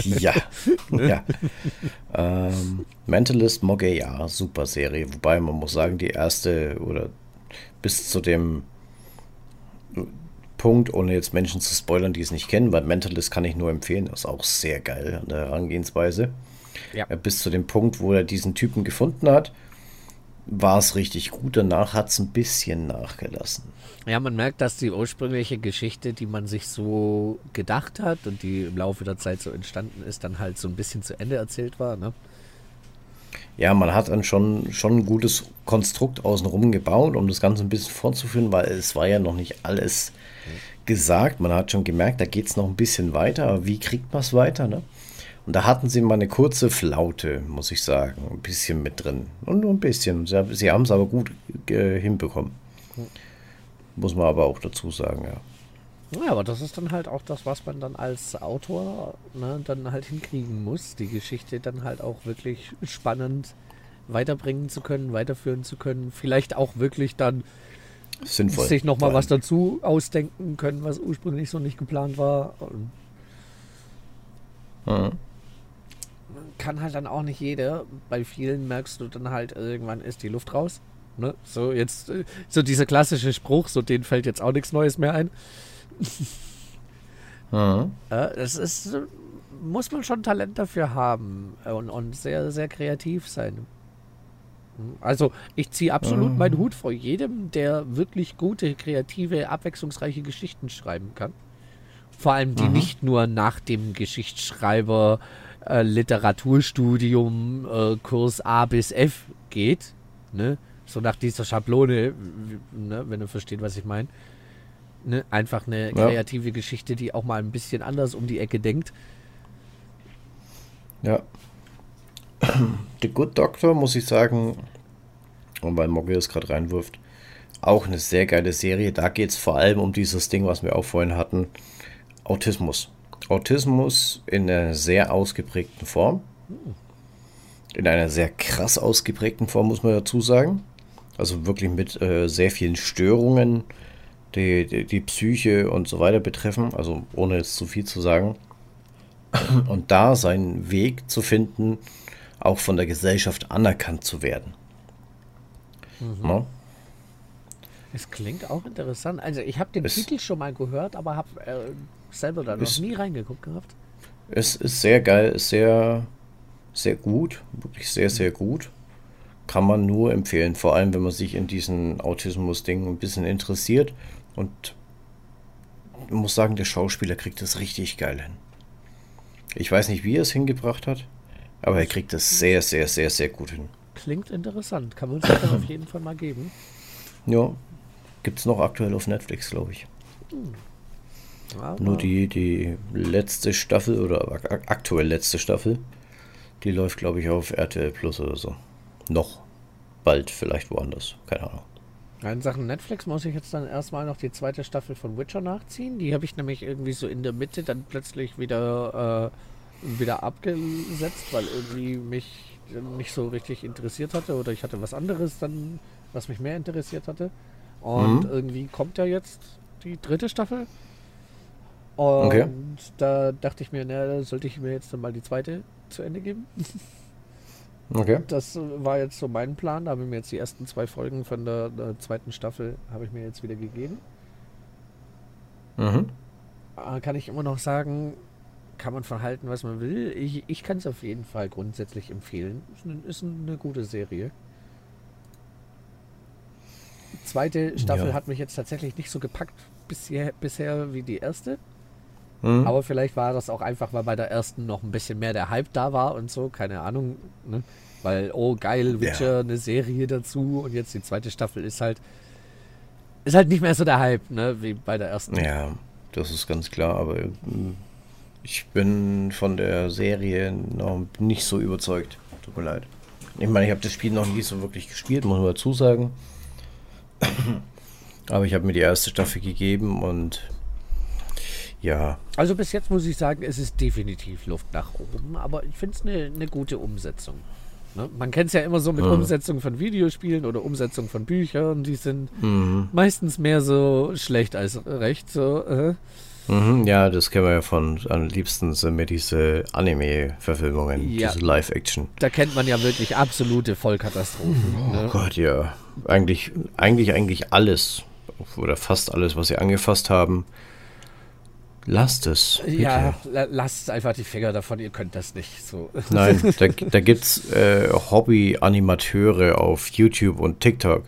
Ja. ja. Ähm, Mentalist Mogge, ja, super Serie. Wobei man muss sagen, die erste oder bis zu dem Punkt, ohne jetzt Menschen zu spoilern, die es nicht kennen, weil Mentalist kann ich nur empfehlen, ist auch sehr geil an der Herangehensweise. Ja. Äh, Bis zu dem Punkt, wo er diesen Typen gefunden hat, war es richtig gut. Danach hat es ein bisschen nachgelassen. Ja, man merkt, dass die ursprüngliche Geschichte, die man sich so gedacht hat und die im Laufe der Zeit so entstanden ist, dann halt so ein bisschen zu Ende erzählt war. Ne? Ja, man hat dann schon, schon ein gutes Konstrukt außenrum gebaut, um das Ganze ein bisschen fortzuführen, weil es war ja noch nicht alles gesagt. Man hat schon gemerkt, da geht es noch ein bisschen weiter. Aber wie kriegt man es weiter? Ne? Und da hatten sie mal eine kurze Flaute, muss ich sagen. Ein bisschen mit drin. Und nur ein bisschen. Sie, haben es aber gut äh, hinbekommen. Muss man aber auch dazu sagen, ja. Ja, aber das ist dann halt auch das, was man dann als Autor ne, dann halt hinkriegen muss, die Geschichte dann halt auch wirklich spannend weiterbringen zu können, weiterführen zu können, vielleicht auch wirklich dann Sinnvoll. sich nochmal was dazu ausdenken können, was ursprünglich so nicht geplant war. Mhm. Kann halt dann auch nicht jeder. Bei vielen merkst du dann halt, irgendwann ist die Luft raus. Ne? So jetzt, äh, so dieser klassische Spruch, so denen fällt jetzt auch nichts Neues mehr ein. Mhm. Das ist, muss man schon Talent dafür haben und, und sehr, sehr kreativ sein. Also ich ziehe absolut Mhm. meinen Hut vor jedem, der wirklich gute, kreative, abwechslungsreiche Geschichten schreiben kann. Vor allem die Mhm. nicht nur nach dem Geschichtsschreiber äh, Literaturstudium äh, Kurs A bis F geht, ne? So nach dieser Schablone, ne? wenn du verstehst, was ich meine. Ne? Einfach eine Ja. kreative Geschichte, die auch mal ein bisschen anders um die Ecke denkt. Ja. The Good Doctor, muss ich sagen, und weil Mogge es gerade reinwirft, auch eine sehr geile Serie. Da geht es vor allem um dieses Ding, was wir auch vorhin hatten: Autismus. Autismus in einer sehr ausgeprägten Form. In einer sehr krass ausgeprägten Form, muss man dazu sagen. Also wirklich mit äh, sehr vielen Störungen, die, die die Psyche und so weiter betreffen. Also ohne jetzt zu viel zu sagen und da seinen Weg zu finden, auch von der Gesellschaft anerkannt zu werden. Ne? Es klingt auch interessant. Also ich habe den Es- Titel schon mal gehört, aber habe äh, selber da noch nie reingeguckt gehabt. Es ist sehr geil, ist sehr, sehr gut, wirklich sehr, sehr gut. Kann man nur empfehlen, vor allem wenn man sich in diesen Autismus-Ding ein bisschen interessiert. Und ich muss sagen, der Schauspieler kriegt das richtig geil hin. Ich weiß nicht, wie er es hingebracht hat, aber er kriegt das sehr, sehr, sehr, sehr gut hin. Klingt interessant. Kann man sich dann auf jeden Fall mal geben. Ja, gibt es noch aktuell auf Netflix, glaube ich. Aber Nur die, die letzte Staffel oder ak aktuell letzte Staffel, die läuft, glaube ich, auf RTL Plus oder so. Noch. Bald vielleicht woanders. Keine Ahnung. In Sachen Netflix muss ich jetzt dann erstmal noch die zweite Staffel von Witcher nachziehen. Die habe ich nämlich irgendwie so in der Mitte dann plötzlich wieder, äh, wieder abgesetzt, weil irgendwie mich nicht so richtig interessiert hatte oder ich hatte was anderes dann, was mich mehr interessiert hatte. Und Mhm. irgendwie kommt ja jetzt die dritte Staffel. Und Okay. da dachte ich mir, na, sollte ich mir jetzt dann mal die zweite zu Ende geben. Okay. Das war jetzt so mein Plan. Da habe ich mir jetzt die ersten zwei Folgen von der, der zweiten Staffel habe ich mir jetzt wieder gegeben. Mhm. Äh, Kann ich immer noch sagen, kann man verhalten, was man will. Ich, ich kann es auf jeden Fall grundsätzlich empfehlen. Ist eine, ist eine gute Serie. Zweite Staffel Ja. hat mich jetzt tatsächlich nicht so gepackt bisher, bisher wie die erste. Mhm. Aber vielleicht war das auch einfach, weil bei der ersten noch ein bisschen mehr der Hype da war und so, keine Ahnung. Ne? Weil, oh geil, Witcher, eine Serie dazu und jetzt die zweite Staffel ist halt, ist halt nicht mehr so der Hype, ne, wie bei der ersten. Ja, das ist ganz klar, aber mm, ich bin von der Serie noch nicht so überzeugt. Tut mir leid. Ich meine, ich habe das Spiel noch nie so wirklich gespielt, muss man dazu sagen. Aber ich habe mir die erste Staffel gegeben und ja, Also bis jetzt muss ich sagen, es ist definitiv Luft nach oben, aber ich finde es eine eine gute Umsetzung. Ne? Man kennt es ja immer so mit Mhm. Umsetzung von Videospielen oder Umsetzung von Büchern, die sind mhm. meistens mehr so schlecht als recht. So, äh. Mhm, ja, das kennen wir ja von, am liebsten sind mir diese Anime-Verfilmungen, Ja. diese Live-Action. Da kennt man ja wirklich absolute Vollkatastrophen. Oh ne? Gott, ja. Eigentlich, eigentlich, eigentlich alles oder fast alles, was sie angefasst haben, Lasst es. Bitte. Ja, la lasst einfach die Finger davon, ihr könnt das nicht. So. Nein, da, da gibt es äh, Hobby-Animateure auf YouTube und TikTok,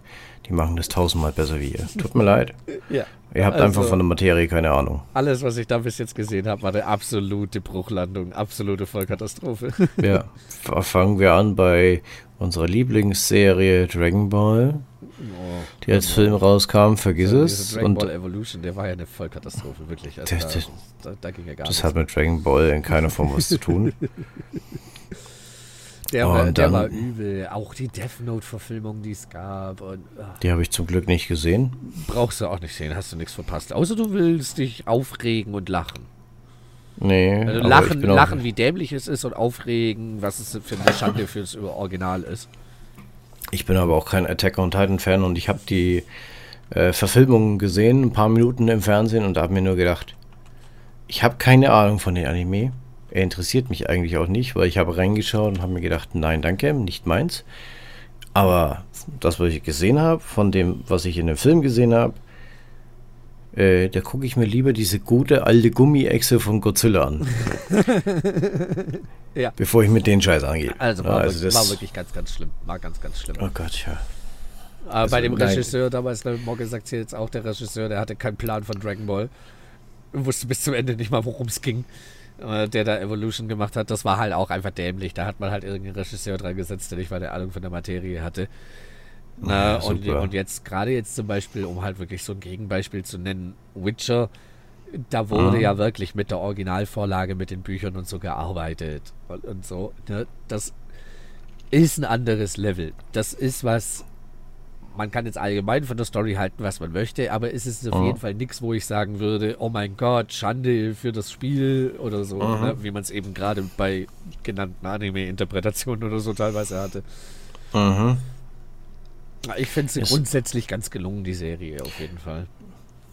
die machen das tausendmal besser wie ihr. Tut mir leid. Ja. Ihr habt Also- einfach von der Materie keine Ahnung. Alles, was ich da bis jetzt gesehen habe, war eine absolute Bruchlandung, absolute Vollkatastrophe. Ja, fangen wir an bei unserer Lieblingsserie Dragon Ball, die als Film rauskam, vergiss Dieser es. Dragon Und Ball Evolution, der war ja eine Vollkatastrophe, wirklich. Also Das- da, das- da, da ging ja gar das nichts. hat mit Dragon Ball in keiner Form was zu tun. Der, Oh, war, der dann- war übel. Auch die Death Note-Verfilmung, die es gab. Und, ach, Die habe ich zum Glück nicht gesehen. brauchst du auch nicht sehen, hast du nichts verpasst. Außer du willst dich aufregen und lachen. Nee, Also lachen, lachen, wie dämlich es ist und aufregen, was es für eine Schande fürs Original ist. Ich bin aber auch kein Attack on Titan Fan und ich habe die äh, Verfilmung gesehen, ein paar Minuten im Fernsehen und habe mir nur gedacht, ich habe keine Ahnung von den Anime. Er interessiert mich eigentlich auch nicht, weil ich habe reingeschaut und habe mir gedacht, nein, danke, nicht meins. Aber das, was ich gesehen habe, von dem, was ich in dem Film gesehen habe, äh, da gucke ich mir lieber diese gute alte Gummi-Echse von Godzilla an. Ja. Bevor ich mit den Scheiß angehe. Also Ja, war, also wirklich, das- war wirklich ganz, ganz schlimm. War ganz, ganz schlimm. Oh Gott, ja. Aber bei dem nein. Regisseur damals, Mogge sagt hier jetzt auch, der Regisseur, der hatte keinen Plan von Dragon Ball. Und wusste bis zum Ende nicht mal, worum es ging. Der da Evolution gemacht hat, das war halt auch einfach dämlich. Da hat man halt irgendeinen Regisseur dran gesetzt, der nicht mal eine Ahnung von der Materie hatte. Ja, und, und jetzt, gerade jetzt zum Beispiel, um halt wirklich so ein Gegenbeispiel zu nennen, Witcher, da wurde Mhm. ja wirklich mit der Originalvorlage, mit den Büchern und so gearbeitet. Und, und so. Ne? Das ist ein anderes Level. Das ist was, man kann jetzt allgemein von der Story halten, was man möchte, aber es ist auf Mhm. jeden Fall nichts, wo ich sagen würde, oh mein Gott, Schande für das Spiel oder so, ne? wie man es eben gerade bei genannten Anime-Interpretationen oder so teilweise hatte. Mhm. Ich finde sie Es- grundsätzlich ganz gelungen, die Serie auf jeden Fall.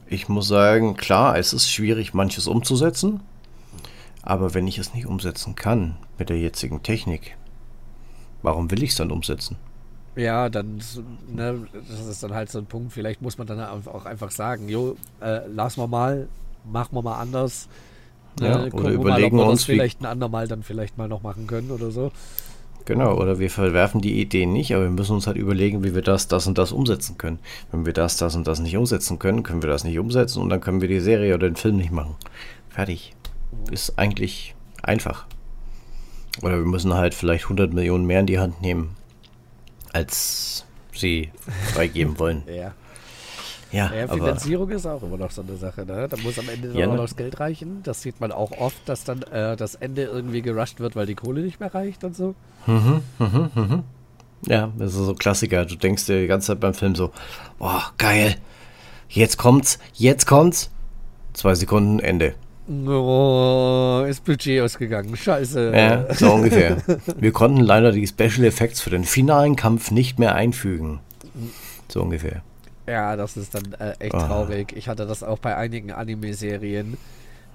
Ich muss sagen, klar, es ist schwierig, manches umzusetzen. Aber wenn ich es nicht umsetzen kann mit der jetzigen Technik, warum will ich es dann umsetzen? Ja, dann, ne, das ist dann halt so ein Punkt, vielleicht muss man dann auch einfach sagen, jo, äh, lassen wir mal, machen wir mal anders. Ja, oder gucken wir überlegen mal, ob wir uns, das vielleicht ein andermal dann vielleicht mal noch machen können oder so. Genau, oder wir verwerfen die Ideen nicht, aber wir müssen uns halt überlegen, wie wir das, das und das umsetzen können. Wenn wir das, das und das nicht umsetzen können, können wir das nicht umsetzen und dann können wir die Serie oder den Film nicht machen. Fertig. Ist eigentlich einfach. Oder wir müssen halt vielleicht 100 Millionen mehr in die Hand nehmen, als sie freigeben wollen. Ja. Ja, Ja, aber Finanzierung ist auch immer noch so eine Sache. Ne? Da muss am Ende dann Ja, auch ne? noch das Geld reichen. Das sieht man auch oft, dass dann äh, das Ende irgendwie gerusht wird, weil die Kohle nicht mehr reicht und so. Ja, das ist so ein Klassiker. Du denkst dir die ganze Zeit beim Film so, boah, geil. Jetzt kommt's, jetzt kommt's. Zwei Sekunden, Ende. Oh, ist Budget ausgegangen. Scheiße. Ja, so ungefähr. Wir konnten leider die Special Effects für den finalen Kampf nicht mehr einfügen. So ungefähr. Ja, das ist dann äh, echt Ah. traurig. Ich hatte das auch bei einigen Anime-Serien,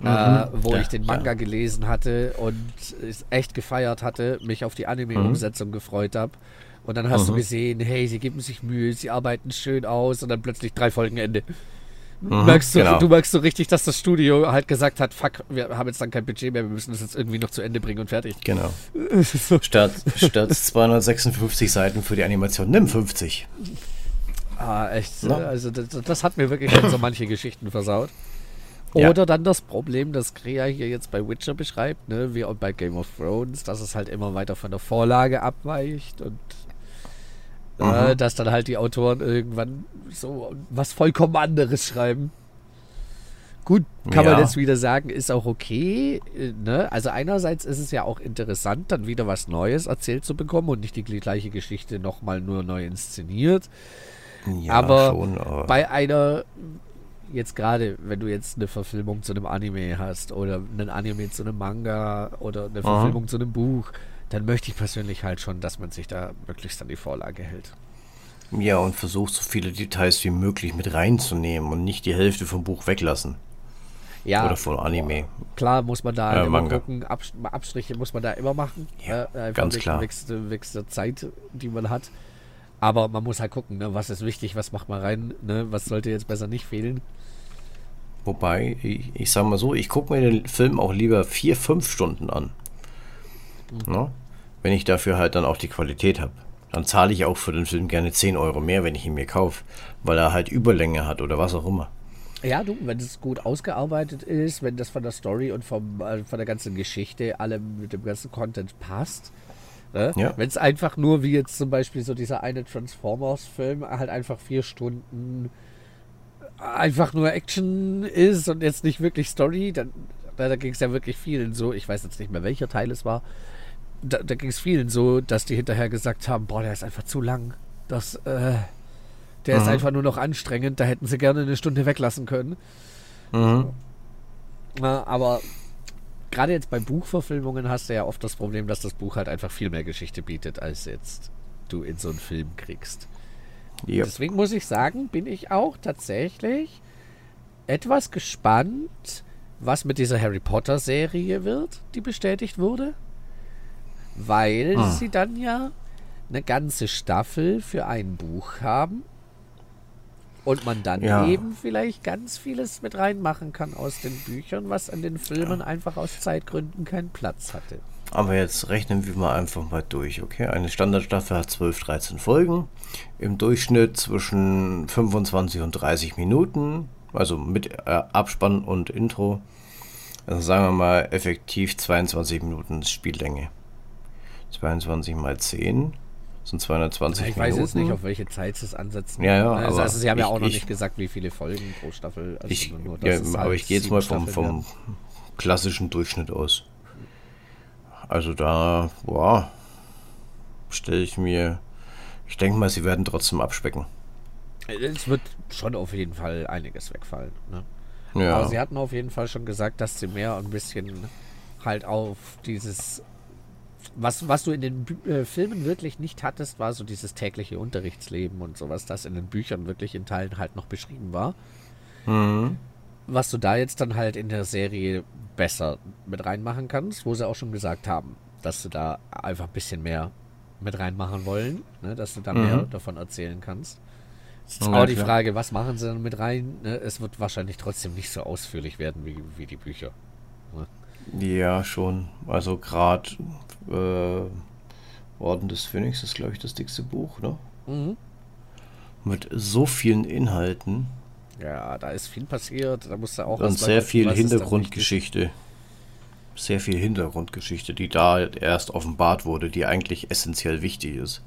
äh, Mhm. wo Ja, ich den Manga gelesen hatte und es echt gefeiert hatte, mich auf die Anime-Umsetzung gefreut habe. Und dann hast du Mhm. gesehen, hey, sie geben sich Mühe, sie arbeiten schön aus und dann plötzlich drei Folgen Ende. Mhm, merkst du, genau. du merkst so richtig, dass das Studio halt gesagt hat, fuck, wir haben jetzt dann kein Budget mehr, wir müssen das jetzt irgendwie noch zu Ende bringen und fertig. Genau. so. Statt, statt 256 Seiten für die Animation, nimm 50. Ah, echt. Ja. Also das, das hat mir wirklich schon so manche Geschichten versaut. Ja. Oder dann das Problem, das Krea hier jetzt bei Witcher beschreibt, ne, wie auch bei Game of Thrones, dass es halt immer weiter von der Vorlage abweicht und äh, Mhm. dass dann halt die Autoren irgendwann so was vollkommen anderes schreiben. Gut, kann man Ja. jetzt wieder sagen, ist auch okay. äh, Ne? Also einerseits ist es ja auch interessant, dann wieder was Neues erzählt zu bekommen und nicht die gleiche Geschichte nochmal nur neu inszeniert. Ja, aber schon, aber bei einer, jetzt gerade, wenn du jetzt eine Verfilmung zu einem Anime hast oder einen Anime zu einem Manga oder eine Verfilmung zu einem Buch, dann möchte ich persönlich halt schon, dass man sich da möglichst an die Vorlage hält. ja, und versucht so viele Details wie möglich mit reinzunehmen und nicht die Hälfte vom Buch weglassen. Ja, Oder von Anime. klar muss man da Äh, immer Manga. gucken, Abs Abstriche muss man da immer machen. Ja, äh, ganz klar. Der- wegen der Zeit, die man hat. Aber man muss halt gucken, ne, was ist wichtig, was macht man rein, ne, was sollte jetzt besser nicht fehlen. Wobei, ich, ich sag mal so, ich gucke mir den Film auch lieber vier, fünf Stunden an. Mhm. Ne? Wenn ich dafür halt dann auch die Qualität habe. Dann zahle ich auch für den Film gerne 10 Euro mehr, wenn ich ihn mir kaufe, weil er halt Überlänge hat oder was auch immer. Ja, du, wenn es gut ausgearbeitet ist, wenn das von der Story und vom, äh, von der ganzen Geschichte, allem mit dem ganzen Content passt. Ne? Ja. Wenn es einfach nur, wie jetzt zum Beispiel so dieser eine Transformers-Film, halt einfach vier Stunden einfach nur Action ist und jetzt nicht wirklich Story, dann da ging es ja wirklich vielen so, ich weiß jetzt nicht mehr, welcher Teil es war, da, da ging es vielen so, dass die hinterher gesagt haben, boah, der ist einfach zu lang. Das, äh, der mhm. ist einfach nur noch anstrengend, da hätten sie gerne eine Stunde weglassen können. Mhm. Ja, aber gerade jetzt bei Buchverfilmungen hast du ja oft das Problem, dass das Buch halt einfach viel mehr Geschichte bietet, als jetzt du in so einen Film kriegst. Yep. Deswegen muss ich sagen, bin ich auch tatsächlich etwas gespannt, was mit dieser Harry Potter Serie wird, die bestätigt wurde. Weil ah. sie dann ja eine ganze Staffel für ein Buch haben und man dann ja. eben vielleicht ganz vieles mit reinmachen kann aus den Büchern, was an den Filmen ja. einfach aus Zeitgründen keinen Platz hatte. Aber jetzt rechnen wir mal einfach mal durch, okay? Eine Standardstaffel hat 12, 13 Folgen. Im Durchschnitt zwischen 25 und 30 Minuten. Also mit äh, Abspann und Intro. Also sagen wir mal effektiv 22 Minuten Spiellänge. 22 mal 10 sind 220 ich Minuten. Ich weiß jetzt nicht, auf welche Zeit sie es ansetzen. Ja, ja, also, also sie haben ich, ja auch noch ich, nicht gesagt, wie viele Folgen pro Staffel. Also ich, nur, ja, aber halt ich gehe jetzt mal vom, vom klassischen Durchschnitt aus. Also da, boah, stelle ich mir, ich denke mal, sie werden trotzdem abspecken. Es wird schon auf jeden Fall einiges wegfallen. Ne? Ja. Aber sie hatten auf jeden Fall schon gesagt, dass sie mehr ein bisschen halt auf dieses was, was du in den äh, Filmen wirklich nicht hattest, war so dieses tägliche Unterrichtsleben und sowas, das in den Büchern wirklich in Teilen halt noch beschrieben war. Mhm. Was du da jetzt dann halt in der Serie besser mit reinmachen kannst, wo sie auch schon gesagt haben, dass du da einfach ein bisschen mehr mit reinmachen wollen, ne, dass du da mhm. mehr davon erzählen kannst. Jetzt ist auch die Frage, was machen sie dann mit rein? Ne? Es wird wahrscheinlich trotzdem nicht so ausführlich werden wie, wie die Bücher. Ne? Ja, schon. Also gerade äh, Orden des Phönix ist, glaube ich, das dickste Buch, ne? Mhm. Mit so vielen Inhalten. Ja, da ist viel passiert. Da muss da auch Und sehr viel Hintergrundgeschichte. Sehr viel Hintergrundgeschichte, die da erst offenbart wurde, die eigentlich essentiell wichtig ist.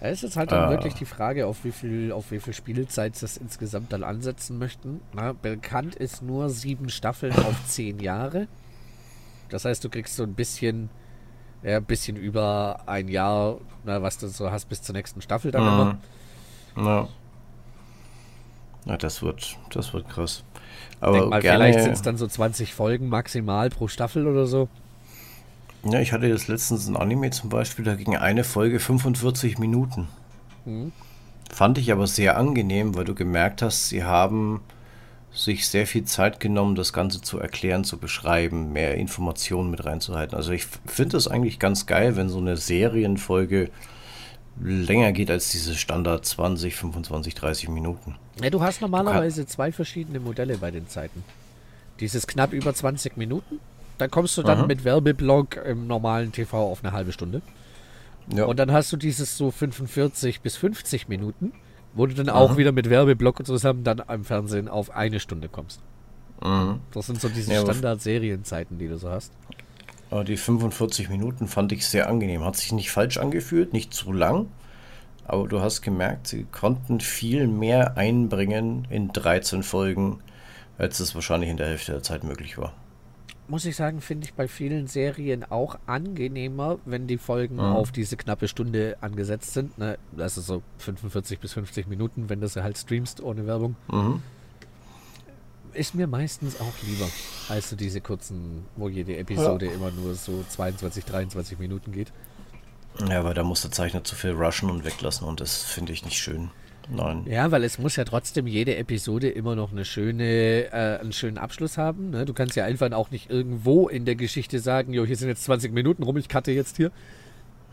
Ja, es ist halt dann äh, wirklich die Frage, auf wie viel, auf wie viel Spielzeit sie das insgesamt dann ansetzen möchten. Na, bekannt ist nur sieben Staffeln auf zehn Jahre. Das heißt, du kriegst so ein bisschen, ja, ein bisschen über ein Jahr, na, was du so hast bis zur nächsten Staffel dann mhm. immer. Ja. Na, das wird, das wird krass. Aber Denk mal, gerne, vielleicht sind es dann so 20 Folgen maximal pro Staffel oder so. Ja, ich hatte jetzt letztens ein Anime zum Beispiel, da ging eine Folge 45 Minuten. Mhm. Fand ich aber sehr angenehm, weil du gemerkt hast, sie haben sich sehr viel Zeit genommen, das Ganze zu erklären, zu beschreiben, mehr Informationen mit reinzuhalten. Also ich finde es eigentlich ganz geil, wenn so eine Serienfolge länger geht als diese Standard 20, 25, 30 Minuten. Ja, du hast normalerweise du zwei verschiedene Modelle bei den Zeiten. Dieses knapp über 20 Minuten, dann kommst du dann Aha. mit Werbeblock im normalen TV auf eine halbe Stunde. Ja. Und dann hast du dieses so 45 bis 50 Minuten wo du dann Aha. auch wieder mit Werbeblock zusammen dann am Fernsehen auf eine Stunde kommst. Mhm. Das sind so diese ja, Standard-Serienzeiten, die du so hast. Aber die 45 Minuten fand ich sehr angenehm. Hat sich nicht falsch angefühlt, nicht zu lang. Aber du hast gemerkt, sie konnten viel mehr einbringen in 13 Folgen, als es wahrscheinlich in der Hälfte der Zeit möglich war muss ich sagen, finde ich bei vielen Serien auch angenehmer, wenn die Folgen mhm. auf diese knappe Stunde angesetzt sind. Ne? Das ist so 45 bis 50 Minuten, wenn du sie halt streamst ohne Werbung. Mhm. Ist mir meistens auch lieber, als so diese kurzen, wo jede Episode ja. immer nur so 22, 23 Minuten geht. Ja, aber da muss der Zeichner zu viel rushen und weglassen und das finde ich nicht schön. Nein. Ja, weil es muss ja trotzdem jede Episode immer noch eine schöne, äh, einen schönen Abschluss haben. Ne? Du kannst ja einfach auch nicht irgendwo in der Geschichte sagen, jo, hier sind jetzt 20 Minuten rum, ich cutte jetzt hier.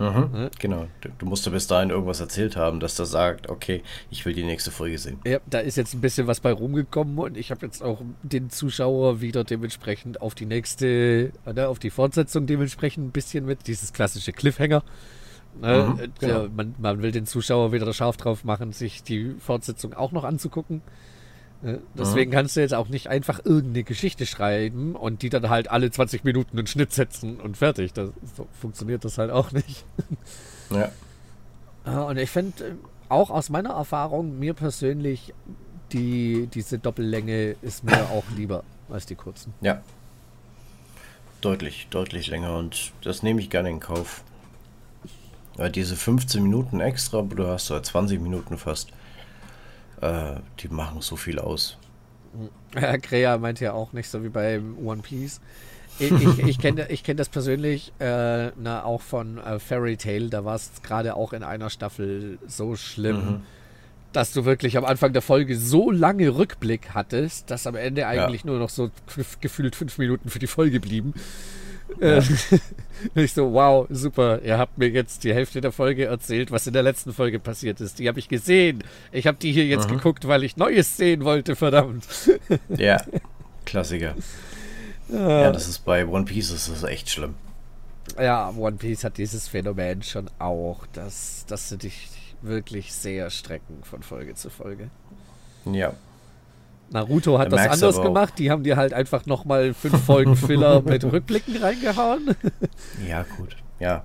Mhm, ne? Genau. Du, du musst ja bis dahin irgendwas erzählt haben, dass der sagt, okay, ich will die nächste Folge sehen. Ja, da ist jetzt ein bisschen was bei rumgekommen und ich habe jetzt auch den Zuschauer wieder dementsprechend auf die nächste, oder, auf die Fortsetzung dementsprechend ein bisschen mit, dieses klassische Cliffhanger. Ne? Mhm, genau. ja, man, man, will den Zuschauer wieder scharf drauf machen, sich die Fortsetzung auch noch anzugucken. Ne? Deswegen mhm. kannst du jetzt auch nicht einfach irgendeine Geschichte schreiben und die dann halt alle 20 Minuten einen Schnitt setzen und fertig. Das, so funktioniert das halt auch nicht. Ja. Und ich finde äh, auch aus meiner Erfahrung, mir persönlich, die, diese Doppellänge ist mir auch lieber als die kurzen. Ja. Deutlich, deutlich länger und das nehme ich gerne in Kauf. Ja, diese 15 Minuten extra, du hast ja 20 Minuten fast äh, die machen so viel aus. Herr Krea meint ja auch nicht so wie bei One Piece. Ich, ich, ich kenne ich kenn das persönlich äh, na, auch von äh, Fairy Tale. Da war es gerade auch in einer Staffel so schlimm, mhm. dass du wirklich am Anfang der Folge so lange Rückblick hattest, dass am Ende eigentlich ja. nur noch so gefühlt fünf Minuten für die Folge blieben. Ja. Äh, ich so, wow, super. Ihr habt mir jetzt die Hälfte der Folge erzählt, was in der letzten Folge passiert ist. Die habe ich gesehen. Ich habe die hier jetzt mhm. geguckt, weil ich Neues sehen wollte, verdammt. Ja, Klassiker. Ja, das ist bei One Piece das ist echt schlimm. Ja, One Piece hat dieses Phänomen schon auch, dass, dass sie dich wirklich sehr strecken von Folge zu Folge. Ja, Naruto hat das anders gemacht. Die haben dir halt einfach nochmal fünf Folgen Filler mit Rückblicken reingehauen. ja, gut. Ja.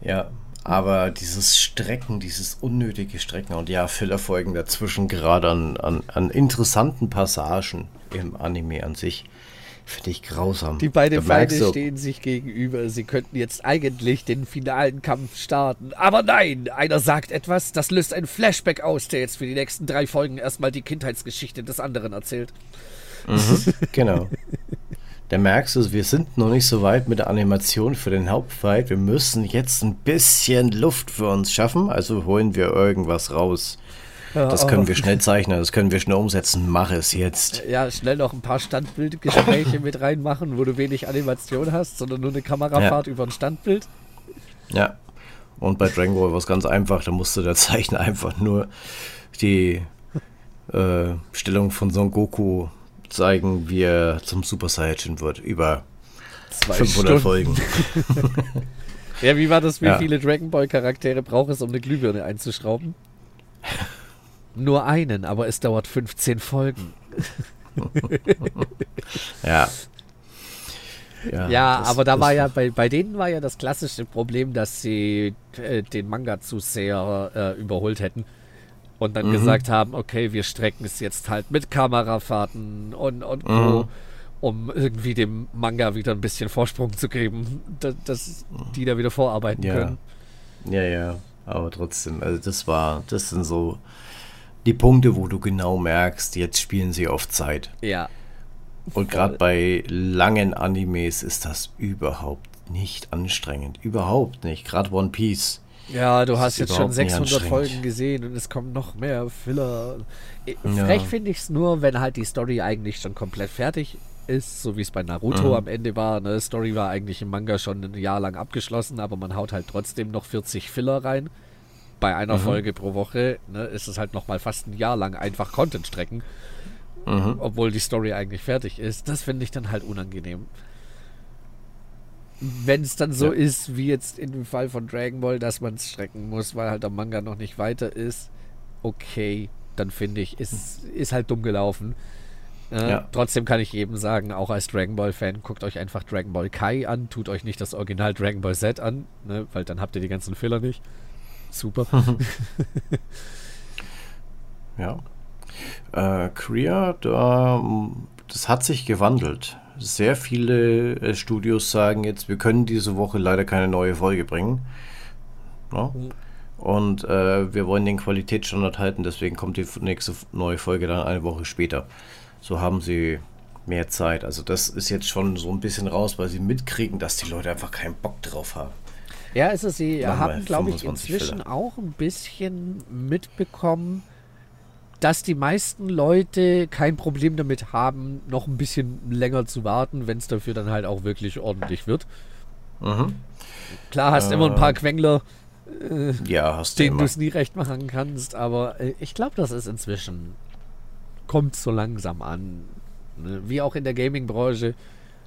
Ja. Aber dieses Strecken, dieses unnötige Strecken und ja, Fillerfolgen dazwischen, gerade an, an, an interessanten Passagen im Anime an sich, Finde ich grausam. Die beiden Feinde so. stehen sich gegenüber. Sie könnten jetzt eigentlich den finalen Kampf starten. Aber nein, einer sagt etwas, das löst ein Flashback aus, der jetzt für die nächsten drei Folgen erstmal die Kindheitsgeschichte des anderen erzählt. Mhm, genau. Da merkst du, wir sind noch nicht so weit mit der Animation für den Hauptfight. Wir müssen jetzt ein bisschen Luft für uns schaffen, also holen wir irgendwas raus. Das können wir schnell zeichnen, das können wir schnell umsetzen. Mach es jetzt. Ja, schnell noch ein paar Standbildgespräche mit reinmachen, wo du wenig Animation hast, sondern nur eine Kamerafahrt ja. über ein Standbild. Ja. Und bei Dragon Ball war es ganz einfach, da musste der Zeichner einfach nur die äh, Stellung von Son Goku zeigen, wie er zum Super Saiyajin wird. Über Zwei 500 Stunden. Folgen. ja, wie war das? Wie ja. viele Dragon Ball Charaktere braucht es, um eine Glühbirne einzuschrauben? Nur einen, aber es dauert 15 Folgen. ja. Ja, ja aber da war ja, bei, bei denen war ja das klassische Problem, dass sie äh, den Manga zu sehr äh, überholt hätten und dann mhm. gesagt haben, okay, wir strecken es jetzt halt mit Kamerafahrten und, und mhm. um irgendwie dem Manga wieder ein bisschen Vorsprung zu geben, dass, dass die da wieder vorarbeiten ja. können. Ja, ja, aber trotzdem, also das war, das sind so die Punkte, wo du genau merkst, jetzt spielen sie auf Zeit. Ja. Und gerade bei langen Animes ist das überhaupt nicht anstrengend. Überhaupt nicht. Gerade One Piece. Ja, du hast jetzt schon 600 Folgen gesehen und es kommen noch mehr Filler. Ja. Frech finde ich es nur, wenn halt die Story eigentlich schon komplett fertig ist, so wie es bei Naruto mhm. am Ende war. Ne? Story war eigentlich im Manga schon ein Jahr lang abgeschlossen, aber man haut halt trotzdem noch 40 Filler rein bei einer mhm. Folge pro Woche ne, ist es halt nochmal fast ein Jahr lang einfach Content strecken. Mhm. Obwohl die Story eigentlich fertig ist. Das finde ich dann halt unangenehm. Wenn es dann so ja. ist, wie jetzt in dem Fall von Dragon Ball, dass man es strecken muss, weil halt der Manga noch nicht weiter ist, okay, dann finde ich, ist, ist halt dumm gelaufen. Äh, ja. Trotzdem kann ich jedem sagen, auch als Dragon Ball-Fan, guckt euch einfach Dragon Ball Kai an, tut euch nicht das Original Dragon Ball Z an, ne, weil dann habt ihr die ganzen Fehler nicht. Super. ja. Äh, Korea, da, das hat sich gewandelt. Sehr viele äh, Studios sagen jetzt, wir können diese Woche leider keine neue Folge bringen. No? Mhm. Und äh, wir wollen den Qualitätsstandard halten, deswegen kommt die nächste neue Folge dann eine Woche später. So haben sie mehr Zeit. Also das ist jetzt schon so ein bisschen raus, weil sie mitkriegen, dass die Leute einfach keinen Bock drauf haben. Ja, also sie Machen haben, glaube ich, inzwischen Fälle. auch ein bisschen mitbekommen, dass die meisten Leute kein Problem damit haben, noch ein bisschen länger zu warten, wenn es dafür dann halt auch wirklich ordentlich wird. Mhm. Klar hast äh, immer ein paar Quengler, äh, ja, hast denen du es nie recht machen kannst, aber äh, ich glaube, das ist inzwischen kommt so langsam an. Ne? Wie auch in der Gaming-Branche.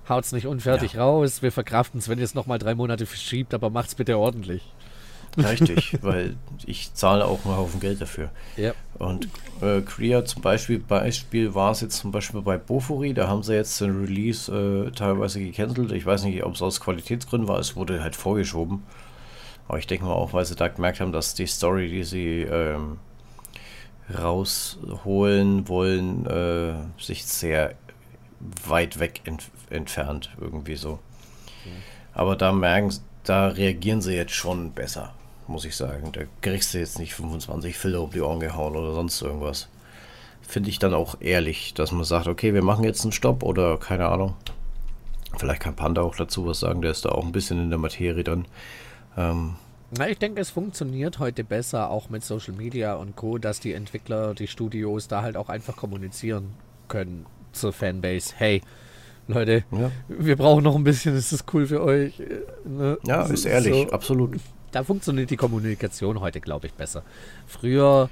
Haut's nicht unfertig ja. raus. Wir verkraften es, wenn ihr es nochmal drei Monate verschiebt, aber macht's bitte ordentlich. Richtig, weil ich zahle auch einen Haufen Geld dafür. Ja. Und äh, Korea zum Beispiel, Beispiel war es jetzt zum Beispiel bei Bofuri, da haben sie jetzt den Release äh, teilweise gecancelt. Ich weiß nicht, ob es aus Qualitätsgründen war, es wurde halt vorgeschoben. Aber ich denke mal auch, weil sie da gemerkt haben, dass die Story, die sie ähm, rausholen wollen, äh, sich sehr weit weg ent entfernt, irgendwie so. Okay. Aber da merken, da reagieren sie jetzt schon besser muss ich sagen. Da kriegst du jetzt nicht 25 Filter um die Ohren gehauen oder sonst irgendwas. Finde ich dann auch ehrlich, dass man sagt, okay, wir machen jetzt einen Stopp oder keine Ahnung. Vielleicht kann Panda auch dazu was sagen, der ist da auch ein bisschen in der Materie dann. Ähm, na, ich denke, es funktioniert heute besser, auch mit Social Media und Co., dass die Entwickler, die Studios da halt auch einfach kommunizieren können zur Fanbase. Hey, Leute, ja. wir brauchen noch ein bisschen, ist das cool für euch? Äh, ne? Ja, ist ehrlich, so. absolut da funktioniert die Kommunikation heute, glaube ich, besser. Früher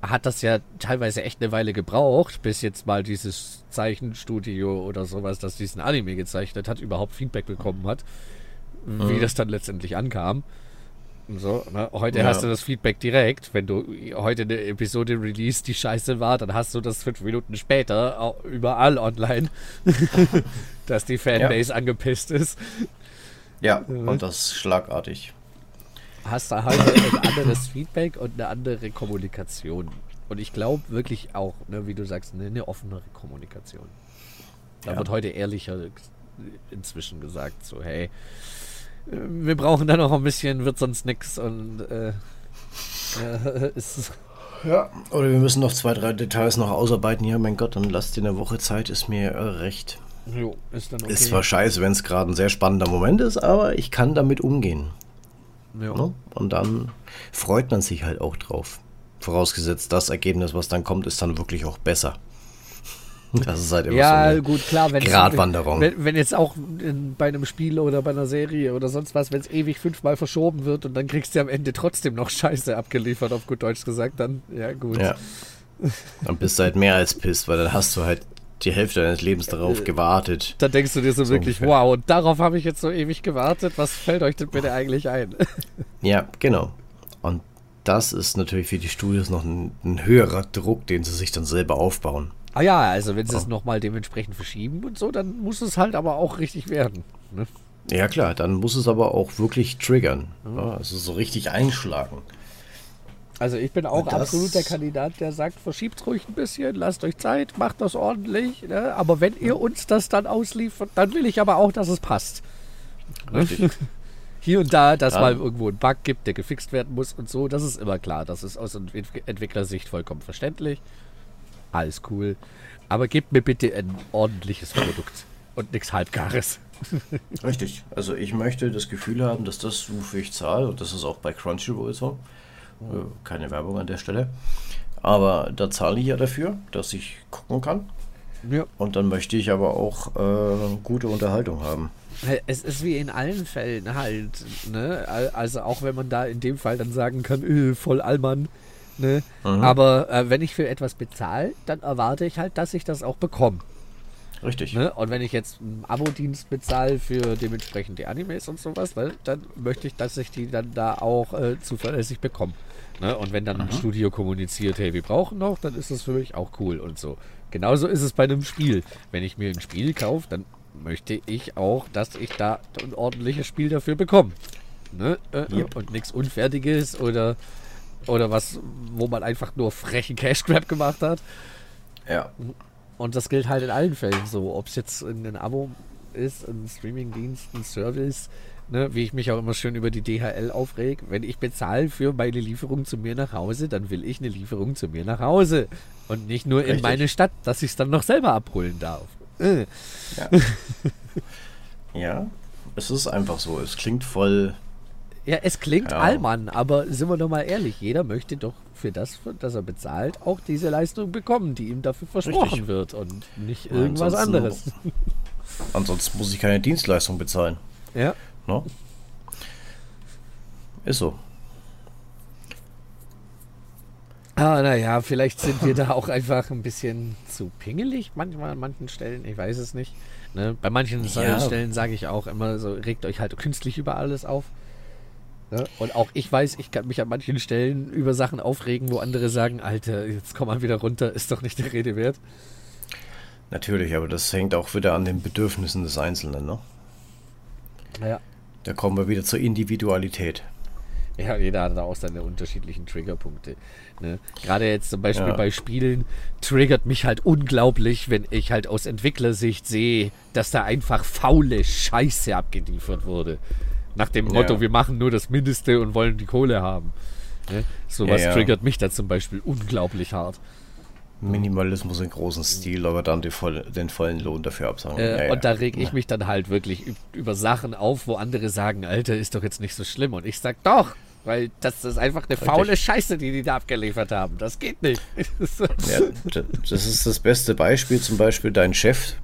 hat das ja teilweise echt eine Weile gebraucht, bis jetzt mal dieses Zeichenstudio oder sowas, das diesen Anime gezeichnet hat, überhaupt Feedback bekommen hat, mhm. wie das dann letztendlich ankam. So, ne? Heute ja. hast du das Feedback direkt. Wenn du heute eine Episode release, die scheiße war, dann hast du das fünf Minuten später überall online, dass die Fanbase ja. angepisst ist. Ja, und das schlagartig hast du halt ein anderes Feedback und eine andere Kommunikation. Und ich glaube wirklich auch, ne, wie du sagst, eine, eine offenere Kommunikation. Da ja. wird heute ehrlicher inzwischen gesagt, so hey, wir brauchen da noch ein bisschen, wird sonst nichts und äh, äh, ist ja, oder wir müssen noch zwei, drei Details noch ausarbeiten. Ja, mein Gott, dann lasst dir eine Woche Zeit, ist mir äh, recht. Jo, ist dann okay. Ist zwar scheiße, wenn es gerade ein sehr spannender Moment ist, aber ich kann damit umgehen. Ne? Und dann freut man sich halt auch drauf. Vorausgesetzt, das Ergebnis, was dann kommt, ist dann wirklich auch besser. Das ist halt immer ja, so eine gut, klar, wenn Gratwanderung. Wenn, wenn, jetzt auch in, bei einem Spiel oder bei einer Serie oder sonst was, wenn es ewig fünfmal verschoben wird und dann kriegst du am Ende trotzdem noch Scheiße abgeliefert, auf gut Deutsch gesagt, dann, ja gut. Ja. Dann bist du halt mehr als pisst, weil dann hast du halt die Hälfte deines Lebens darauf äh, gewartet. Da denkst du dir so, so wirklich, ungefähr. wow, und darauf habe ich jetzt so ewig gewartet. Was fällt euch denn bitte eigentlich ein? ja, genau. Und das ist natürlich für die Studios noch ein, ein höherer Druck, den sie sich dann selber aufbauen. Ah ja, also wenn sie oh. es nochmal dementsprechend verschieben und so, dann muss es halt aber auch richtig werden. Ne? Ja klar, dann muss es aber auch wirklich triggern. Mhm. Ja, also so richtig einschlagen. Also ich bin auch absolut der Kandidat, der sagt, verschiebt ruhig ein bisschen, lasst euch Zeit, macht das ordentlich. Ne? Aber wenn ihr uns das dann ausliefert, dann will ich aber auch, dass es passt. Richtig. Hier und da, dass ja. mal irgendwo ein Bug gibt, der gefixt werden muss und so, das ist immer klar. Das ist aus Entwicklersicht vollkommen verständlich. Alles cool. Aber gebt mir bitte ein ordentliches Produkt und nichts Halbgares. Richtig. Also ich möchte das Gefühl haben, dass das, wofür ich zahle, und das ist auch bei Crunchyroll so, äh, keine Werbung an der Stelle. Aber da zahle ich ja dafür, dass ich gucken kann. Ja. Und dann möchte ich aber auch äh, gute Unterhaltung haben. Es ist wie in allen Fällen halt, ne? Also auch wenn man da in dem Fall dann sagen kann, öh, voll Allmann, ne? Mhm. Aber äh, wenn ich für etwas bezahle, dann erwarte ich halt, dass ich das auch bekomme. Richtig. Ne? Und wenn ich jetzt einen Abo-Dienst bezahle für dementsprechend die Animes und sowas, ne? dann möchte ich, dass ich die dann da auch äh, zuverlässig bekomme. Ne? Und wenn dann ein mhm. Studio kommuniziert, hey, wir brauchen noch, dann ist das für mich auch cool und so. Genauso ist es bei einem Spiel. Wenn ich mir ein Spiel kaufe, dann möchte ich auch, dass ich da ein ordentliches Spiel dafür bekomme. Ne? Äh, yep. Und nichts Unfertiges oder, oder was, wo man einfach nur frechen Cash Grab gemacht hat. Ja. Und das gilt halt in allen Fällen so. Ob es jetzt ein Abo ist, ein Streamingdienst, ein Service, ne, wie ich mich auch immer schön über die DHL aufreg. Wenn ich bezahle für meine Lieferung zu mir nach Hause, dann will ich eine Lieferung zu mir nach Hause. Und nicht nur Richtig. in meine Stadt, dass ich es dann noch selber abholen darf. Äh. Ja. ja, es ist einfach so. Es klingt voll. Ja, es klingt ja. Allmann, aber sind wir doch mal ehrlich, jeder möchte doch für das, für das er bezahlt, auch diese Leistung bekommen, die ihm dafür versprochen Richtig. wird und nicht irgendwas anderes. Ansonsten muss ich keine Dienstleistung bezahlen. Ja. No? Ist so. Ah, naja, vielleicht sind wir da auch einfach ein bisschen zu pingelig manchmal an manchen Stellen. Ich weiß es nicht. Ne? Bei manchen Ja. Stellen sage ich auch immer so, regt euch halt künstlich über alles auf. Ne? Und auch ich weiß, ich kann mich an manchen Stellen über Sachen aufregen, wo andere sagen, Alter, jetzt komm mal wieder runter, ist doch nicht der Rede wert. Natürlich, aber das hängt auch wieder an den Bedürfnissen des Einzelnen, ne? Naja. Da kommen wir wieder zur Individualität. Ja, jeder hat da auch seine unterschiedlichen Triggerpunkte. Ne? Gerade jetzt zum Beispiel Ja. bei Spielen triggert mich halt unglaublich, wenn ich halt aus Entwicklersicht sehe, dass da einfach faule Scheiße abgeliefert wurde. Nach dem Motto, Ja. wir machen nur das Mindeste und wollen die Kohle haben. Ne? Sowas Ja, ja. triggert mich da zum Beispiel unglaublich hart. Minimalismus in großem Stil, aber dann voll, den vollen Lohn dafür absagen. Äh, Ja. Und da reg ich mich dann halt wirklich üb- über Sachen auf, wo andere sagen, Alter, ist doch jetzt nicht so schlimm. Und ich sag, doch, weil das ist einfach eine faule Scheiße, die die da abgeliefert haben. Das geht nicht. Ja, das ist das beste Beispiel. Zum Beispiel dein Chef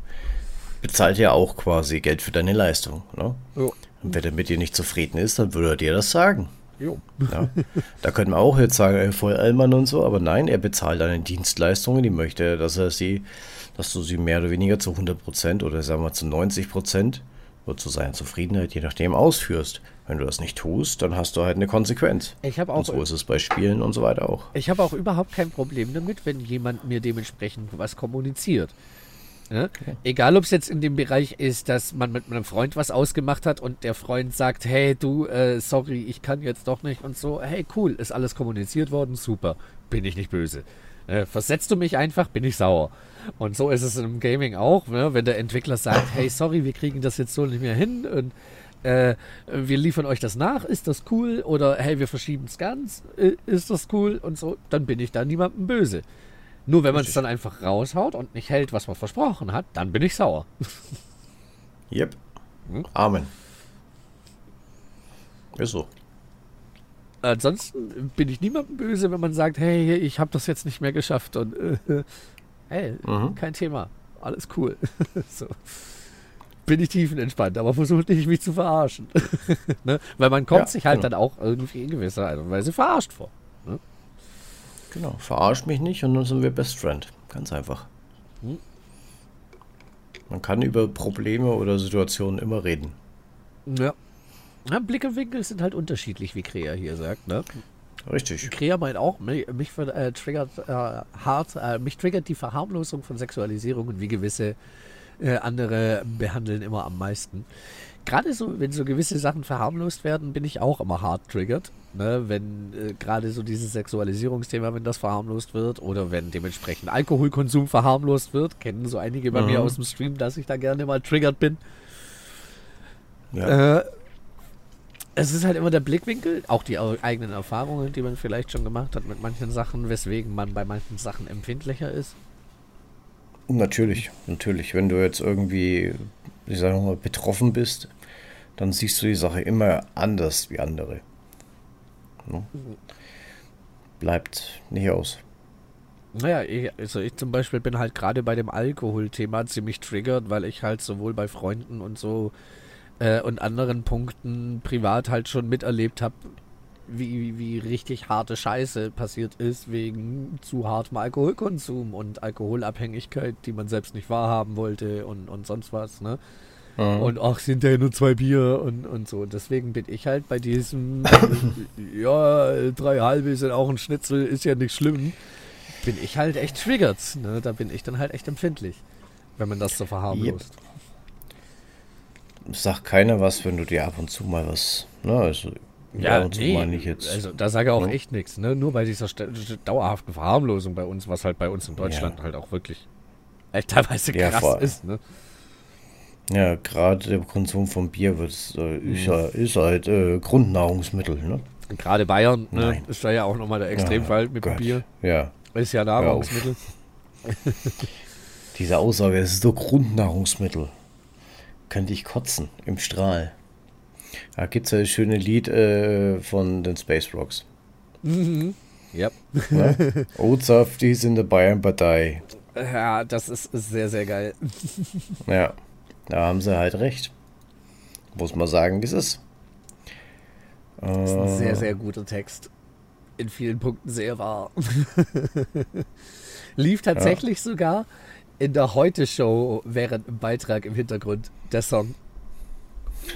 bezahlt ja auch quasi Geld für deine Leistung. Ne? Jo. Und wenn er mit dir nicht zufrieden ist, dann würde er dir das sagen. Jo. Ja. Da könnte man auch jetzt sagen, ey, voll Allmann und so, aber nein, er bezahlt deine Dienstleistungen, die möchte er, dass er sie, dass du sie mehr oder weniger zu 100% oder sagen wir zu 90% oder zu seiner Zufriedenheit, je nachdem, ausführst. Wenn du das nicht tust, dann hast du halt eine Konsequenz. Ich habe Und auch, so ist es bei Spielen und so weiter auch. ich hab auch überhaupt kein Problem damit, wenn jemand mir dementsprechend was kommuniziert. Ja? Egal, ob es jetzt in dem Bereich ist, dass man mit einem Freund was ausgemacht hat und der Freund sagt, hey du, äh, sorry, ich kann jetzt doch nicht und so, hey cool, ist alles kommuniziert worden, super, bin ich nicht böse. Äh, versetzt du mich einfach, bin ich sauer. Und so ist es im Gaming auch, ne? wenn der Entwickler sagt, hey sorry, wir kriegen das jetzt so nicht mehr hin und äh, wir liefern euch das nach, ist das cool? Oder hey, wir verschieben es ganz, ist das cool? Und so, dann bin ich da niemandem böse. Nur wenn man es dann einfach raushaut und nicht hält, was man versprochen hat, dann bin ich sauer. Yep. Hm? Amen. Ist so. Ansonsten bin ich niemandem böse, wenn man sagt, hey, ich habe das jetzt nicht mehr geschafft und äh, hey, Mhm. kein Thema, alles cool. so. Bin ich tiefenentspannt, aber versucht nicht, mich zu verarschen. ne? Weil man kommt Ja, sich halt genau. dann auch irgendwie in gewisser Art und Weise verarscht vor. Genau. Verarsch mich nicht und dann sind wir Best Friend. Ganz einfach. Hm. Man kann über Probleme oder Situationen immer reden. Ja. ja Blickwinkel sind halt unterschiedlich, wie Krea hier sagt. Ne? Richtig. Krea meint auch, mich, mich äh, triggert äh, hart, äh, mich triggert die Verharmlosung von Sexualisierung und wie gewisse äh, andere behandeln immer am meisten. Gerade so, wenn so gewisse Sachen verharmlost werden, bin ich auch immer hart triggert. Ne? Wenn äh, gerade so dieses Sexualisierungsthema, wenn das verharmlost wird oder wenn dementsprechend Alkoholkonsum verharmlost wird, kennen so einige bei Mhm. mir aus dem Stream, dass ich da gerne mal triggert bin. Ja. Äh, es ist halt immer der Blickwinkel, auch die eigenen Erfahrungen, die man vielleicht schon gemacht hat mit manchen Sachen, weswegen man bei manchen Sachen empfindlicher ist. Natürlich, natürlich. Wenn du jetzt irgendwie, ich sage mal, betroffen bist, dann siehst du die Sache immer anders wie andere. Ne? Bleibt nicht aus. Naja, ich, also ich zum Beispiel bin halt gerade bei dem Alkoholthema ziemlich triggert, weil ich halt sowohl bei Freunden und so äh, und anderen Punkten privat halt schon miterlebt habe, wie, wie richtig harte Scheiße passiert ist wegen zu hartem Alkoholkonsum und Alkoholabhängigkeit, die man selbst nicht wahrhaben wollte und, und sonst was, ne? Und ach, sind ja nur zwei Bier und, und so. Deswegen bin ich halt bei diesem, ja, drei halbe sind auch ein Schnitzel, ist ja nicht schlimm. Bin ich halt echt triggert. Ne? Da bin ich dann halt echt empfindlich, wenn man das so verharmlost. Sagt keiner was, wenn du dir ab und zu mal was, ne, also und zu mal nicht jetzt. also da sage ich auch ne? echt nichts. Ne? Nur bei dieser dauerhaften Verharmlosung bei uns, was halt bei uns in Deutschland halt auch wirklich echt teilweise Ja, krass ist. Ne? Ja, gerade der Konsum von Bier wird, äh, Mhm. ist, ja, ist halt äh, Grundnahrungsmittel, ne? Gerade Bayern ne? Ist da ja auch nochmal der Extremfall mit Gott. Bier. Ja, Ist ja. Nahrungsmittel. diese Aussage, es ist doch Grundnahrungsmittel. Könnte ich kotzen im Strahl. Da gibt es ja das schöne Lied äh, von den Space Rocks. Ja. Ne? Oatsaft, die sind dabei in Partei. ja, das ist, ist sehr, sehr geil. Ja, da haben sie halt recht. Muss man sagen, wie es ist. Das ist ein sehr, sehr guter Text. In vielen Punkten sehr wahr. Lief tatsächlich ja. sogar in der Heute-Show während im Beitrag im Hintergrund der Song.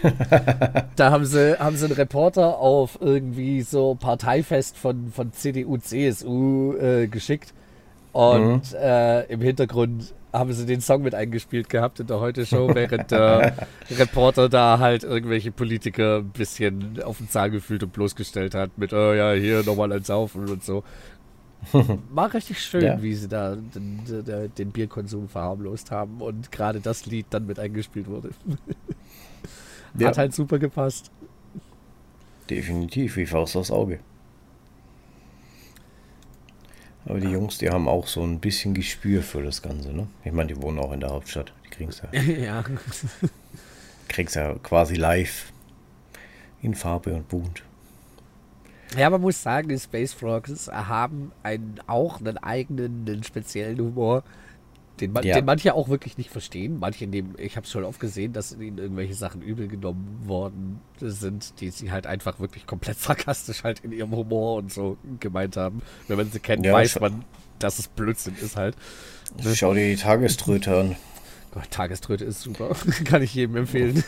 da haben sie, haben sie einen Reporter auf irgendwie so Parteifest von, von CDU, CSU äh, geschickt. Und mhm. äh, im Hintergrund haben sie den Song mit eingespielt gehabt in der Heute-Show, während der Reporter da halt irgendwelche Politiker ein bisschen auf den Zahn gefühlt und bloßgestellt hat mit, oh ja, hier nochmal ein Saufen und so. War richtig schön, ja. wie sie da den, den, den, Bierkonsum verharmlost haben und gerade das Lied dann mit eingespielt wurde. Ja. Hat halt super gepasst. Definitiv, wie Faust aufs Auge. Aber die Jungs, die haben auch so ein bisschen Gespür für das Ganze, ne? Ich meine, die wohnen auch in der Hauptstadt. Die kriegen es ja. ja. kriegst ja quasi live in Farbe und bunt. Ja, man muss sagen, die Space Frogs haben einen, auch einen eigenen, einen speziellen Humor, den, man, ja. den manche auch wirklich nicht verstehen. Manche nehmen, ich habe es schon oft gesehen, dass ihnen irgendwelche Sachen übel genommen worden sind, die sie halt einfach wirklich komplett sarkastisch halt in ihrem Humor und so gemeint haben. Wenn man sie kennt, ja, weiß man, dass es Blödsinn ist halt. Schau dir die Tageströte an. Gott, Tageströte ist super. Kann ich jedem empfehlen.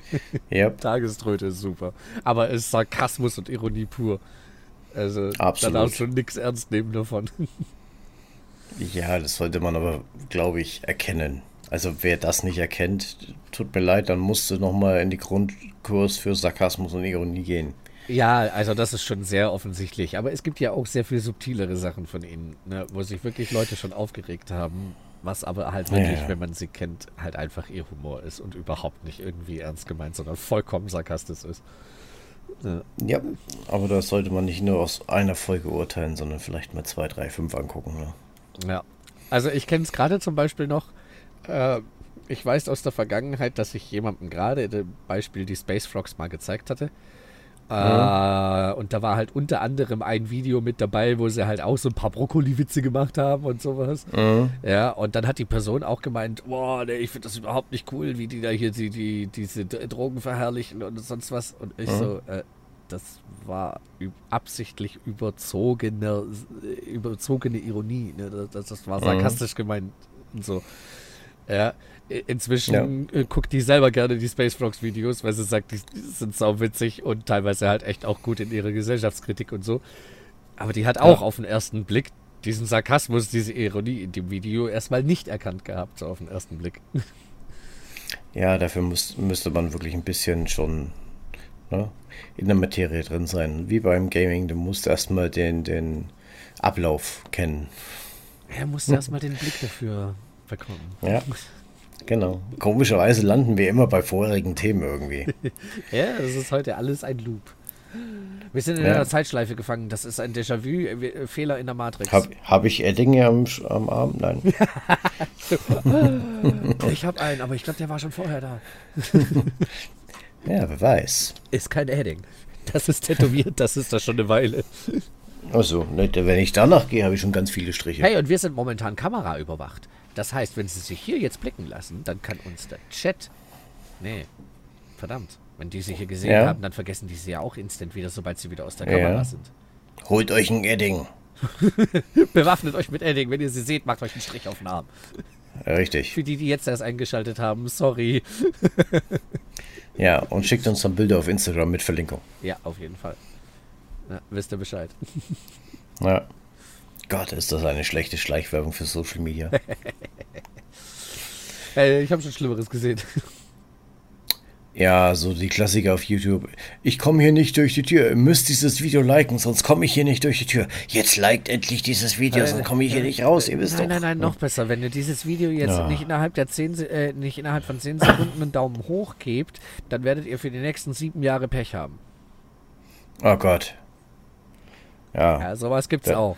yep. Tageströte ist super. Aber es ist Sarkasmus und Ironie pur. Also, Absolut. da darfst du nichts ernst nehmen davon. Ja, das sollte man aber, glaube ich, erkennen. Also wer das nicht erkennt, tut mir leid, dann musst du nochmal in die Grundkurs für Sarkasmus und Ironie gehen. Ja, also das ist schon sehr offensichtlich. Aber es gibt ja auch sehr viel subtilere Sachen von ihnen, ne, wo sich wirklich Leute schon aufgeregt haben, was aber halt wirklich, ja. wenn man sie kennt, halt einfach ihr Humor ist und überhaupt nicht irgendwie ernst gemeint, sondern vollkommen sarkastisch ist. Ja. ja, aber das sollte man nicht nur aus einer Folge urteilen, sondern vielleicht mal zwei, drei, fünf angucken. Ne? Ja. Also ich kenne es gerade zum Beispiel noch, äh, ich weiß aus der Vergangenheit, dass ich jemandem gerade zum Beispiel die Space Frogs mal gezeigt hatte. Äh, und da war halt unter anderem ein Video mit dabei, wo sie halt auch so ein paar Brokkoli-Witze gemacht haben und sowas. Mhm. Ja, und dann hat die Person auch gemeint, boah, nee, ich finde das überhaupt nicht cool, wie die da hier die, die, diese Drogen verherrlichen und sonst was. Und ich mhm. so, äh, das war absichtlich überzogene, überzogene Ironie. Ne? Das, das, war mhm. sarkastisch mhm. gemeint und so. Ja, inzwischen ja. Äh, guckt die selber gerne die Space Vlogs Videos, weil sie sagt, die sind sauwitzig und teilweise halt echt auch gut in ihrer Gesellschaftskritik und so. Aber die hat auch ja. auf den ersten Blick diesen Sarkasmus, diese Ironie in dem Video erstmal nicht erkannt gehabt, so auf den ersten Blick. Ja, dafür muss, müsste man wirklich ein bisschen schon ne, in der Materie drin sein. Wie beim Gaming, du musst erstmal den, den Ablauf kennen. Er musste erstmal den Blick dafür bekommen. Ja. Genau. Komischerweise landen wir immer bei vorherigen Themen irgendwie. ja, das ist heute alles ein Loop. Wir sind in ja. einer Zeitschleife gefangen. Das ist ein Déjà-vu-Fehler in der Matrix. Habe hab ich Edding am, am Arm? Nein. ich habe einen, aber ich glaube, der war schon vorher da. Ja, wer weiß. Ist kein Edding. Das ist tätowiert, das ist da schon eine Weile. Achso, ne, wenn ich danach gehe, habe ich schon ganz viele Striche. Hey, und wir sind momentan Kamera überwacht. Das heißt, wenn Sie sich hier jetzt blicken lassen, dann kann uns der Chat. Nee, verdammt. Wenn die sich hier gesehen ja. haben, dann vergessen die sie ja auch instant wieder, sobald sie wieder aus der Kamera ja. sind. Holt euch ein Edding. Bewaffnet euch mit Edding. Wenn ihr sie seht, macht euch einen Strich auf den Arm. Richtig. Für die, die jetzt erst eingeschaltet haben, sorry. Ja, und schickt uns dann Bilder auf Instagram mit Verlinkung. Ja, auf jeden Fall. Ja, wisst ihr Bescheid. Ja. Gott, ist das eine schlechte Schleichwerbung für Social Media. hey, ich habe schon Schlimmeres gesehen. Ja, so die Klassiker auf YouTube. Ich komme hier nicht durch die Tür. Ihr müsst dieses Video liken, sonst komme ich hier nicht durch die Tür. Jetzt liked endlich dieses Video, sonst komme ich hier nicht raus. Ihr wisst nein, doch. Nein, nein, noch besser. Wenn ihr dieses Video jetzt ja. nicht innerhalb der 10, äh, nicht innerhalb von 10 Sekunden einen Daumen hoch gebt, dann werdet ihr für die nächsten sieben Jahre Pech haben. Oh Gott. Ja. Ja, sowas gibt's da, auch.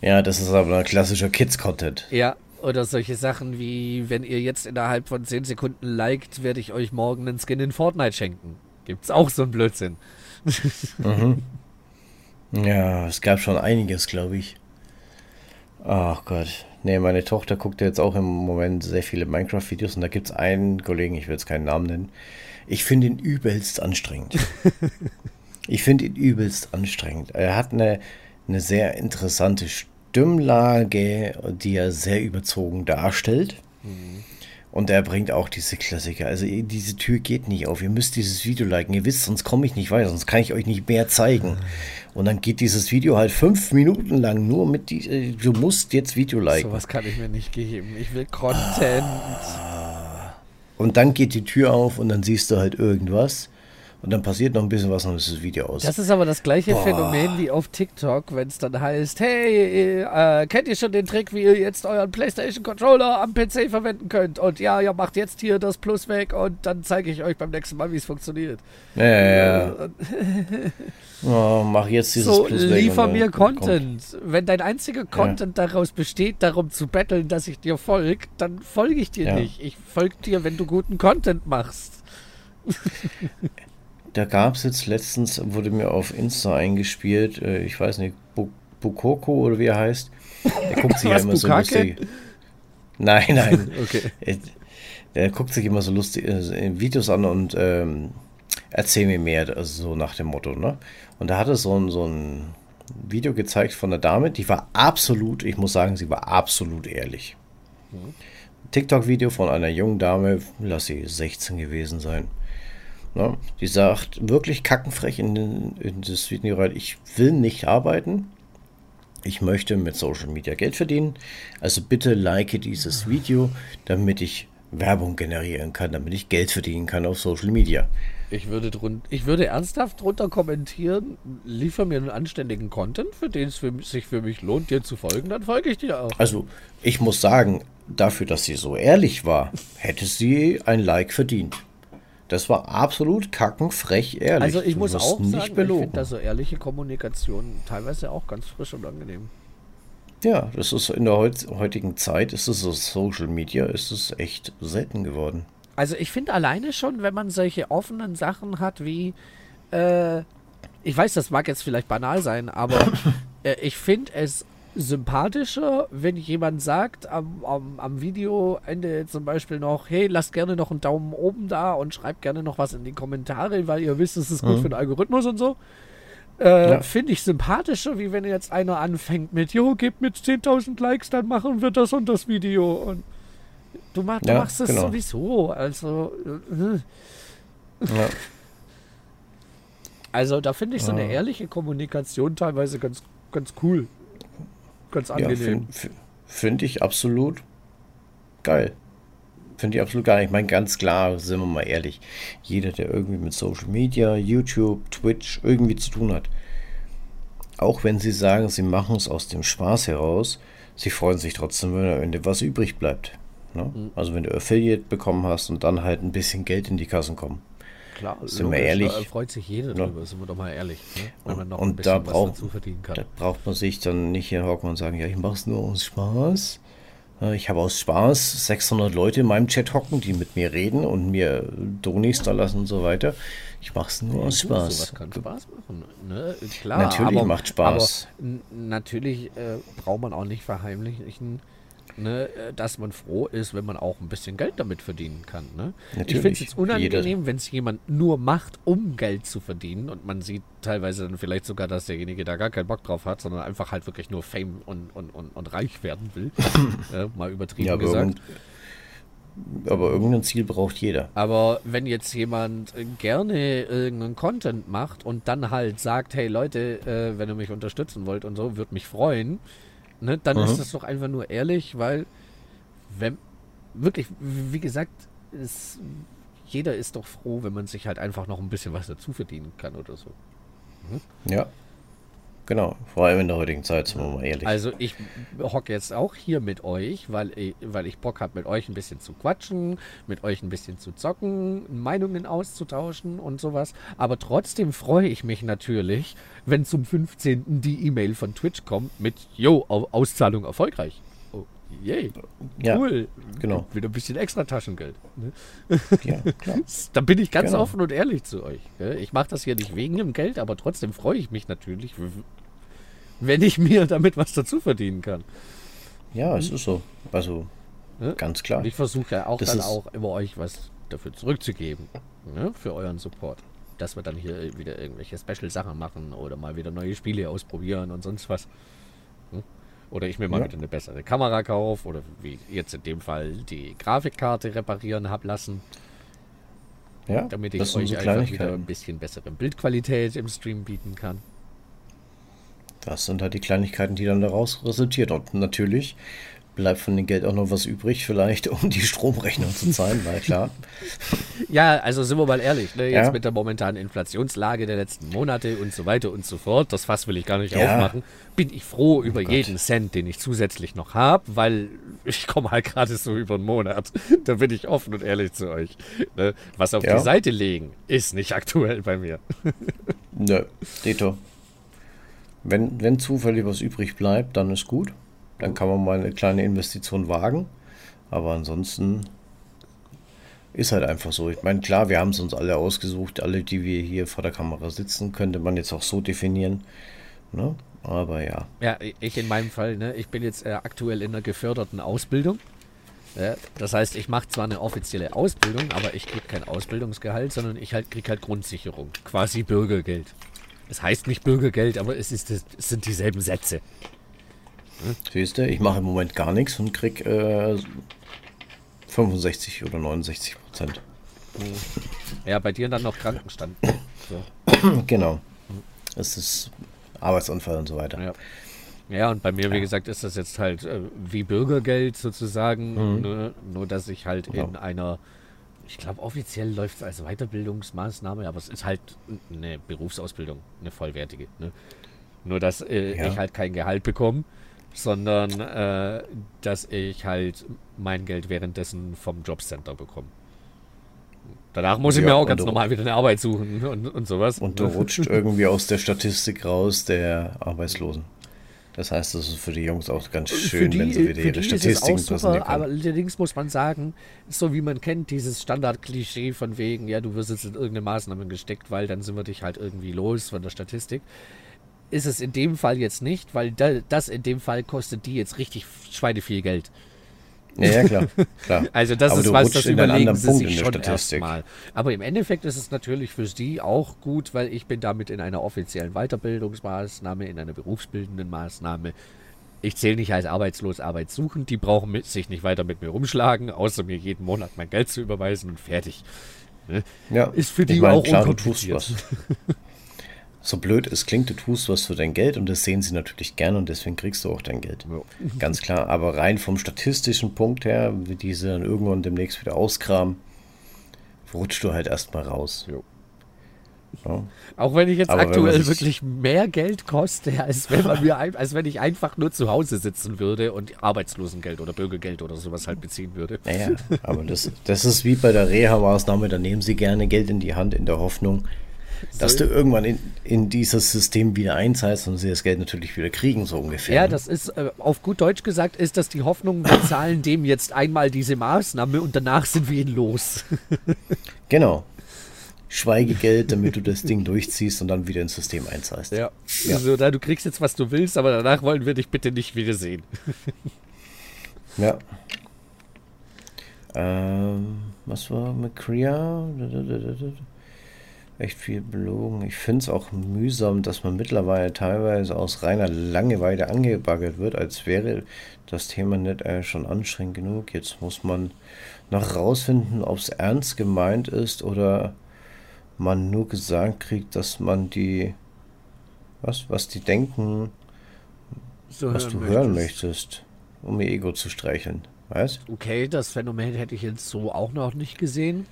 Ja, das ist aber ein klassischer Kids-Content. Ja, oder solche Sachen wie, wenn ihr jetzt innerhalb von 10 Sekunden liked, werde ich euch morgen einen Skin in Fortnite schenken. Gibt's auch so einen Blödsinn. mhm. Ja, es gab schon einiges, glaube ich. Ach Gott. Nee, meine Tochter guckt jetzt auch im Moment sehr viele Minecraft-Videos und da gibt es einen Kollegen, ich will jetzt keinen Namen nennen. Ich finde ihn übelst anstrengend. Ich finde ihn übelst anstrengend. Er hat eine, eine sehr interessante Stimmlage, die er sehr überzogen darstellt. Mhm. Und er bringt auch diese Klassiker. Also diese Tür geht nicht auf. Ihr müsst dieses Video liken. Ihr wisst, sonst komme ich nicht weiter. Sonst kann ich euch nicht mehr zeigen. Und dann geht dieses Video halt fünf Minuten lang nur mit die. Äh, du musst jetzt Video liken. Sowas kann ich mir nicht geben. Ich will Content. Und dann geht die Tür auf und dann siehst du halt irgendwas. Und dann passiert noch ein bisschen was und dann ist das Video aus. Das ist aber das gleiche Boah. Phänomen wie auf TikTok, wenn es dann heißt, hey, äh, kennt ihr schon den Trick, wie ihr jetzt euren PlayStation Controller am PC verwenden könnt? Und ja, ihr macht jetzt hier das Plus weg und dann zeige ich euch beim nächsten Mal, wie es funktioniert. Ja, ja, ja. oh, mach jetzt dieses so, Plus weg. Liefer mir Content. Kommt. Wenn dein einziger Content ja. daraus besteht, darum zu betteln, dass ich dir folge, dann folge ich dir ja. nicht. Ich folge dir, wenn du guten Content machst. Da gab es jetzt letztens, wurde mir auf Insta eingespielt, äh, ich weiß nicht, Bukoko oder wie er heißt. Der guckt sich ja immer so lustig. Nein, nein. okay. Äh, der guckt sich immer so lustig äh, Videos an und ähm, erzähl mir mehr, also so nach dem Motto, ne? Und da hat er so ein, so ein Video gezeigt von einer Dame, die war absolut, ich muss sagen, sie war absolut ehrlich. Mhm. TikTok-Video von einer jungen Dame, lass sie 16 gewesen sein. Ne? Die sagt wirklich kackenfrech in, in das Video rein, ich will nicht arbeiten. Ich möchte mit Social Media Geld verdienen. Also bitte like dieses Video, damit ich Werbung generieren kann, damit ich Geld verdienen kann auf Social Media. Ich würde, drun ich würde ernsthaft drunter kommentieren, liefer mir einen anständigen Content, für den es für, sich für mich lohnt, dir zu folgen, dann folge ich dir auch. Also, ich muss sagen, dafür, dass sie so ehrlich war, hätte sie ein Like verdient. Das war absolut kackenfrech ehrlich. Also ich muss auch nicht sagen, belogen. ich finde da so ehrliche Kommunikation teilweise auch ganz frisch und angenehm. Ja, das ist in der heutigen Zeit, ist es so Social Media, ist es echt selten geworden. Also ich finde alleine schon, wenn man solche offenen Sachen hat wie, äh, ich weiß, das mag jetzt vielleicht banal sein, aber äh, ich finde es sympathischer, wenn jemand sagt am, am, am Videoende zum Beispiel noch, hey, lasst gerne noch einen Daumen oben da und schreibt gerne noch was in die Kommentare, weil ihr wisst, es ist gut mhm. für den Algorithmus und so. Äh, ja. Finde ich sympathischer, wie wenn jetzt einer anfängt mit, jo, gebt mit 10.000 Likes, dann machen wir das und das Video. Und du, mach, du ja, machst es genau. sowieso. Also, äh, ja. also da finde ich so eine ehrliche Kommunikation teilweise ganz, ganz cool. Ganz angenehm. Ja, Finde find ich absolut geil. Finde ich absolut geil. Ich meine, ganz klar, sind wir mal ehrlich, jeder, der irgendwie mit Social Media, YouTube, Twitch irgendwie zu tun hat, auch wenn sie sagen, sie machen es aus dem Spaß heraus, sie freuen sich trotzdem, wenn am Ende was übrig bleibt. Ne? Mhm. Also wenn du Affiliate bekommen hast und dann halt ein bisschen Geld in die Kassen kommen. Klar, sind logisch, wir ehrlich. Da freut sich jeder ne? drüber, sind wir doch mal ehrlich. Ne? Wenn man noch und ein bisschen da braucht, was dazu verdienen kann. Da braucht man sich dann nicht hier hocken und sagen, ja, ich mache es nur aus Spaß. Ich habe aus Spaß 600 Leute in meinem Chat hocken, die mit mir reden und mir Donis da lassen und so weiter. Ich mache es nur ja, aus Spaß. Sowas kann Spaß machen. Ne? Klar, natürlich aber, macht Spaß. Aber natürlich äh, braucht man auch nicht verheimlichen, ne, äh, dass man froh ist, wenn man auch ein bisschen Geld damit verdienen kann. Ne? Ich finde es jetzt unangenehm, wenn es jemand nur macht, um Geld zu verdienen und man sieht teilweise dann vielleicht sogar, dass derjenige da gar keinen Bock drauf hat, sondern einfach halt wirklich nur Fame und, und, und, und reich werden will. äh, mal übertrieben ja, gesagt. Aber irgendein Ziel braucht jeder. Aber wenn jetzt jemand gerne irgendeinen Content macht und dann halt sagt, hey Leute, äh, wenn ihr mich unterstützen wollt und so, würde mich freuen, ne, dann mhm. ist das doch einfach nur ehrlich, weil wenn wirklich, wie gesagt, ist, jeder ist doch froh, wenn man sich halt einfach noch ein bisschen was dazu verdienen kann oder so. Mhm. Ja. Genau, vor allem in der heutigen Zeit, sind wir mal ehrlich. Also ich hocke jetzt auch hier mit euch, weil ich, weil ich Bock habe, mit euch ein bisschen zu quatschen, mit euch ein bisschen zu zocken, Meinungen auszutauschen und sowas. Aber trotzdem freue ich mich natürlich, wenn zum 15. die E-Mail von Twitch kommt mit, yo, Auszahlung erfolgreich. Yay, cool. Ja, genau. Wieder ein bisschen extra Taschengeld. Ne? Ja, klar. da bin ich ganz genau. offen und ehrlich zu euch. Ich mache das hier nicht wegen dem Geld, aber trotzdem freue ich mich natürlich, wenn ich mir damit was dazu verdienen kann. Ja, es ist so. Also, ne? ganz klar. Und ich versuche ja auch das dann auch immer euch was dafür zurückzugeben. Ne? Für euren Support. dass wir dann hier wieder irgendwelche Special-Sachen machen oder mal wieder neue Spiele ausprobieren und sonst was. Hm? Oder ich mir mal Ja. wieder eine bessere Kamera kaufe oder wie jetzt in dem Fall die Grafikkarte reparieren habe lassen, Ja, damit ich euch so einfach wieder ein bisschen bessere Bildqualität im Stream bieten kann. Das sind halt die Kleinigkeiten, die dann daraus resultiert. Und natürlich bleibt von dem Geld auch noch was übrig, vielleicht, um die Stromrechnung zu zahlen, weil klar. Ja, also sind wir mal ehrlich, ne? jetzt Ja. mit der momentanen Inflationslage der letzten Monate und so weiter und so fort, das Fass will ich gar nicht Ja. aufmachen, bin ich froh über Gott. jeden Cent, den ich zusätzlich noch habe, weil ich komme halt gerade so über einen Monat. Da bin ich offen und ehrlich zu euch. Ne? Was auf Ja. die Seite legen, ist nicht aktuell bei mir. Nö, Dito. Wenn, wenn zufällig was übrig bleibt, dann ist gut. Dann kann man mal eine kleine Investition wagen. Aber ansonsten ist halt einfach so. Ich meine, klar, wir haben es uns alle ausgesucht. Alle, die wir hier vor der Kamera sitzen, könnte man jetzt auch so definieren. Ne? Aber ja. Ja, ich in meinem Fall, ne, ich bin jetzt äh, aktuell in einer geförderten Ausbildung. Ja, das heißt, ich mache zwar eine offizielle Ausbildung, aber ich kriege kein Ausbildungsgehalt, sondern ich halt kriege halt Grundsicherung, quasi Bürgergeld. Es heißt nicht Bürgergeld, aber es, ist, es sind dieselben Sätze. Siehst du, ich mache im Moment gar nichts und krieg äh, 65 oder 69 Prozent. Ja, bei dir dann noch Krankenstand. So, genau. Das ist Arbeitsunfall und so weiter. ja. ja, und bei mir, wie gesagt, ist das jetzt halt äh, wie Bürgergeld sozusagen, ne? nur dass ich halt in Ja. einer, ich glaube offiziell läuft es als Weiterbildungsmaßnahme, aber es ist halt eine Berufsausbildung, eine vollwertige. Ne? Nur dass äh, Ja. ich halt kein Gehalt bekomme, sondern äh, dass ich halt mein Geld währenddessen vom Jobcenter bekomme. Danach muss ich Ja, mir auch ganz normal wieder eine Arbeit suchen und, und sowas. Und du rutscht irgendwie aus der Statistik raus der Arbeitslosen. Das heißt, das ist für die Jungs auch ganz schön, wenn sie wieder ihre die Statistiken super, präsentieren können. allerdings muss man sagen, so wie man kennt, dieses Standardklischee von wegen, ja, du wirst jetzt in irgendeine Maßnahme gesteckt, weil dann sind wir dich halt irgendwie los von der Statistik. Ist es in dem Fall jetzt nicht, weil da, das in dem Fall kostet die jetzt richtig Schweine viel Geld. Ja, ja, klar. klar. Also das Aber ist was, das überlegen anderen sie Punkt sich schon erstmal. Aber im Endeffekt ist es natürlich für sie auch gut, weil ich bin damit in einer offiziellen Weiterbildungsmaßnahme, in einer berufsbildenden Maßnahme. Ich zähle nicht als arbeitslos arbeitssuchend, die brauchen mit, sich nicht weiter mit mir rumschlagen, außer mir jeden Monat mein Geld zu überweisen und fertig. Ja, Ist für die ich meine, auch klar, unkompliziert. So blöd es klingt, du tust was für dein Geld und das sehen sie natürlich gerne und deswegen kriegst du auch dein Geld. Ja. Ganz klar, aber rein vom statistischen Punkt her, wie diese dann irgendwann demnächst wieder auskramen, rutscht du halt erstmal raus. Jo. Ja. Auch wenn ich jetzt Aber aktuell sich- wirklich mehr Geld koste, als wenn man mir ein, als wenn ich einfach nur zu Hause sitzen würde und Arbeitslosengeld oder Bürgergeld oder sowas halt beziehen würde. Naja, aber das, das ist wie bei der Reha-Maßnahme, da nehmen sie gerne Geld in die Hand in der Hoffnung, dass du irgendwann in, in dieses System wieder einzahlst und sie das Geld natürlich wieder kriegen, so ungefähr. Ja, ne? das ist äh, auf gut Deutsch gesagt, ist das die Hoffnung, wir zahlen dem jetzt einmal diese Maßnahme und danach sind wir ihn los. Genau. Schweigegeld, damit du das Ding durchziehst und dann wieder ins System einzahlst. Ja. Ja. Also, da, du kriegst jetzt, was du willst, aber danach wollen wir dich bitte nicht wiedersehen. Ja. Ähm, was war mit Korea? Echt viel belogen. Ich finde es auch mühsam, dass man mittlerweile teilweise aus reiner Langeweile angebaggert wird, als wäre das Thema nicht äh, schon anstrengend genug. Jetzt muss man noch rausfinden, ob es ernst gemeint ist oder man nur gesagt kriegt, dass man die, was, was die denken, So was du hören möchtest, um ihr Ego zu streicheln. Weißt? Okay, das Phänomen hätte ich jetzt so auch noch nicht gesehen.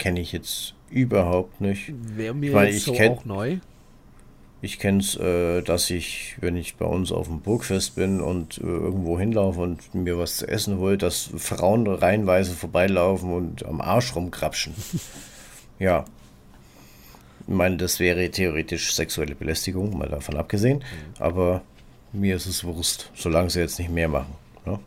Kenne ich jetzt überhaupt nicht. Wäre mir Weil jetzt ich so kenn- auch neu. Ich kenne es, äh, dass ich, wenn ich bei uns auf dem Burgfest bin und äh, irgendwo hinlaufe und mir was zu essen hole, dass Frauen reihenweise vorbeilaufen und am Arsch rumkrapschen. ja. Ich meine, das wäre theoretisch sexuelle Belästigung, mal davon abgesehen. Aber mir ist es Wurst, solange sie jetzt nicht mehr machen. Ne? Ähm,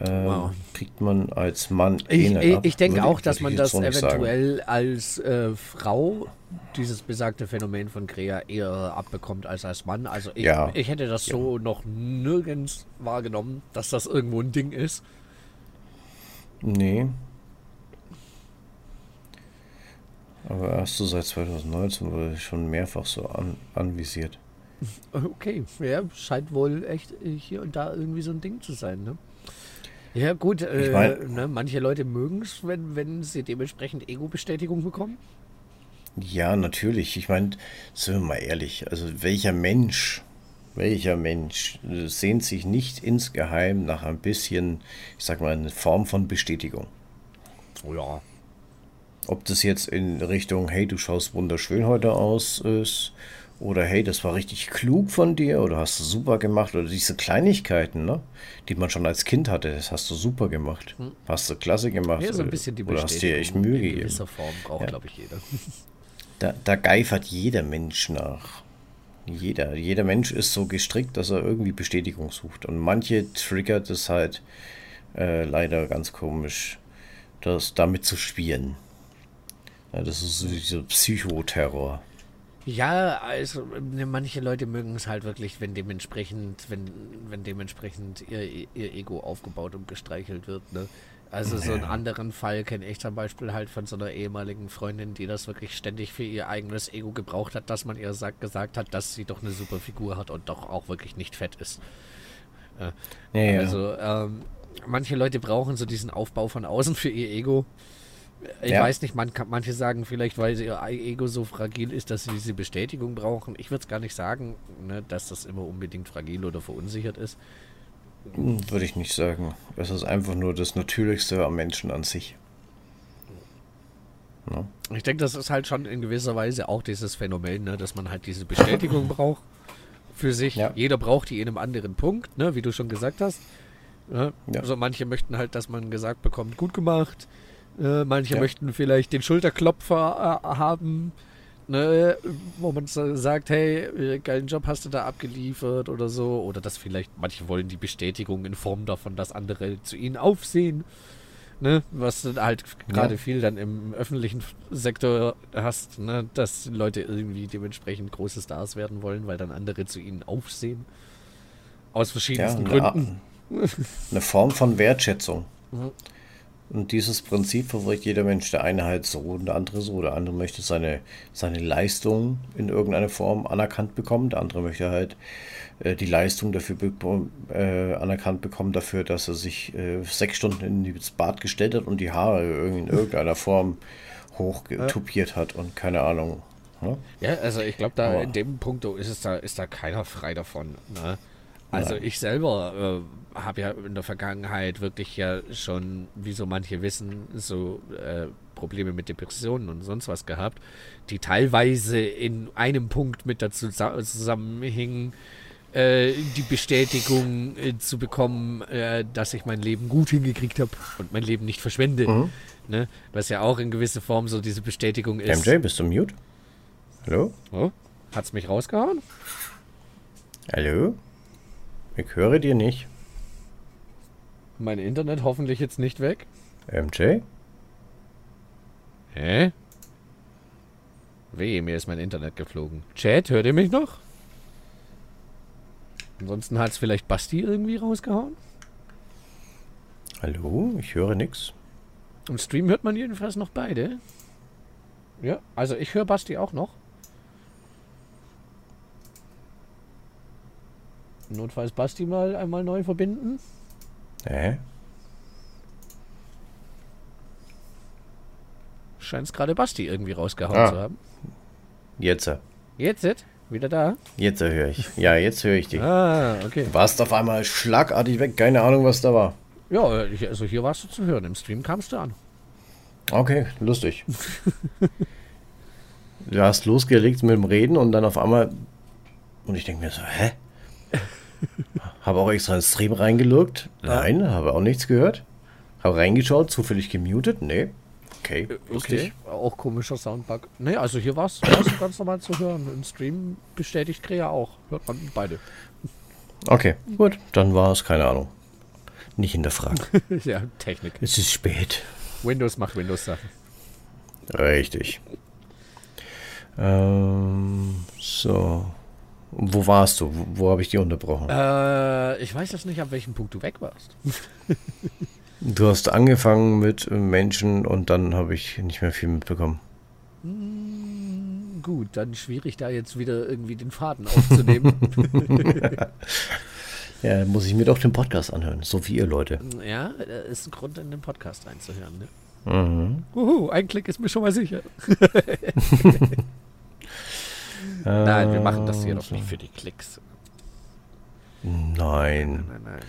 Wow. Kriegt man als Mann Ich, eh ich, ab, ich denke auch, dass man ich das so nicht sagen. eventuell als äh, Frau, dieses besagte Phänomen von Krea, eher abbekommt als als Mann. Also ich, Ja. ich hätte das so noch nirgends wahrgenommen, dass das irgendwo ein Ding ist. Nee. Aber hast du seit 2019 wurde schon mehrfach so an, anvisiert. Okay, ja, scheint wohl echt hier und da irgendwie so ein Ding zu sein, ne? Ja, gut, äh, Ich mein- ne, manche Leute mögen es, wenn, wenn sie dementsprechend Ego-Bestätigung bekommen. Ja, natürlich. Ich meine, sind wir mal ehrlich, also welcher Mensch, welcher Mensch äh, sehnt sich nicht insgeheim nach ein bisschen, ich sag mal, eine Form von Bestätigung? Oh ja. Ob das jetzt in Richtung, hey, du schaust wunderschön heute aus ist, oder hey, das war richtig klug von dir, oder hast du super gemacht, oder diese Kleinigkeiten, ne, die man schon als Kind hatte, das hast du super gemacht. Hast du klasse gemacht. Ja, so ein oder- bisschen die Oder hast dir echt Mühe in gegeben. gewisser Form braucht, Ja. glaube ich, jeder. Da, da geifert jeder Mensch nach. Jeder. Jeder Mensch ist so gestrickt, dass er irgendwie Bestätigung sucht. Und manche triggert es halt äh, leider ganz komisch, das damit zu spielen. Ja, das ist so dieser Psychoterror. Ja, also ne, manche Leute mögen es halt wirklich, wenn dementsprechend, wenn, wenn dementsprechend ihr, ihr Ego aufgebaut und gestreichelt wird, ne? Also so einen anderen Fall kenne ich zum Beispiel halt von so einer ehemaligen Freundin, die das wirklich ständig für ihr eigenes Ego gebraucht hat, dass man ihr sagt, gesagt hat, dass sie doch eine super Figur hat und doch auch wirklich nicht fett ist. Ja, ja. Also ähm, manche Leute brauchen so diesen Aufbau von außen für ihr Ego. Ich Ja. weiß nicht, man kann, manche sagen vielleicht, weil ihr Ego so fragil ist, dass sie diese Bestätigung brauchen. Ich würde es gar nicht sagen, ne, dass das immer unbedingt fragil oder verunsichert ist. Würde ich nicht sagen. Es ist einfach nur das Natürlichste am Menschen an sich. Ne? Ich denke, das ist halt schon in gewisser Weise auch dieses Phänomen, ne, dass man halt diese Bestätigung braucht für sich. Ja. Jeder braucht die in einem anderen Punkt, ne, wie du schon gesagt hast. Ne? Ja. Also manche möchten halt, dass man gesagt bekommt, gut gemacht. Äh, manche Ja. möchten vielleicht den Schulterklopfer äh, haben, ne, wo man sagt, hey, äh, geilen Job hast du da abgeliefert oder so. Oder dass vielleicht manche wollen die Bestätigung in Form davon, dass andere zu ihnen aufsehen. Ne, was du halt gerade Ja. viel dann im öffentlichen Sektor hast, ne, dass Leute irgendwie dementsprechend große Stars werden wollen, weil dann andere zu ihnen aufsehen. Aus Ja, verschiedensten eine, Art- Gründen. eine Form von Wertschätzung. Mhm. Und dieses Prinzip verfolgt jeder Mensch. Der eine halt so und der andere so. Der andere möchte seine, seine Leistung in irgendeiner Form anerkannt bekommen. Der andere möchte halt äh, die Leistung dafür beko- äh, anerkannt bekommen, dafür, dass er sich äh, sechs Stunden ins Bad gestellt hat und die Haare in irgendeiner Form hochgetupiert hat und keine Ahnung. Ne? Ja, also ich glaube, da Aber- in dem Punkt ist es da, ist da keiner frei davon. Ne? Also Nein. ich selber äh, habe ja in der Vergangenheit wirklich ja schon, wie so manche wissen, so äh, Probleme mit Depressionen und sonst was gehabt, die teilweise in einem Punkt mit dazu zusammenhingen, äh, die Bestätigung äh, zu bekommen, äh, dass ich mein Leben gut hingekriegt habe und mein Leben nicht verschwende. Mhm. Ne? Was ja auch in gewisser Form so diese Bestätigung ist. MJ, bist du mute? Hallo? Oh, hat's mich rausgehauen? Hallo? Ich höre dir nicht. Mein Internet hoffentlich jetzt nicht weg. MJ? Hä? Weh, mir ist mein Internet geflogen. Chat, hört ihr mich noch? Ansonsten hat's vielleicht Basti irgendwie rausgehauen. Hallo? Ich höre nix. Im Stream hört man jedenfalls noch beide. Ja, also ich höre Basti auch noch. Notfalls Basti mal einmal neu verbinden. Hä? Scheint es gerade Basti irgendwie rausgehauen Ah. zu haben. Jetzt. Jetzt, wieder da. Jetzt höre ich. Ja, jetzt höre ich dich. Ah, okay. Warst auf einmal schlagartig weg. Keine Ahnung, was da war. Ja, also hier warst du zu hören. Im Stream kamst du an. Okay, lustig. du hast losgelegt mit dem Reden und dann auf einmal. Und ich denke mir so, hä? habe auch extra ins Stream reingelurkt. Nein, habe auch nichts gehört. Habe reingeschaut, zufällig gemutet. Nee. Okay, lustig. Auch komischer Soundbug. Nee, also hier warst du ganz normal zu hören. Im Stream bestätigt Krea auch. Hört man beide. Okay, gut. Dann war es, keine Ahnung. Nicht hinterfragen. ja, Technik. es ist spät. Windows macht Windows-Sachen. Richtig. Ähm, so. Wo warst du? Wo, wo habe ich dich unterbrochen? Äh, ich weiß jetzt nicht, ab welchem Punkt du weg warst. Du hast angefangen mit äh, Menschen und dann habe ich nicht mehr viel mitbekommen. Hm, gut, dann schwierig da jetzt wieder irgendwie den Faden aufzunehmen. ja, muss ich mir doch den Podcast anhören, so wie ihr Leute. Ja, ist ein Grund, in den Podcast reinzuhören. Ne? Mhm. Uhu, ein Klick ist mir schon mal sicher. Nein, wir machen das hier doch nicht für die Klicks. Nein. Nein, nein, nein.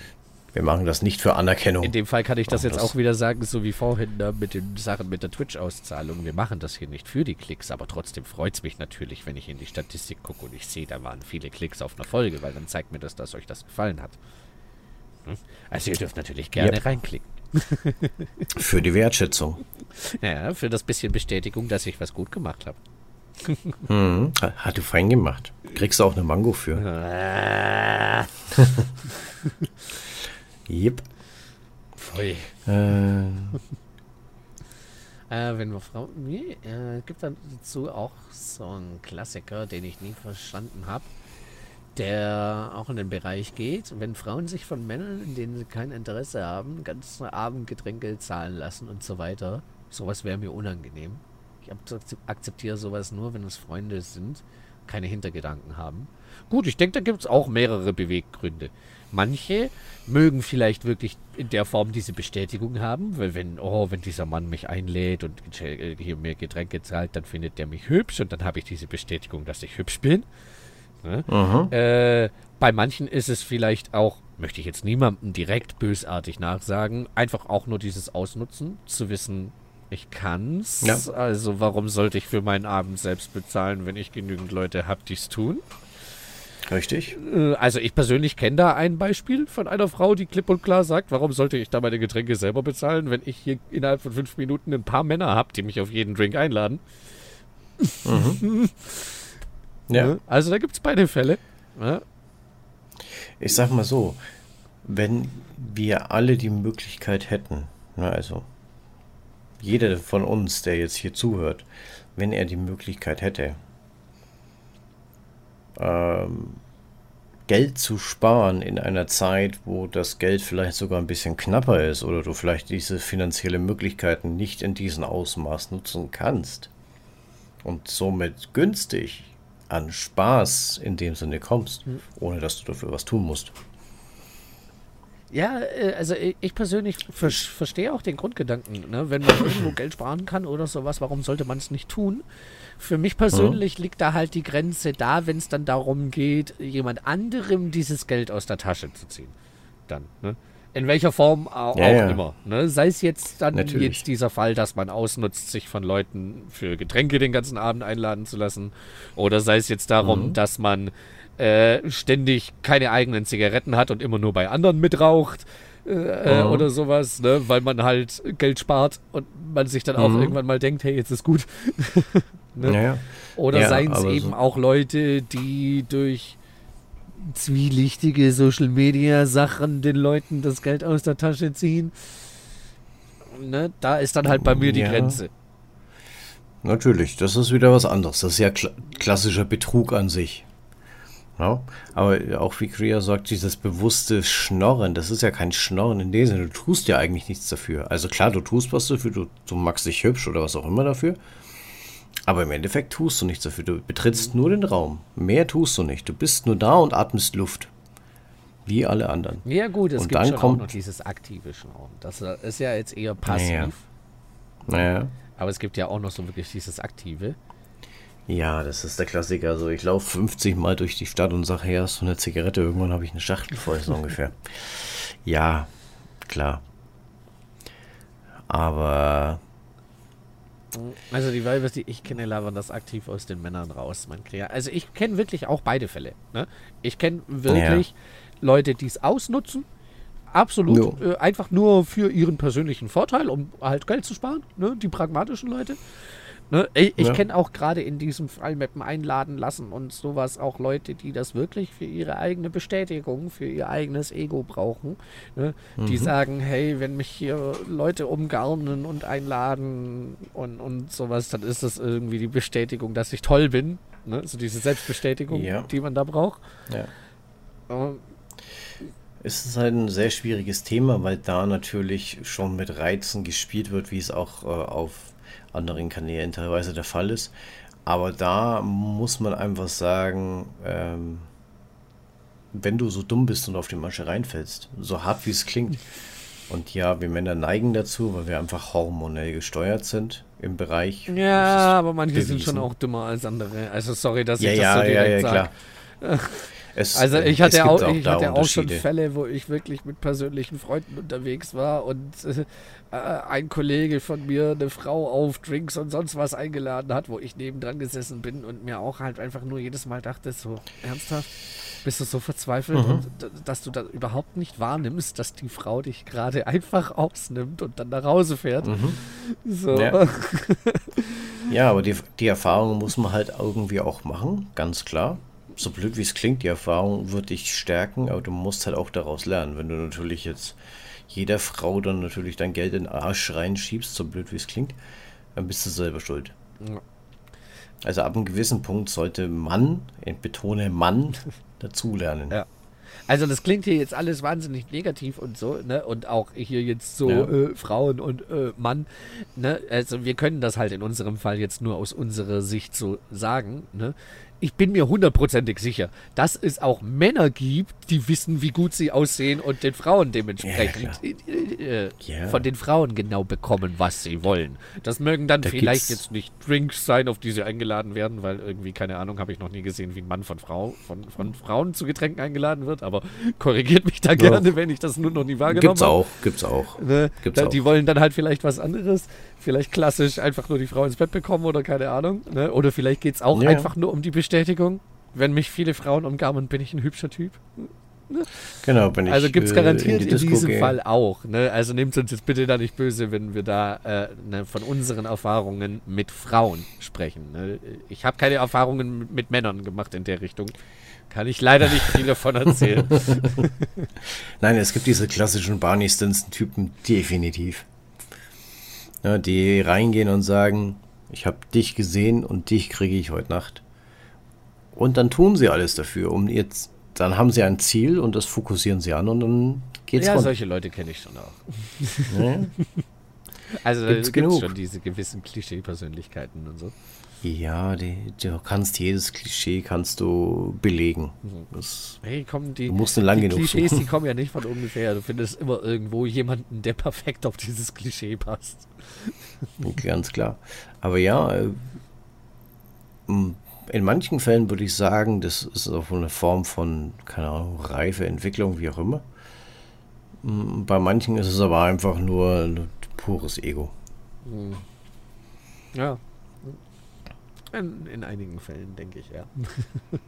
Wir machen das nicht für Anerkennung. In dem Fall kann ich das jetzt das auch wieder sagen, so wie vorhin ne, mit den Sachen mit der Twitch-Auszahlung. Wir machen das hier nicht für die Klicks, aber trotzdem freut es mich natürlich, wenn ich in die Statistik gucke und ich sehe, da waren viele Klicks auf einer Folge, weil dann zeigt mir das, dass euch das gefallen hat. Hm? Also ihr dürft natürlich gerne yep. reinklicken. für die Wertschätzung. Ja, für das bisschen Bestätigung, dass ich was gut gemacht habe. Hm, hat du fein gemacht. Kriegst du auch eine Mango für. Yep. Pfui. Äh. äh, wenn wir Frauen. Nee, äh, gibt dazu auch so einen Klassiker, den ich nie verstanden habe, der auch in den Bereich geht. Wenn Frauen sich von Männern, in denen sie kein Interesse haben, ganz Abendgetränke zahlen lassen und so weiter, sowas wäre mir unangenehm. Ich akzeptiere sowas nur, wenn es Freunde sind, keine Hintergedanken haben. Gut, ich denke, da gibt es auch mehrere Beweggründe. Manche mögen vielleicht wirklich in der Form diese Bestätigung haben, weil wenn, oh, wenn dieser Mann mich einlädt und hier mir Getränke zahlt, dann findet der mich hübsch und dann habe ich diese Bestätigung, dass ich hübsch bin. Ne? Äh, bei manchen ist es vielleicht auch, möchte ich jetzt niemandem direkt bösartig nachsagen, einfach auch nur dieses Ausnutzen, zu wissen, ich kann's. Ja. Also warum sollte ich für meinen Abend selbst bezahlen, wenn ich genügend Leute habe, die es tun? Richtig. Äh, also ich persönlich kenne da ein Beispiel von einer Frau, die klipp und klar sagt, warum sollte ich da meine Getränke selber bezahlen, wenn ich hier innerhalb von fünf Minuten ein paar Männer habe, die mich auf jeden Drink einladen. Mhm. ja. Also da gibt es beide Fälle. Ja. Ich sag mal so, wenn wir alle die Möglichkeit hätten, na also jeder von uns, der jetzt hier zuhört, wenn er die Möglichkeit hätte, ähm, Geld zu sparen in einer Zeit, wo das Geld vielleicht sogar ein bisschen knapper ist oder du vielleicht diese finanzielle Möglichkeiten nicht in diesem Ausmaß nutzen kannst und somit günstig an Spaß in dem Sinne kommst, hm. ohne dass du dafür was tun musst. Ja, äh, also ich persönlich verstehe auch den Grundgedanken. Ne? Wenn man irgendwo Geld sparen kann oder sowas, warum sollte man es nicht tun? Für mich persönlich mhm. liegt da halt die Grenze da, wenn es dann darum geht, jemand anderem dieses Geld aus der Tasche zu ziehen. Dann, ne? In welcher Form auch, ja, ja. immer. Ne? Sei es jetzt dann Natürlich. jetzt dieser Fall, dass man ausnutzt, sich von Leuten für Getränke den ganzen Abend einladen zu lassen. Oder sei es jetzt darum, mhm. dass man äh, ständig keine eigenen Zigaretten hat und immer nur bei anderen mitraucht. Äh, mhm. oder sowas, ne? weil man halt Geld spart und man sich dann auch mhm. irgendwann mal denkt, hey, jetzt ist gut. Ne? Ja, Oder ja, seien es eben so. auch Leute, die durch zwielichtige Social Media Sachen den Leuten das Geld aus der Tasche ziehen. Ne? Da ist dann halt bei mir die ja. Grenze. Natürlich, das ist wieder was anderes. Das ist ja kl klassischer Betrug an sich. Ja, aber auch wie Kriya sagt, dieses bewusste Schnorren, das ist ja kein Schnorren in dem Sinne. Du tust ja eigentlich nichts dafür. Also klar, du tust was dafür, du, du magst dich hübsch oder was auch immer dafür. Aber im Endeffekt tust du nichts dafür. Du betrittst nur den Raum. Mehr tust du nicht. Du bist nur da und atmest Luft. Wie alle anderen. Ja, gut, es und gibt dann schon kommt auch noch dieses aktive Schnorren. Das ist ja jetzt eher passiv. Naja. naja. Aber es gibt ja auch noch so wirklich dieses aktive. Ja, das ist der Klassiker. Also ich laufe 50 Mal durch die Stadt und sage, hey, hast du eine Zigarette? Irgendwann habe ich eine Schachtel voll, so ungefähr. Ja, klar. Aber also die Weibers, die ich kenne, labern das aktiv aus den Männern raus. Man also ich kenne wirklich auch beide Fälle. Ne? Ich kenne wirklich ja. Leute, die es ausnutzen. Absolut. Äh, einfach nur für ihren persönlichen Vorteil, um halt Geld zu sparen. Ne? Die pragmatischen Leute. Ne? Ich, ich ja. kenne auch gerade in diesem Fall mit dem Einladen lassen und sowas auch Leute, die das wirklich für ihre eigene Bestätigung, für ihr eigenes Ego brauchen. Ne? Mhm. Die sagen, hey, wenn mich hier Leute umgarnen und einladen und, und sowas, dann ist das irgendwie die Bestätigung, dass ich toll bin. Ne? So diese Selbstbestätigung, ja. die man da braucht. Ja. Ähm, es ist halt ein sehr schwieriges Thema, weil da natürlich schon mit Reizen gespielt wird, wie es auch äh, auf anderen Kanälen teilweise der Fall ist. Aber da muss man einfach sagen, ähm, wenn du so dumm bist und auf die Masche reinfällst, so hart wie es klingt, und ja, wir Männer neigen dazu, weil wir einfach hormonell gesteuert sind im Bereich. Ja, aber manche bewiesen. sind schon auch dümmer als andere. Also sorry, dass ja, ich das ja, so direkt ja, ja, sage. klar. Es, also ich hatte, auch, auch, ich hatte auch schon Fälle, wo ich wirklich mit persönlichen Freunden unterwegs war und äh, ein Kollege von mir eine Frau auf Drinks und sonst was eingeladen hat, wo ich nebendran gesessen bin und mir auch halt einfach nur jedes Mal dachte, so ernsthaft, bist du so verzweifelt, mhm. und, dass du da überhaupt nicht wahrnimmst, dass die Frau dich gerade einfach ausnimmt und dann nach Hause fährt. Mhm. So. Ja. ja, aber die, die Erfahrung muss man halt irgendwie auch machen, ganz klar so blöd wie es klingt, die Erfahrung wird dich stärken, aber du musst halt auch daraus lernen. Wenn du natürlich jetzt jeder Frau dann natürlich dein Geld in den Arsch reinschiebst, so blöd wie es klingt, dann bist du selber schuld. Ja. Also ab einem gewissen Punkt sollte Mann, ich betone Mann, dazulernen. Ja. Also das klingt hier jetzt alles wahnsinnig negativ und so, ne? Und auch hier jetzt so ja. äh, Frauen und äh, Mann, ne? Also wir können das halt in unserem Fall jetzt nur aus unserer Sicht so sagen, ne? Ich bin mir hundertprozentig sicher, dass es auch Männer gibt, die wissen, wie gut sie aussehen und den Frauen dementsprechend ja, äh, ja. von den Frauen genau bekommen, was sie wollen. Das mögen dann da vielleicht jetzt nicht Drinks sein, auf die sie eingeladen werden, weil irgendwie, keine Ahnung, habe ich noch nie gesehen, wie ein Mann von, Frau, von, von Frauen zu Getränken eingeladen wird, aber korrigiert mich da gerne, wenn ich das nur noch nie wahrgenommen gibt's habe. Gibt's auch, ne? gibt's auch. Die wollen dann halt vielleicht was anderes, vielleicht klassisch einfach nur die Frau ins Bett bekommen oder keine Ahnung. Ne? Oder vielleicht geht es auch ja. einfach nur um die Bestätigung. Wenn mich viele Frauen umgarnen, bin ich ein hübscher Typ. Ne? Genau, bin ich. Also gibt es garantiert äh, in, die in, diesem gehe. Fall auch. Ne? Also nehmt uns jetzt bitte da nicht böse, wenn wir da äh, ne, von unseren Erfahrungen mit Frauen sprechen. Ne? Ich habe keine Erfahrungen mit, mit Männern gemacht in der Richtung. Kann ich leider nicht viel davon erzählen. Nein, es gibt diese klassischen Barney Stinson-Typen definitiv. Ja, die reingehen und sagen, ich habe dich gesehen und dich kriege ich heute Nacht. Und dann tun sie alles dafür, um jetzt, dann haben sie ein Ziel und das fokussieren sie an und dann geht's Ja, rund. solche Leute kenne ich schon auch. Ja. also da gibt es schon diese gewissen Klischee-Persönlichkeiten und so. Ja, die, du kannst jedes Klischee kannst du belegen. Mhm. Das, hey, komm, die, du musst eine lang die genug Klischees, suchen. die kommen ja nicht von ungefähr. Du findest immer irgendwo jemanden, der perfekt auf dieses Klischee passt. Ganz klar. Aber ja, äh, in manchen Fällen würde ich sagen, das ist auch eine Form von, keine Ahnung, reife Entwicklung, wie auch immer. Bei manchen ist es aber einfach nur pures Ego. Mhm. Ja, in, in einigen Fällen, denke ich, ja.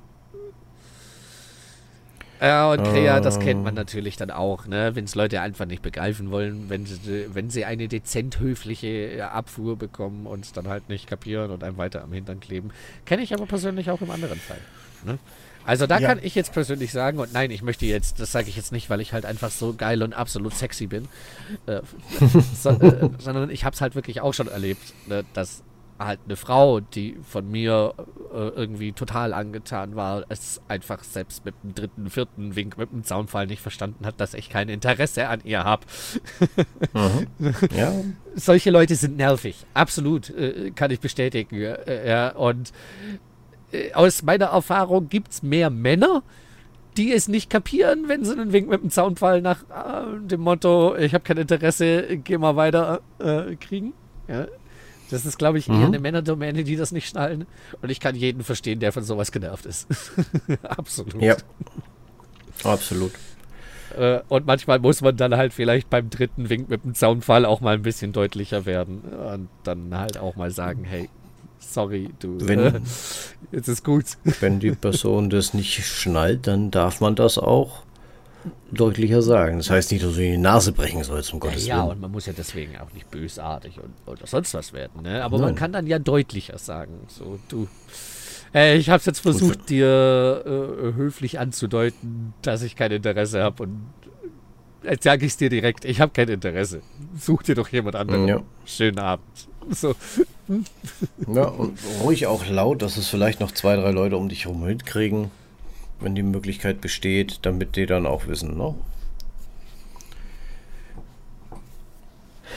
Ja, und Krea, das kennt man natürlich dann auch, ne? Wenn es Leute einfach nicht begreifen wollen, wenn sie, wenn sie eine dezent höfliche Abfuhr bekommen und es dann halt nicht kapieren und einem weiter am Hintern kleben. Kenne ich aber persönlich auch im anderen Fall. Ne? Also da ja. kann ich jetzt persönlich sagen, und nein, ich möchte jetzt, das sage ich jetzt nicht, weil ich halt einfach so geil und absolut sexy bin, äh, so, äh, sondern ich habe es halt wirklich auch schon erlebt, ne, dass halt eine Frau, die von mir äh, irgendwie total angetan war, es einfach selbst mit dem dritten, vierten Wink mit dem Zaunfall nicht verstanden hat, dass ich kein Interesse an ihr habe. mhm. ja. Solche Leute sind nervig, absolut, äh, kann ich bestätigen. Äh, ja, und äh, aus meiner Erfahrung gibt es mehr Männer, die es nicht kapieren, wenn sie einen Wink mit dem Zaunfall nach äh, dem Motto, ich habe kein Interesse, geh mal weiter, äh, kriegen. Ja, das ist, glaube ich, eher mhm. eine Männerdomäne, die das nicht schnallen. Und ich kann jeden verstehen, der von sowas genervt ist. Absolut. Ja. Absolut. Äh, und manchmal muss man dann halt vielleicht beim dritten Wink mit dem Zaunfall auch mal ein bisschen deutlicher werden. Und dann halt auch mal sagen, hey, sorry, du, wenn, äh, jetzt ist gut. Wenn die Person das nicht schnallt, dann darf man das auch deutlicher sagen. Das heißt nicht, dass du die Nase brechen sollst, um Gottes ja, Willen. Ja, und man muss ja deswegen auch nicht bösartig und, oder sonst was werden. Ne? Aber Nein. man kann dann ja deutlicher sagen. So, du. Äh, ich habe es jetzt versucht, dir äh, höflich anzudeuten, dass ich kein Interesse habe und jetzt sage ich es dir direkt, ich habe kein Interesse. Such dir doch jemand anderen. Ja. Schönen Abend. So. Ja, und ruhig auch laut, dass es vielleicht noch zwei, drei Leute um dich herum mitkriegen wenn die Möglichkeit besteht, damit die dann auch wissen, ne?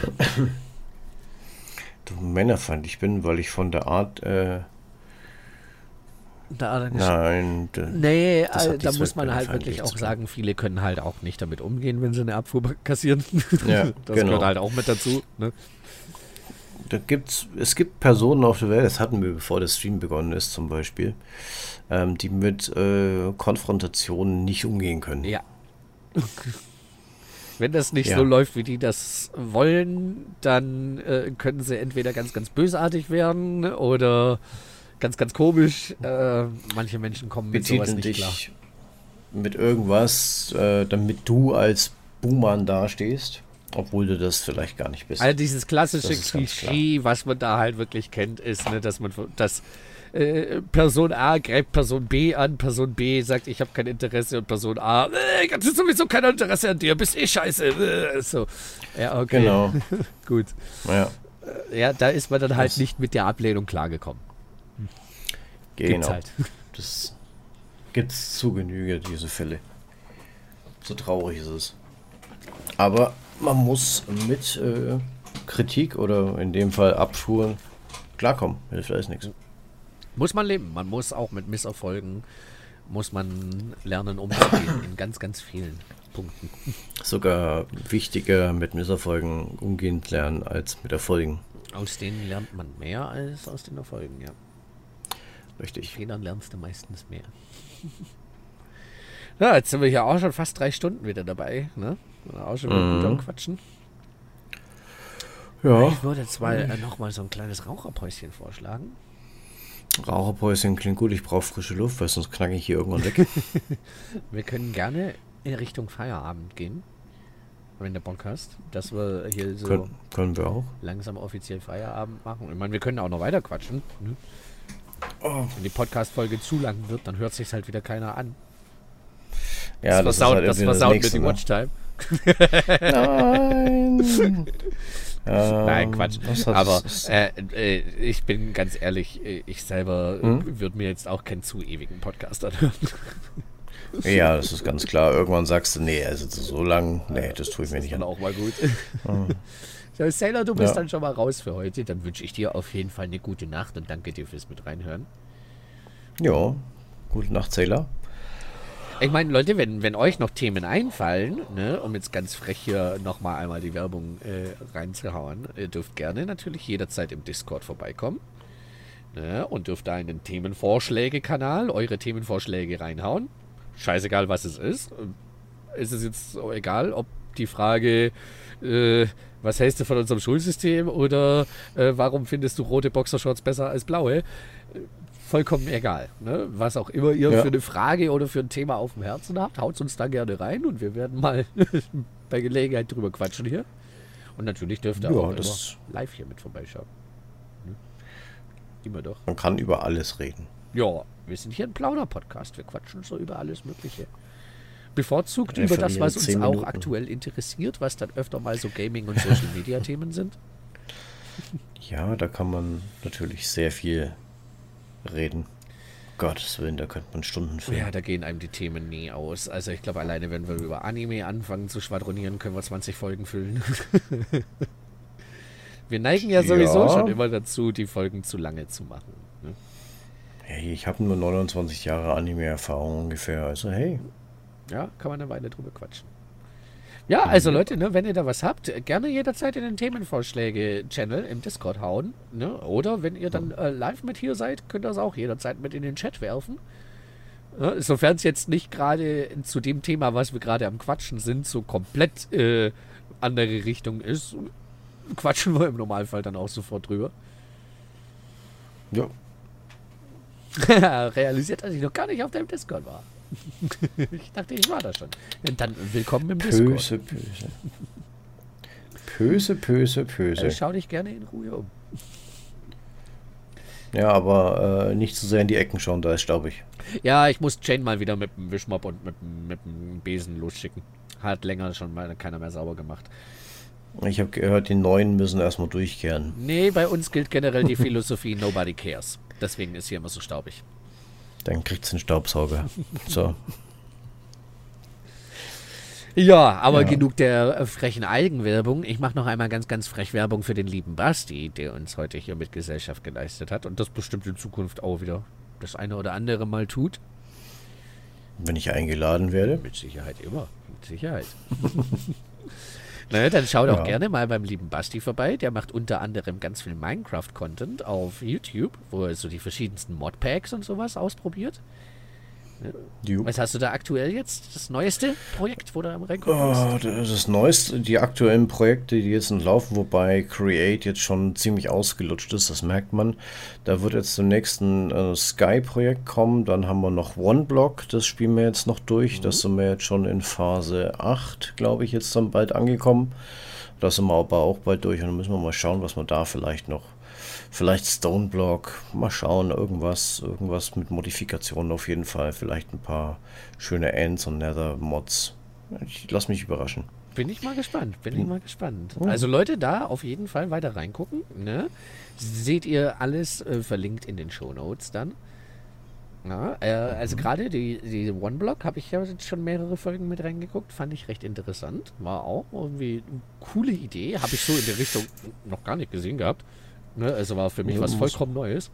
männerfeindlich bin, weil ich von der Art. Äh, da, nein. Nee, also, da muss man halt wirklich auch sagen, viele können halt auch nicht damit umgehen, wenn sie eine Abfuhr kassieren. Ja, das genau. gehört halt auch mit dazu. Ne? Da gibt's, es gibt Personen auf der Welt, das hatten wir bevor der Stream begonnen ist zum Beispiel, ähm, die mit äh, Konfrontationen nicht umgehen können. Ja. Wenn das nicht ja. so läuft, wie die das wollen, dann äh, können sie entweder ganz, ganz bösartig werden oder ganz, ganz komisch. Äh, manche Menschen kommen mit Betiteln sowas nicht klar. Mit irgendwas, äh, damit du als Buhmann dastehst. Obwohl du das vielleicht gar nicht bist. Also dieses klassische Klischee, was man da halt wirklich kennt, ist, ne, dass man das äh, Person A greift Person B an, Person B sagt, ich habe kein Interesse und Person A, äh, ich habe sowieso kein Interesse an dir, bist eh scheiße. Äh, so. Ja, okay. Genau. Gut. Ja. Äh, ja, da ist man dann halt das nicht mit der Ablehnung klargekommen. Genau. Gibt's halt. Das gibt's zu Genüge, diese Fälle. So traurig ist es. Aber man muss mit äh, Kritik oder in dem Fall Abfuhren klarkommen. Hilft alles nichts. Muss man leben. Man muss auch mit Misserfolgen, muss man lernen umzugehen in ganz, ganz vielen Punkten. Sogar wichtiger mit Misserfolgen umgehen lernen als mit Erfolgen. Aus denen lernt man mehr als aus den Erfolgen, ja. Richtig. Fehlern lernst du meistens mehr. ja, jetzt sind wir hier auch schon fast drei Stunden wieder dabei, ne? Auch schon wieder mhm. gut am Quatschen. Ja. Ich würde jetzt mal äh, noch mal so ein kleines Raucherpäuschen vorschlagen. Raucherpäuschen klingt gut, ich brauche frische Luft, weil sonst knacke ich hier irgendwann weg. wir können gerne in Richtung Feierabend gehen, wenn du Bock hast, dass wir hier so können, können wir auch. langsam offiziell Feierabend machen. Ich meine, wir können auch noch weiter quatschen. Ne? Oh. Wenn die Podcast-Folge zu lang wird, dann hört sich halt wieder keiner an. Ja, das, das versaut, halt das versaut mit die ne? Watchtime. Nein. Nein, Quatsch. Aber äh, äh, ich bin ganz ehrlich, äh, ich selber hm? würde mir jetzt auch keinen zu ewigen Podcast anhören. Ja, das ist ganz klar. Irgendwann sagst du, nee, also so lang, nee, das tue ich mir nicht an. auch mal gut. Hm. So, Sailor, du bist ja. dann schon mal raus für heute. Dann wünsche ich dir auf jeden Fall eine gute Nacht und danke dir fürs mit reinhören. Ja, gute Nacht, Sailor. Ich meine, Leute, wenn, wenn euch noch Themen einfallen, ne, um jetzt ganz frech hier nochmal einmal die Werbung äh, reinzuhauen, ihr dürft gerne natürlich jederzeit im Discord vorbeikommen. Ne, und dürft da in den Themenvorschläge-Kanal eure Themenvorschläge reinhauen. Scheißegal, was es ist. Ist es jetzt egal, ob die Frage, äh, was hältst du von unserem Schulsystem oder äh, warum findest du rote Boxershorts besser als blaue? Vollkommen egal. Ne? Was auch immer ihr ja. für eine Frage oder für ein Thema auf dem Herzen habt, haut uns da gerne rein und wir werden mal bei Gelegenheit drüber quatschen hier. Und natürlich dürft ihr ja, auch das live hier mit vorbeischauen. Ne? Immer doch. Man kann über alles reden. Ja, wir sind hier ein Plauder-Podcast. Wir quatschen so über alles Mögliche. Bevorzugt über das, was uns auch aktuell interessiert, was dann öfter mal so Gaming- und Social-Media-Themen sind. Ja, da kann man natürlich sehr viel reden. Gottes Willen, da könnte man Stunden füllen. Ja, da gehen einem die Themen nie aus. Also ich glaube, alleine wenn wir über Anime anfangen zu schwadronieren, können wir 20 Folgen füllen. wir neigen ja sowieso ja. schon immer dazu, die Folgen zu lange zu machen. Ne? Hey, ich habe nur 29 Jahre Anime-Erfahrung ungefähr, also hey. Ja, kann man eine Weile drüber quatschen. Ja, also Leute, ne, wenn ihr da was habt, gerne jederzeit in den Themenvorschläge-Channel im Discord hauen. Ne? Oder wenn ihr dann äh, live mit hier seid, könnt ihr das auch jederzeit mit in den Chat werfen. Ja, Sofern es jetzt nicht gerade zu dem Thema, was wir gerade am Quatschen sind, so komplett äh, andere Richtung ist, quatschen wir im Normalfall dann auch sofort drüber. Ja. Realisiert, dass ich noch gar nicht auf deinem Discord war. ich dachte, ich war da schon. Dann willkommen im Discord. Böse, böse. Böse, böse, böse. schau dich gerne in Ruhe um. Ja, aber äh, nicht zu sehr in die Ecken schauen, da ist staubig. Ja, ich muss Jane mal wieder mit dem Wischmopp und mit, mit dem Besen losschicken. Hat länger schon mal keiner mehr sauber gemacht. Ich habe gehört, die Neuen müssen erstmal durchkehren. Nee, bei uns gilt generell die Philosophie Nobody cares. Deswegen ist hier immer so staubig. Dann kriegt es einen Staubsauger. So. Ja, aber ja. genug der äh, frechen Eigenwerbung. Ich mache noch einmal ganz, ganz frech Werbung für den lieben Basti, der uns heute hier mit Gesellschaft geleistet hat und das bestimmt in Zukunft auch wieder das eine oder andere Mal tut. Wenn ich eingeladen werde? Mit Sicherheit immer. Mit Sicherheit. naja, dann schaut ja. auch gerne mal beim lieben Basti vorbei. Der macht unter anderem ganz viel Minecraft-Content auf YouTube, wo er so die verschiedensten Modpacks und sowas ausprobiert. Jo. Was hast du da aktuell jetzt? Das neueste Projekt, wo du am reinkommen oh, Das neueste, die aktuellen Projekte, die jetzt laufen, wobei Create jetzt schon ziemlich ausgelutscht ist, das merkt man. Da wird jetzt zum nächsten äh, Sky-Projekt kommen. Dann haben wir noch OneBlock, das spielen wir jetzt noch durch. Mhm. Das sind wir jetzt schon in Phase 8, glaube ich, jetzt dann bald angekommen. Das sind wir aber auch bald durch und dann müssen wir mal schauen, was wir da vielleicht noch Vielleicht Stoneblock, mal schauen, irgendwas, irgendwas mit Modifikationen auf jeden Fall. Vielleicht ein paar schöne Ends und Nether-Mods. Ich lass mich überraschen. Bin ich mal gespannt, bin ich mal gespannt. Oh. Also Leute, da auf jeden Fall weiter reingucken. Ne? Seht ihr alles äh, verlinkt in den Show Notes dann. Ja, äh, also mhm. gerade die, die One-Block habe ich ja jetzt schon mehrere Folgen mit reingeguckt. Fand ich recht interessant. War auch irgendwie eine coole Idee. Habe ich so in der Richtung noch gar nicht gesehen gehabt. Ne? Also war für mich ja, was vollkommen Neues.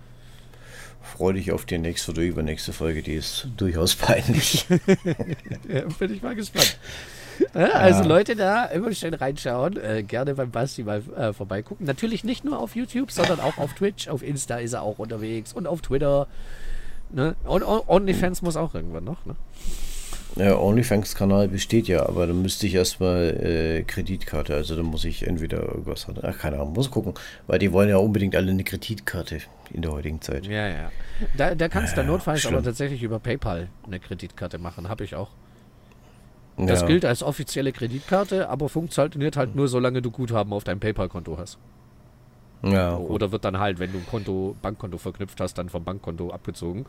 Freu dich auf die nächste oder übernächste Folge, die ist durchaus peinlich. ja, bin ich mal gespannt. Ja, also Leute da immer schön reinschauen, äh, gerne beim Basti mal äh, vorbeigucken. Natürlich nicht nur auf YouTube, sondern auch auf Twitch, auf Insta ist er auch unterwegs und auf Twitter. Ne? Und OnlyFans muss auch irgendwann noch. Ne? Ja, OnlyFans-Kanal besteht ja, aber dann müsste ich erstmal äh, Kreditkarte, also da muss ich entweder irgendwas haben. Ach, keine Ahnung, muss gucken, weil die wollen ja unbedingt alle eine Kreditkarte in der heutigen Zeit. Ja, ja. Da, da kannst du ja, notfalls schlimm. aber tatsächlich über PayPal eine Kreditkarte machen, habe ich auch. Das ja. gilt als offizielle Kreditkarte, aber funktioniert halt nur, solange du Guthaben auf deinem PayPal-Konto hast. Ja. Oder wird dann halt, wenn du ein Konto, Bankkonto verknüpft hast, dann vom Bankkonto abgezogen.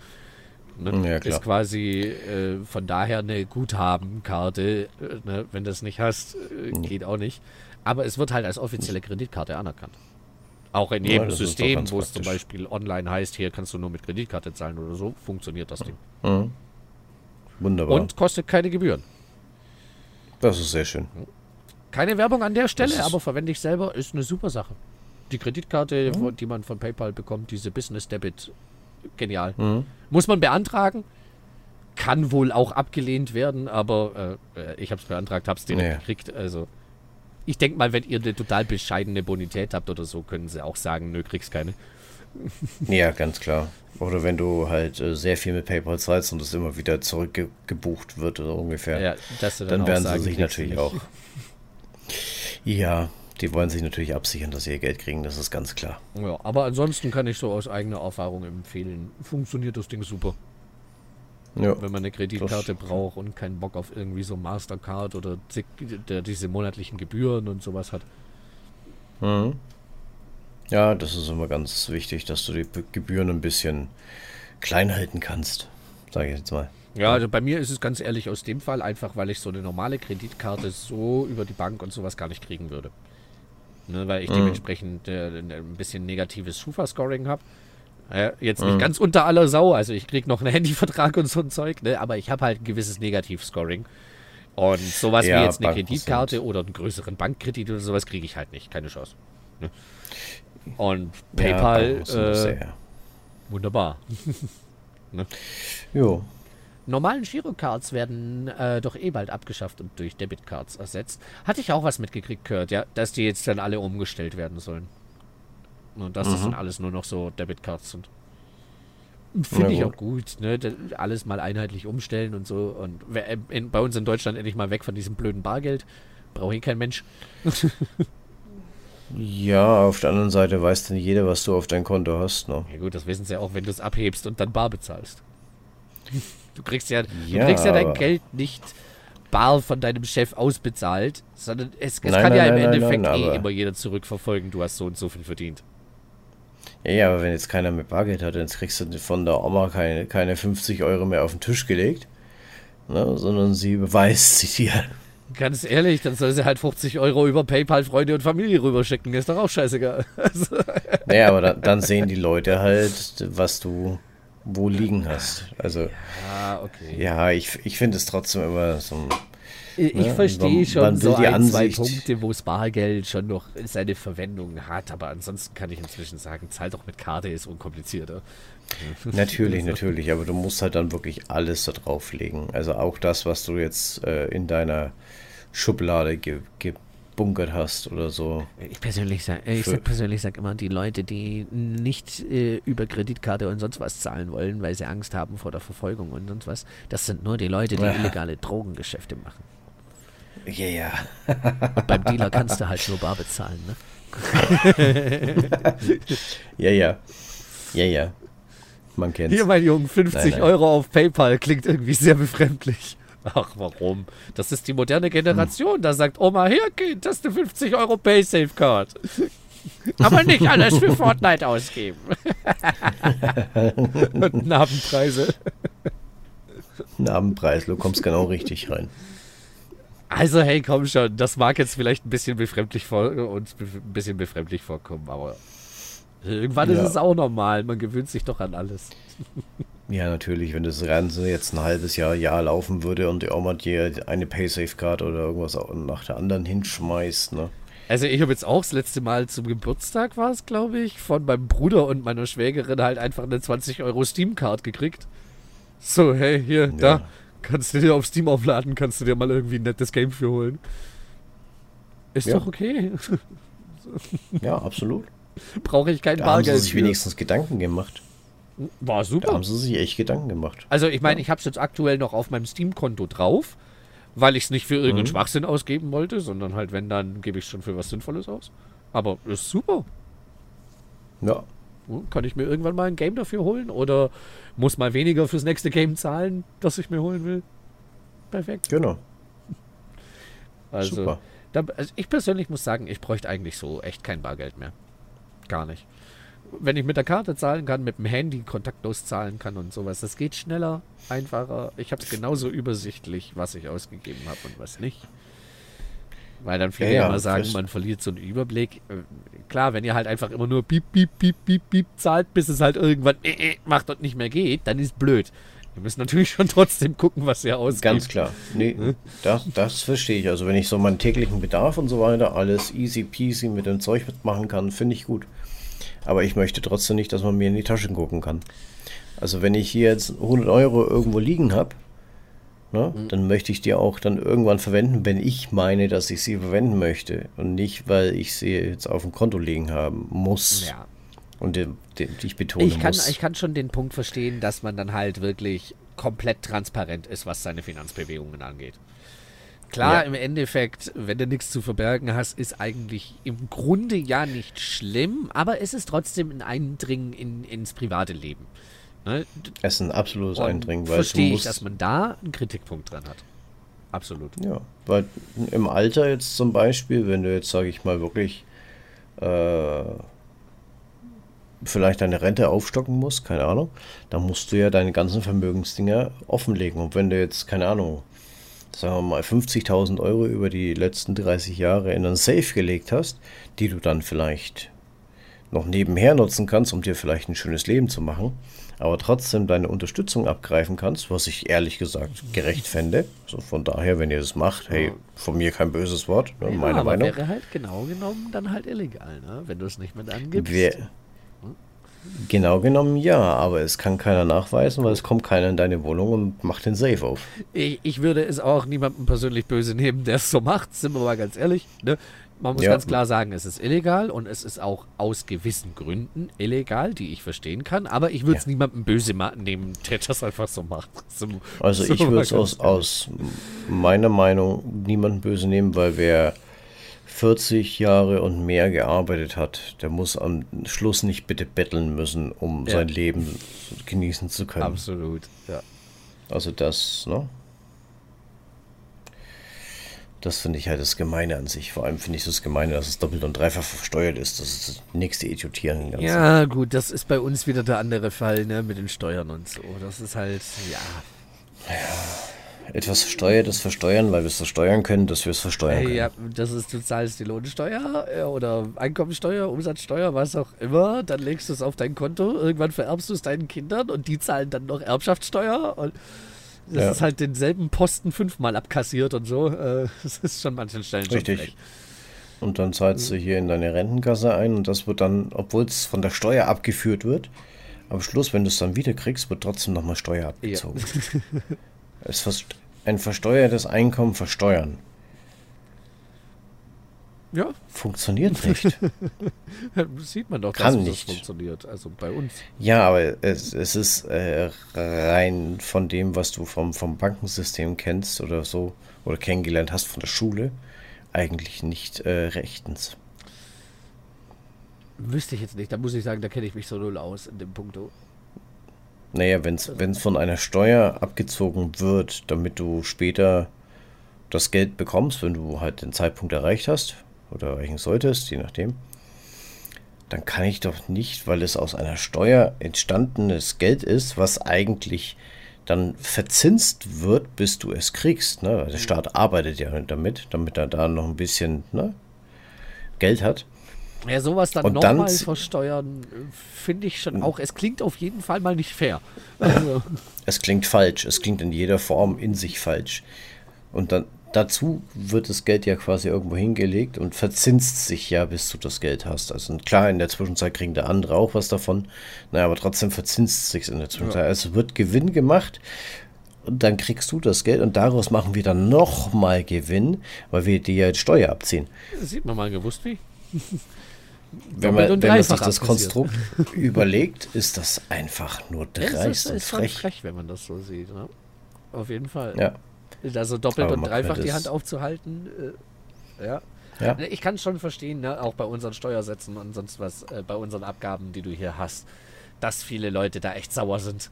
Ne? Ja, ist quasi äh, von daher eine Guthabenkarte. Äh, ne? Wenn du es nicht hast, äh, geht auch nicht. Aber es wird halt als offizielle Kreditkarte anerkannt. Auch in jedem ja, System, wo es zum Beispiel online heißt, hier kannst du nur mit Kreditkarte zahlen oder so, funktioniert das Ding. Mhm. Wunderbar. Und kostet keine Gebühren. Das ist sehr schön. Keine Werbung an der Stelle, aber verwende ich selber, ist eine super Sache. Die Kreditkarte, mhm. die man von PayPal bekommt, diese Business Debit genial. Mhm. Muss man beantragen. Kann wohl auch abgelehnt werden, aber äh, äh ich habe es beantragt, habe es direkt ja. gekriegt. Also ich denke mal, wenn ihr eine total bescheidene Bonität habt oder so, können sie auch sagen, nö, kriegst keine. Ja, ganz klar. Oder wenn du halt äh, sehr viel mit PayPal zahlst und es immer wieder zurückgebucht wird oder ungefähr, ja, dann, dann werden sie sich natürlich auch. Ja, die wollen sich natürlich absichern, dass sie ihr Geld kriegen, das ist ganz klar. Ja, aber ansonsten kann ich so aus eigener Erfahrung empfehlen, funktioniert das Ding super. Ja, Wenn man eine Kreditkarte braucht und keinen Bock auf irgendwie so Mastercard oder diese monatlichen Gebühren und sowas hat. Mhm. Ja, das ist immer ganz wichtig, dass du die Gebühren ein bisschen klein halten kannst, sage ich jetzt mal. Ja, also bei mir ist es ganz ehrlich aus dem Fall einfach, weil ich so eine normale Kreditkarte so über die Bank und sowas gar nicht kriegen würde ne, weil ich mhm. dementsprechend äh, ein bisschen negatives Schufa-Scoring habe. Äh, jetzt nicht mhm. ganz unter aller Sau, also ich kriege noch einen Handyvertrag und so ein Zeug, ne, aber ich habe halt ein gewisses Negativ-Scoring. Und sowas ja, wie jetzt eine Kreditkarte oder einen größeren Bankkredit oder sowas kriege ich halt nicht, keine Chance. Ne? Und PayPal, ja, äh, wunderbar. ne? Jo. Normalen Girocards werden äh, doch eh bald abgeschafft und durch Debitcards ersetzt. Hatte ich auch was mitgekriegt, Kurt, ja, dass die jetzt dann alle umgestellt werden sollen. Und dass mhm. das dann alles nur noch so Debitcards sind. Finde ich auch gut, ne? Alles mal einheitlich umstellen und so. Und äh, in, bei uns in Deutschland endlich mal weg von diesem blöden Bargeld. Braucht eh kein Mensch. ja, auf der anderen Seite weiß dann jeder, was du auf dein Konto hast. Ne? Ja gut, das wissen sie ja auch, wenn du es abhebst und dann bar bezahlst. Du kriegst ja, ja du kriegst ja dein Geld nicht bar von deinem Chef ausbezahlt, sondern es, es nein, kann nein, ja im nein, Endeffekt eh immer jeder zurückverfolgen, du hast so und so viel verdient. Ja, ja, aber wenn jetzt keiner mehr Bargeld hat, dann kriegst du von der Oma keine, keine 50 Euro mehr auf den Tisch gelegt, ne, sondern sie beweist sie dir. Ganz ehrlich, dann soll sie halt 50 Euro über PayPal Freunde und Familie rüberschicken. Ist doch auch scheißegal. naja, aber da, dann sehen die Leute halt, was du wo liegen hast. Also, ja, okay. Ja, ich, ich finde es trotzdem immer so ein Ich Ne? verstehe schon so die ein, zwei Punkte, wo das Bargeld schon noch seine Verwendung hat, aber ansonsten kann ich inzwischen sagen, zahl doch mit Karte, ist unkomplizierter. Natürlich, natürlich, aber du musst halt dann wirklich alles da drauflegen. Also auch das, was du jetzt äh, in deiner Schublade ge gebunkert hast oder so. Ich persönlich sage ich sag persönlich sag immer, die Leute, die nicht äh, über Kreditkarte und sonst was zahlen wollen, weil sie Angst haben vor der Verfolgung und sonst was, das sind nur die Leute, die Ja. illegale Drogengeschäfte machen. Ja, ja. Und beim Dealer kannst du halt nur bar bezahlen, ne? Ja, ja. Ja, ja. Man kennt's. Hier, mein Junge, 50 Nein, nein. Euro auf PayPal klingt irgendwie sehr befremdlich. Ach, warum? Das ist die moderne Generation. Da sagt Oma, hier, Kind, hast du 50 Euro Pay-Safe-Card. Aber nicht alles für Fortnite ausgeben. Und Nabenpreise. Abendpreis, du kommst genau richtig rein. Also, hey, komm schon. Das mag jetzt vielleicht ein bisschen befremdlich vor, uns ein bisschen befremdlich vorkommen, aber irgendwann Ja. ist es auch normal. Man gewöhnt sich doch an alles. Ja, natürlich, wenn das Ganze jetzt ein halbes Jahr, Jahr laufen würde und die Oma dir eine Paysafe-Card oder irgendwas auch nach der anderen hinschmeißt, ne? Also ich habe jetzt auch das letzte Mal zum Geburtstag war es, glaube ich, von meinem Bruder und meiner Schwägerin halt einfach eine 20 Euro Steam-Card gekriegt. So, hey, hier, da, Ja. kannst du dir auf Steam aufladen, kannst du dir mal irgendwie ein nettes Game für holen. Ist Ja. doch okay. Ja, absolut. Brauche ich kein Da haben sie Bargeld sich für. wenigstens Gedanken gemacht. War Da super. haben sie sich echt Gedanken gemacht. Also ich meine, ich habe es jetzt aktuell noch auf meinem Steam-Konto drauf, weil ich es nicht für irgendeinen Mhm. Schwachsinn ausgeben wollte, sondern halt, wenn, dann gebe ich es schon für was Sinnvolles aus. Aber ist super. Ja, Hm, Kann ich mir irgendwann mal ein Game dafür holen oder muss mal weniger fürs nächste Game zahlen, das ich mir holen will? Perfekt. genau. Also, Super. Da, also ich persönlich muss sagen, ich bräuchte eigentlich so echt kein Bargeld mehr. Gar nicht. Wenn ich mit der Karte zahlen kann, mit dem Handy kontaktlos zahlen kann und sowas, das geht schneller, einfacher. Ich habe es genauso übersichtlich, was ich ausgegeben habe und was nicht. Weil dann viele Ja, ja, immer sagen, man verliert so einen Überblick. Äh, Klar, wenn ihr halt einfach immer nur piep, piep, piep, piep, piep zahlt, bis es halt irgendwann äh, äh, macht und nicht mehr geht, dann ist blöd. Ihr müsst natürlich schon trotzdem gucken, was ihr ausgebt. Ganz klar. Nee, das, das verstehe ich. Also wenn ich so meinen täglichen Bedarf und so weiter alles easy peasy mit dem Zeug mitmachen kann, finde ich gut. Aber ich möchte trotzdem nicht, dass man mir in die Taschen gucken kann. Also wenn ich hier jetzt 100 Euro irgendwo liegen habe, ne, dann möchte ich die auch dann irgendwann verwenden, wenn ich meine, dass ich sie verwenden möchte. Und nicht, weil ich sie jetzt auf dem Konto liegen haben muss. Ja. Und den, den, ich betone Ich kann, muss. ich kann schon den Punkt verstehen, dass man dann halt wirklich komplett transparent ist, was seine Finanzbewegungen angeht. Klar, Ja. im Endeffekt, wenn du nichts zu verbergen hast, ist eigentlich im Grunde ja nicht schlimm, aber es ist trotzdem ein Eindringen in, ins private Leben. Ne? es ist ein absolutes Und Eindringen, weil du verstehe ich, dass man da einen Kritikpunkt dran hat. Absolut. Ja, weil im Alter jetzt zum Beispiel, wenn du jetzt, sage ich mal, wirklich äh, vielleicht deine Rente aufstocken musst, keine Ahnung, dann musst du ja deine ganzen Vermögensdinger offenlegen. Und wenn du jetzt, keine Ahnung, sagen wir mal 50.000 Euro über die letzten 30 Jahre in einen Safe gelegt hast, die du dann vielleicht noch nebenher nutzen kannst, um dir vielleicht ein schönes Leben zu machen, aber trotzdem deine Unterstützung abgreifen kannst, was ich ehrlich gesagt gerecht fände. So von daher, wenn ihr das macht, hey, von mir kein böses Wort, ne, Ja, meine aber Meinung. wäre halt genau genommen dann halt illegal, ne? wenn du es nicht mit angibst. Wer, genau genommen ja, aber es kann keiner nachweisen, weil es kommt keiner in deine Wohnung und macht den Safe auf. Ich, ich würde es auch niemandem persönlich böse nehmen, der es so macht, sind wir mal ganz ehrlich. Ne? Man muss Ja. ganz klar sagen, es ist illegal und es ist auch aus gewissen Gründen illegal, die ich verstehen kann, aber ich würde es Ja. niemandem böse nehmen, der das einfach so macht. So, Also so ich würde es aus, aus meiner Meinung niemanden böse nehmen, weil wer 40 Jahre und mehr gearbeitet hat, der muss am Schluss nicht bitte betteln müssen, um Ja. sein Leben genießen zu können. Absolut, ja. Also das, ne? Das finde ich halt das Gemeine an sich. Vor allem finde ich das Gemeine, dass es doppelt und dreifach versteuert ist. Das ist das nächste Idiotieren. Ja, gut, das ist bei uns wieder der andere Fall, ne, mit den Steuern und so. Das ist halt, ja. Etwas Versteuertes versteuern, weil wir es versteuern können, dass wir es versteuern Hey, können. ja, das ist, du zahlst die Lohnsteuer oder Einkommensteuer, Umsatzsteuer, was auch immer, dann legst du es auf dein Konto, irgendwann vererbst du es deinen Kindern und die zahlen dann noch Erbschaftssteuer und Das ja. ist halt denselben Posten fünfmal abkassiert und so. Äh, das ist schon manchen Stellen Richtig. Frech. Und dann zahlst du hier in deine Rentenkasse ein und das wird dann, obwohl es von der Steuer abgeführt wird, am Schluss, wenn du es dann wieder kriegst, wird trotzdem nochmal Steuer abgezogen. Ja. es ein versteuertes Einkommen versteuern. Ja. Funktioniert nicht. sieht man doch, Kann dass nicht. das funktioniert. Also bei uns. Ja, aber es, es ist äh, rein von dem, was du vom, vom Bankensystem kennst oder so, oder kennengelernt hast von der Schule, eigentlich nicht äh, rechtens. Wüsste ich jetzt nicht. Da muss ich sagen, da kenne ich mich so null aus in dem Punkt. Naja, wenn es von einer Steuer abgezogen wird, damit du später das Geld bekommst, wenn du halt den Zeitpunkt erreicht hast, oder erreichen solltest, je nachdem, dann kann ich doch nicht, weil es aus einer Steuer entstandenes Geld ist, was eigentlich dann verzinst wird, bis du es kriegst. Ne? Der Staat arbeitet ja damit, damit er da noch ein bisschen ne, Geld hat. Ja, sowas dann nochmal versteuern, finde ich schon auch. Es klingt auf jeden Fall mal nicht fair. Also. Es klingt falsch. Es klingt in jeder Form in sich falsch. Und dann, dazu wird das Geld ja quasi irgendwo hingelegt und verzinst sich ja, bis du das Geld hast. Also klar, in der Zwischenzeit kriegen der andere auch was davon, naja, aber trotzdem verzinst sich in der Zwischenzeit. Ja. Also wird Gewinn gemacht und dann kriegst du das Geld und daraus machen wir dann nochmal Gewinn, weil wir dir ja jetzt Steuer abziehen. sieht man mal gewusst wie. wenn man, wenn man sich das Konstrukt überlegt, ist das einfach nur dreist und frech. frech, wenn man das so sieht. Ne? Auf jeden Fall. Ja. Also doppelt Aber und dreifach die Hand aufzuhalten. Äh, ja. ja. Ich kann es schon verstehen, ne? auch bei unseren Steuersätzen und sonst was, äh, bei unseren Abgaben, die du hier hast, dass viele Leute da echt sauer sind.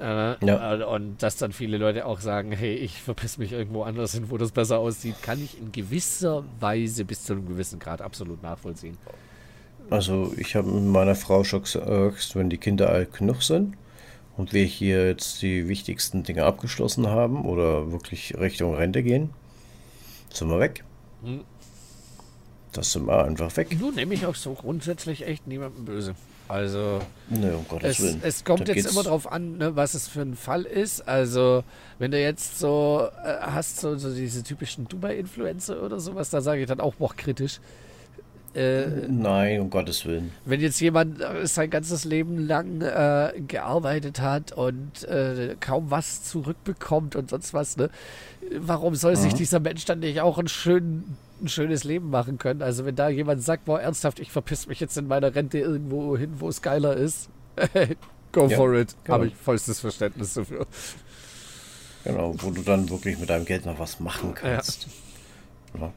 Äh, ja. Äh, und dass dann viele Leute auch sagen, hey, ich verpiss mich irgendwo anders hin, wo das besser aussieht, kann ich in gewisser Weise bis zu einem gewissen Grad absolut nachvollziehen. Also ich habe mit meiner Frau schon gesagt, wenn die Kinder alt genug sind, und wir hier jetzt die wichtigsten Dinge abgeschlossen haben oder wirklich Richtung Rente gehen, sind wir weg. Hm. Das sind wir einfach weg. Du nehme ich auch so grundsätzlich echt niemandem böse. Also nee, um es, es, kommt da jetzt immer darauf an, ne, was es für ein Fall ist. Also wenn du jetzt so äh, hast, so, so diese typischen Dubai-Influencer oder sowas, da sage ich dann auch, boah, kritisch. Äh, Nein, um Gottes Willen. Wenn jetzt jemand äh, sein ganzes Leben lang äh, gearbeitet hat und äh, kaum was zurückbekommt und sonst was, ne? Warum soll sich dieser Mensch dann nicht auch ein, schön, ein schönes Leben machen können? Also wenn da jemand sagt, boah, ernsthaft, ich verpiss mich jetzt in meiner Rente irgendwo hin, wo es geiler ist, go ja, for it. Genau. Habe ich vollstes Verständnis dafür. Genau, wo du dann wirklich mit deinem Geld noch was machen kannst. Ja. ja.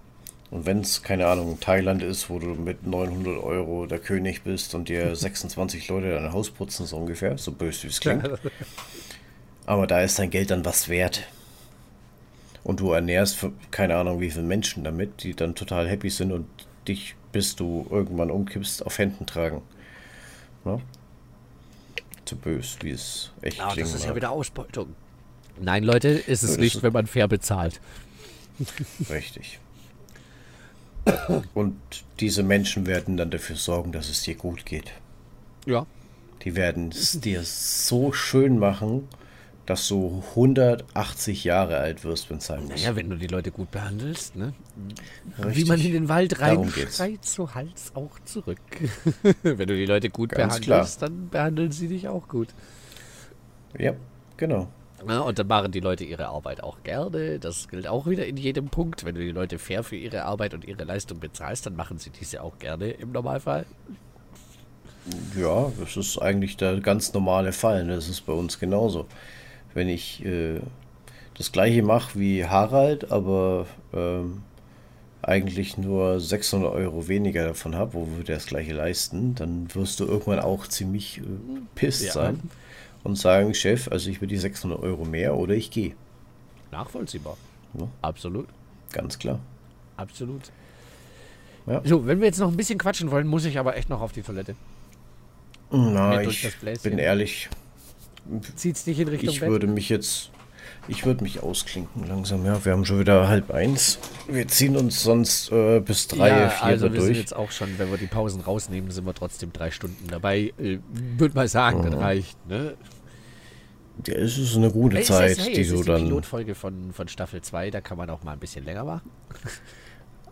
Und wenn es, keine Ahnung, Thailand ist, wo du mit 900 Euro der König bist und dir 26 Leute dein Haus putzen, so ungefähr, so böse wie es klingt. Aber da ist dein Geld dann was wert. Und du ernährst, keine Ahnung, wie viele Menschen damit, die dann total happy sind und dich, bis du irgendwann umkippst, auf Händen tragen. Ja? Zu böse, wie es echt ja, klingt. Das ist ja wieder Ausbeutung. Nein, Leute, ist es nicht, wenn man fair bezahlt. Richtig. Und diese Menschen werden dann dafür sorgen, dass es dir gut geht. Ja. Die werden es dir so schön machen, dass du 180 Jahre alt wirst, wenn es sein muss. Naja, wenn du die Leute gut behandelst, ne? Richtig. Wie man in den Wald rein schreit, so Hals auch zurück. wenn du die Leute gut Ganz behandelst, klar. dann behandeln sie dich auch gut. Ja, genau. Ja, und dann machen die Leute ihre Arbeit auch gerne. Das gilt auch wieder in jedem Punkt. Wenn du die Leute fair für ihre Arbeit und ihre Leistung bezahlst, dann machen sie diese auch gerne im Normalfall. Ja, das ist eigentlich der ganz normale Fall. Das ist bei uns genauso. Wenn ich äh, das gleiche mache wie Harald, aber ähm, eigentlich nur 600 Euro weniger davon habe, wo wir das gleiche leisten, dann wirst du irgendwann auch ziemlich äh, pisst ja. sein und sagen, Chef, also ich will die 600 Euro mehr oder ich gehe. Nachvollziehbar. Ja. Absolut. Ganz klar. Absolut. Ja. So, wenn wir jetzt noch ein bisschen quatschen wollen, muss ich aber echt noch auf die Toilette. Na, ich bin ehrlich. Zieht es nicht in Richtung Ich Bett? würde mich jetzt, ich würde mich ausklinken langsam. Ja, wir haben schon wieder halb eins. Wir ziehen uns sonst äh, bis drei, ja, vier also wir durch. sind jetzt auch schon, wenn wir die Pausen rausnehmen, sind wir trotzdem drei Stunden dabei. Äh, würde mal sagen, mhm. das reicht. Ne? Ja, es ist eine gute Es Zeit, ist, hey, die es du ist die dann. Pilotfolge von, von Staffel 2, da kann man auch mal ein bisschen länger machen.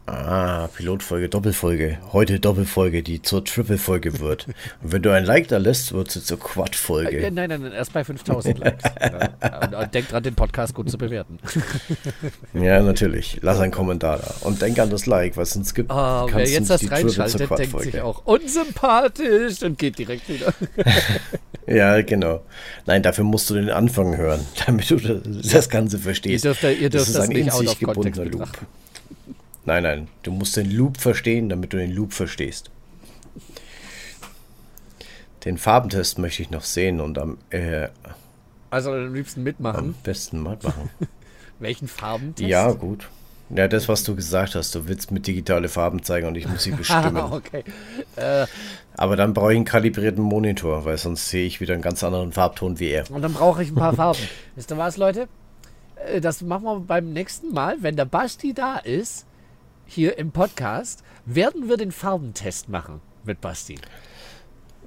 Ah, Pilotfolge, Doppelfolge. Heute Doppelfolge, die zur Triple-Folge wird. Und wenn du ein Like da lässt, wird sie zur Äh, Quad-Folge. nein, nein, nein, erst bei 5000 Likes. ja. denk dran, den Podcast gut zu bewerten. Ja, natürlich. Lass einen Kommentar da. Und denk an das Like, was sonst gibt. Oh, wer jetzt das reinschaltet, denkt sich auch unsympathisch und geht direkt wieder. Ja, genau. Nein, dafür musst du den Anfang hören, damit du das Ganze Ihr verstehst. dürft, ihr dürft ist das, ein nicht out of context gebundener Loop. Nein, nein, du musst den Loop verstehen, damit du den Loop verstehst. Den Farbentest möchte ich noch sehen und am, äh, Also am liebsten mitmachen. am besten mal machen. Welchen Farbentest? ja, gut. Ja, das, was du gesagt hast, du willst mit digitale Farben zeigen und ich muss sie bestimmen. okay. Äh, Aber dann brauche ich einen kalibrierten Monitor, weil sonst sehe ich wieder einen ganz anderen Farbton wie er. und dann brauche ich ein paar Farben. Wisst ihr was, Leute? Äh, Das machen wir beim nächsten Mal, wenn der Basti da ist, hier im Podcast, werden wir den Farbentest machen mit Basti.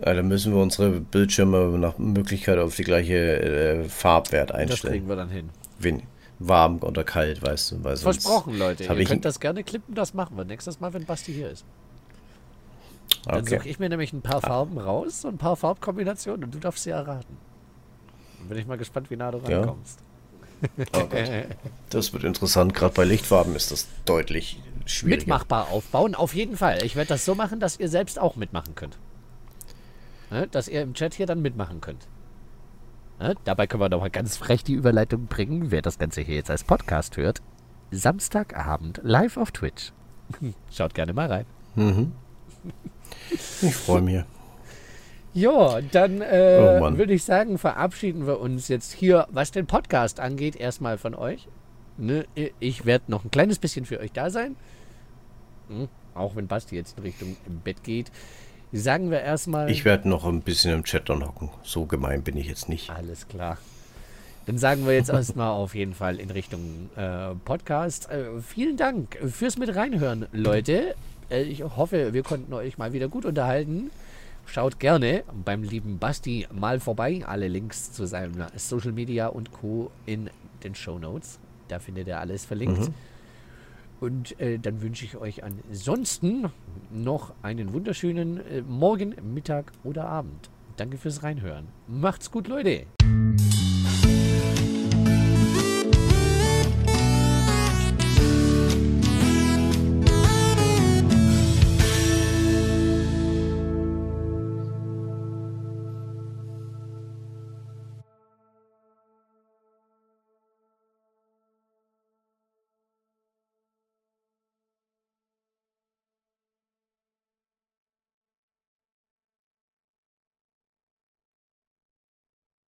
Ja, dann müssen wir unsere Bildschirme nach Möglichkeit auf die gleiche äh, Farbwert Das einstellen. kriegen wir dann hin. Wen, warm oder kalt, weißt du. Weil Versprochen, Leute. Ihr ich könnt das gerne klippen, das machen wir nächstes Mal, wenn Basti hier ist. Dann Okay. suche ich mir nämlich ein paar Farben raus, so ein paar Farbkombinationen und du darfst sie erraten. Dann bin ich mal gespannt, wie nah du Ja. rankommst. Oh Gott. Das wird interessant. Gerade bei Lichtfarben ist das deutlich schwieriger. Mitmachbar aufbauen, auf jeden Fall. Ich werde das so machen, dass ihr selbst auch mitmachen könnt. Ne? Dass ihr im Chat hier dann mitmachen könnt. Ne? Dabei können wir noch mal ganz frech die Überleitung bringen, wer das Ganze hier jetzt als Podcast hört. Samstagabend live auf Twitch. Schaut gerne mal rein. Mhm. Ich freue mich. Ja, dann äh, Oh würde ich sagen, verabschieden wir uns jetzt hier, was den Podcast angeht, erstmal von euch. Ne? Ich werde noch ein kleines bisschen für euch da sein. Hm, Auch wenn Basti jetzt in Richtung Bett geht. Sagen wir erstmal. Ich werde noch ein bisschen im Chat dann hocken. So gemein bin ich jetzt nicht. Alles klar. Dann sagen wir jetzt erstmal auf jeden Fall in Richtung äh, Podcast. Äh, vielen Dank fürs mit reinhören, Leute. Äh, ich hoffe, wir konnten euch mal wieder gut unterhalten. Schaut gerne beim lieben Basti mal vorbei. Alle Links zu seinem Social Media und Co. in den Show Notes. Da findet ihr alles verlinkt. Und äh, dann wünsche ich euch ansonsten noch einen wunderschönen äh, Morgen, Mittag oder Abend. Danke fürs Reinhören. Macht's gut, Leute.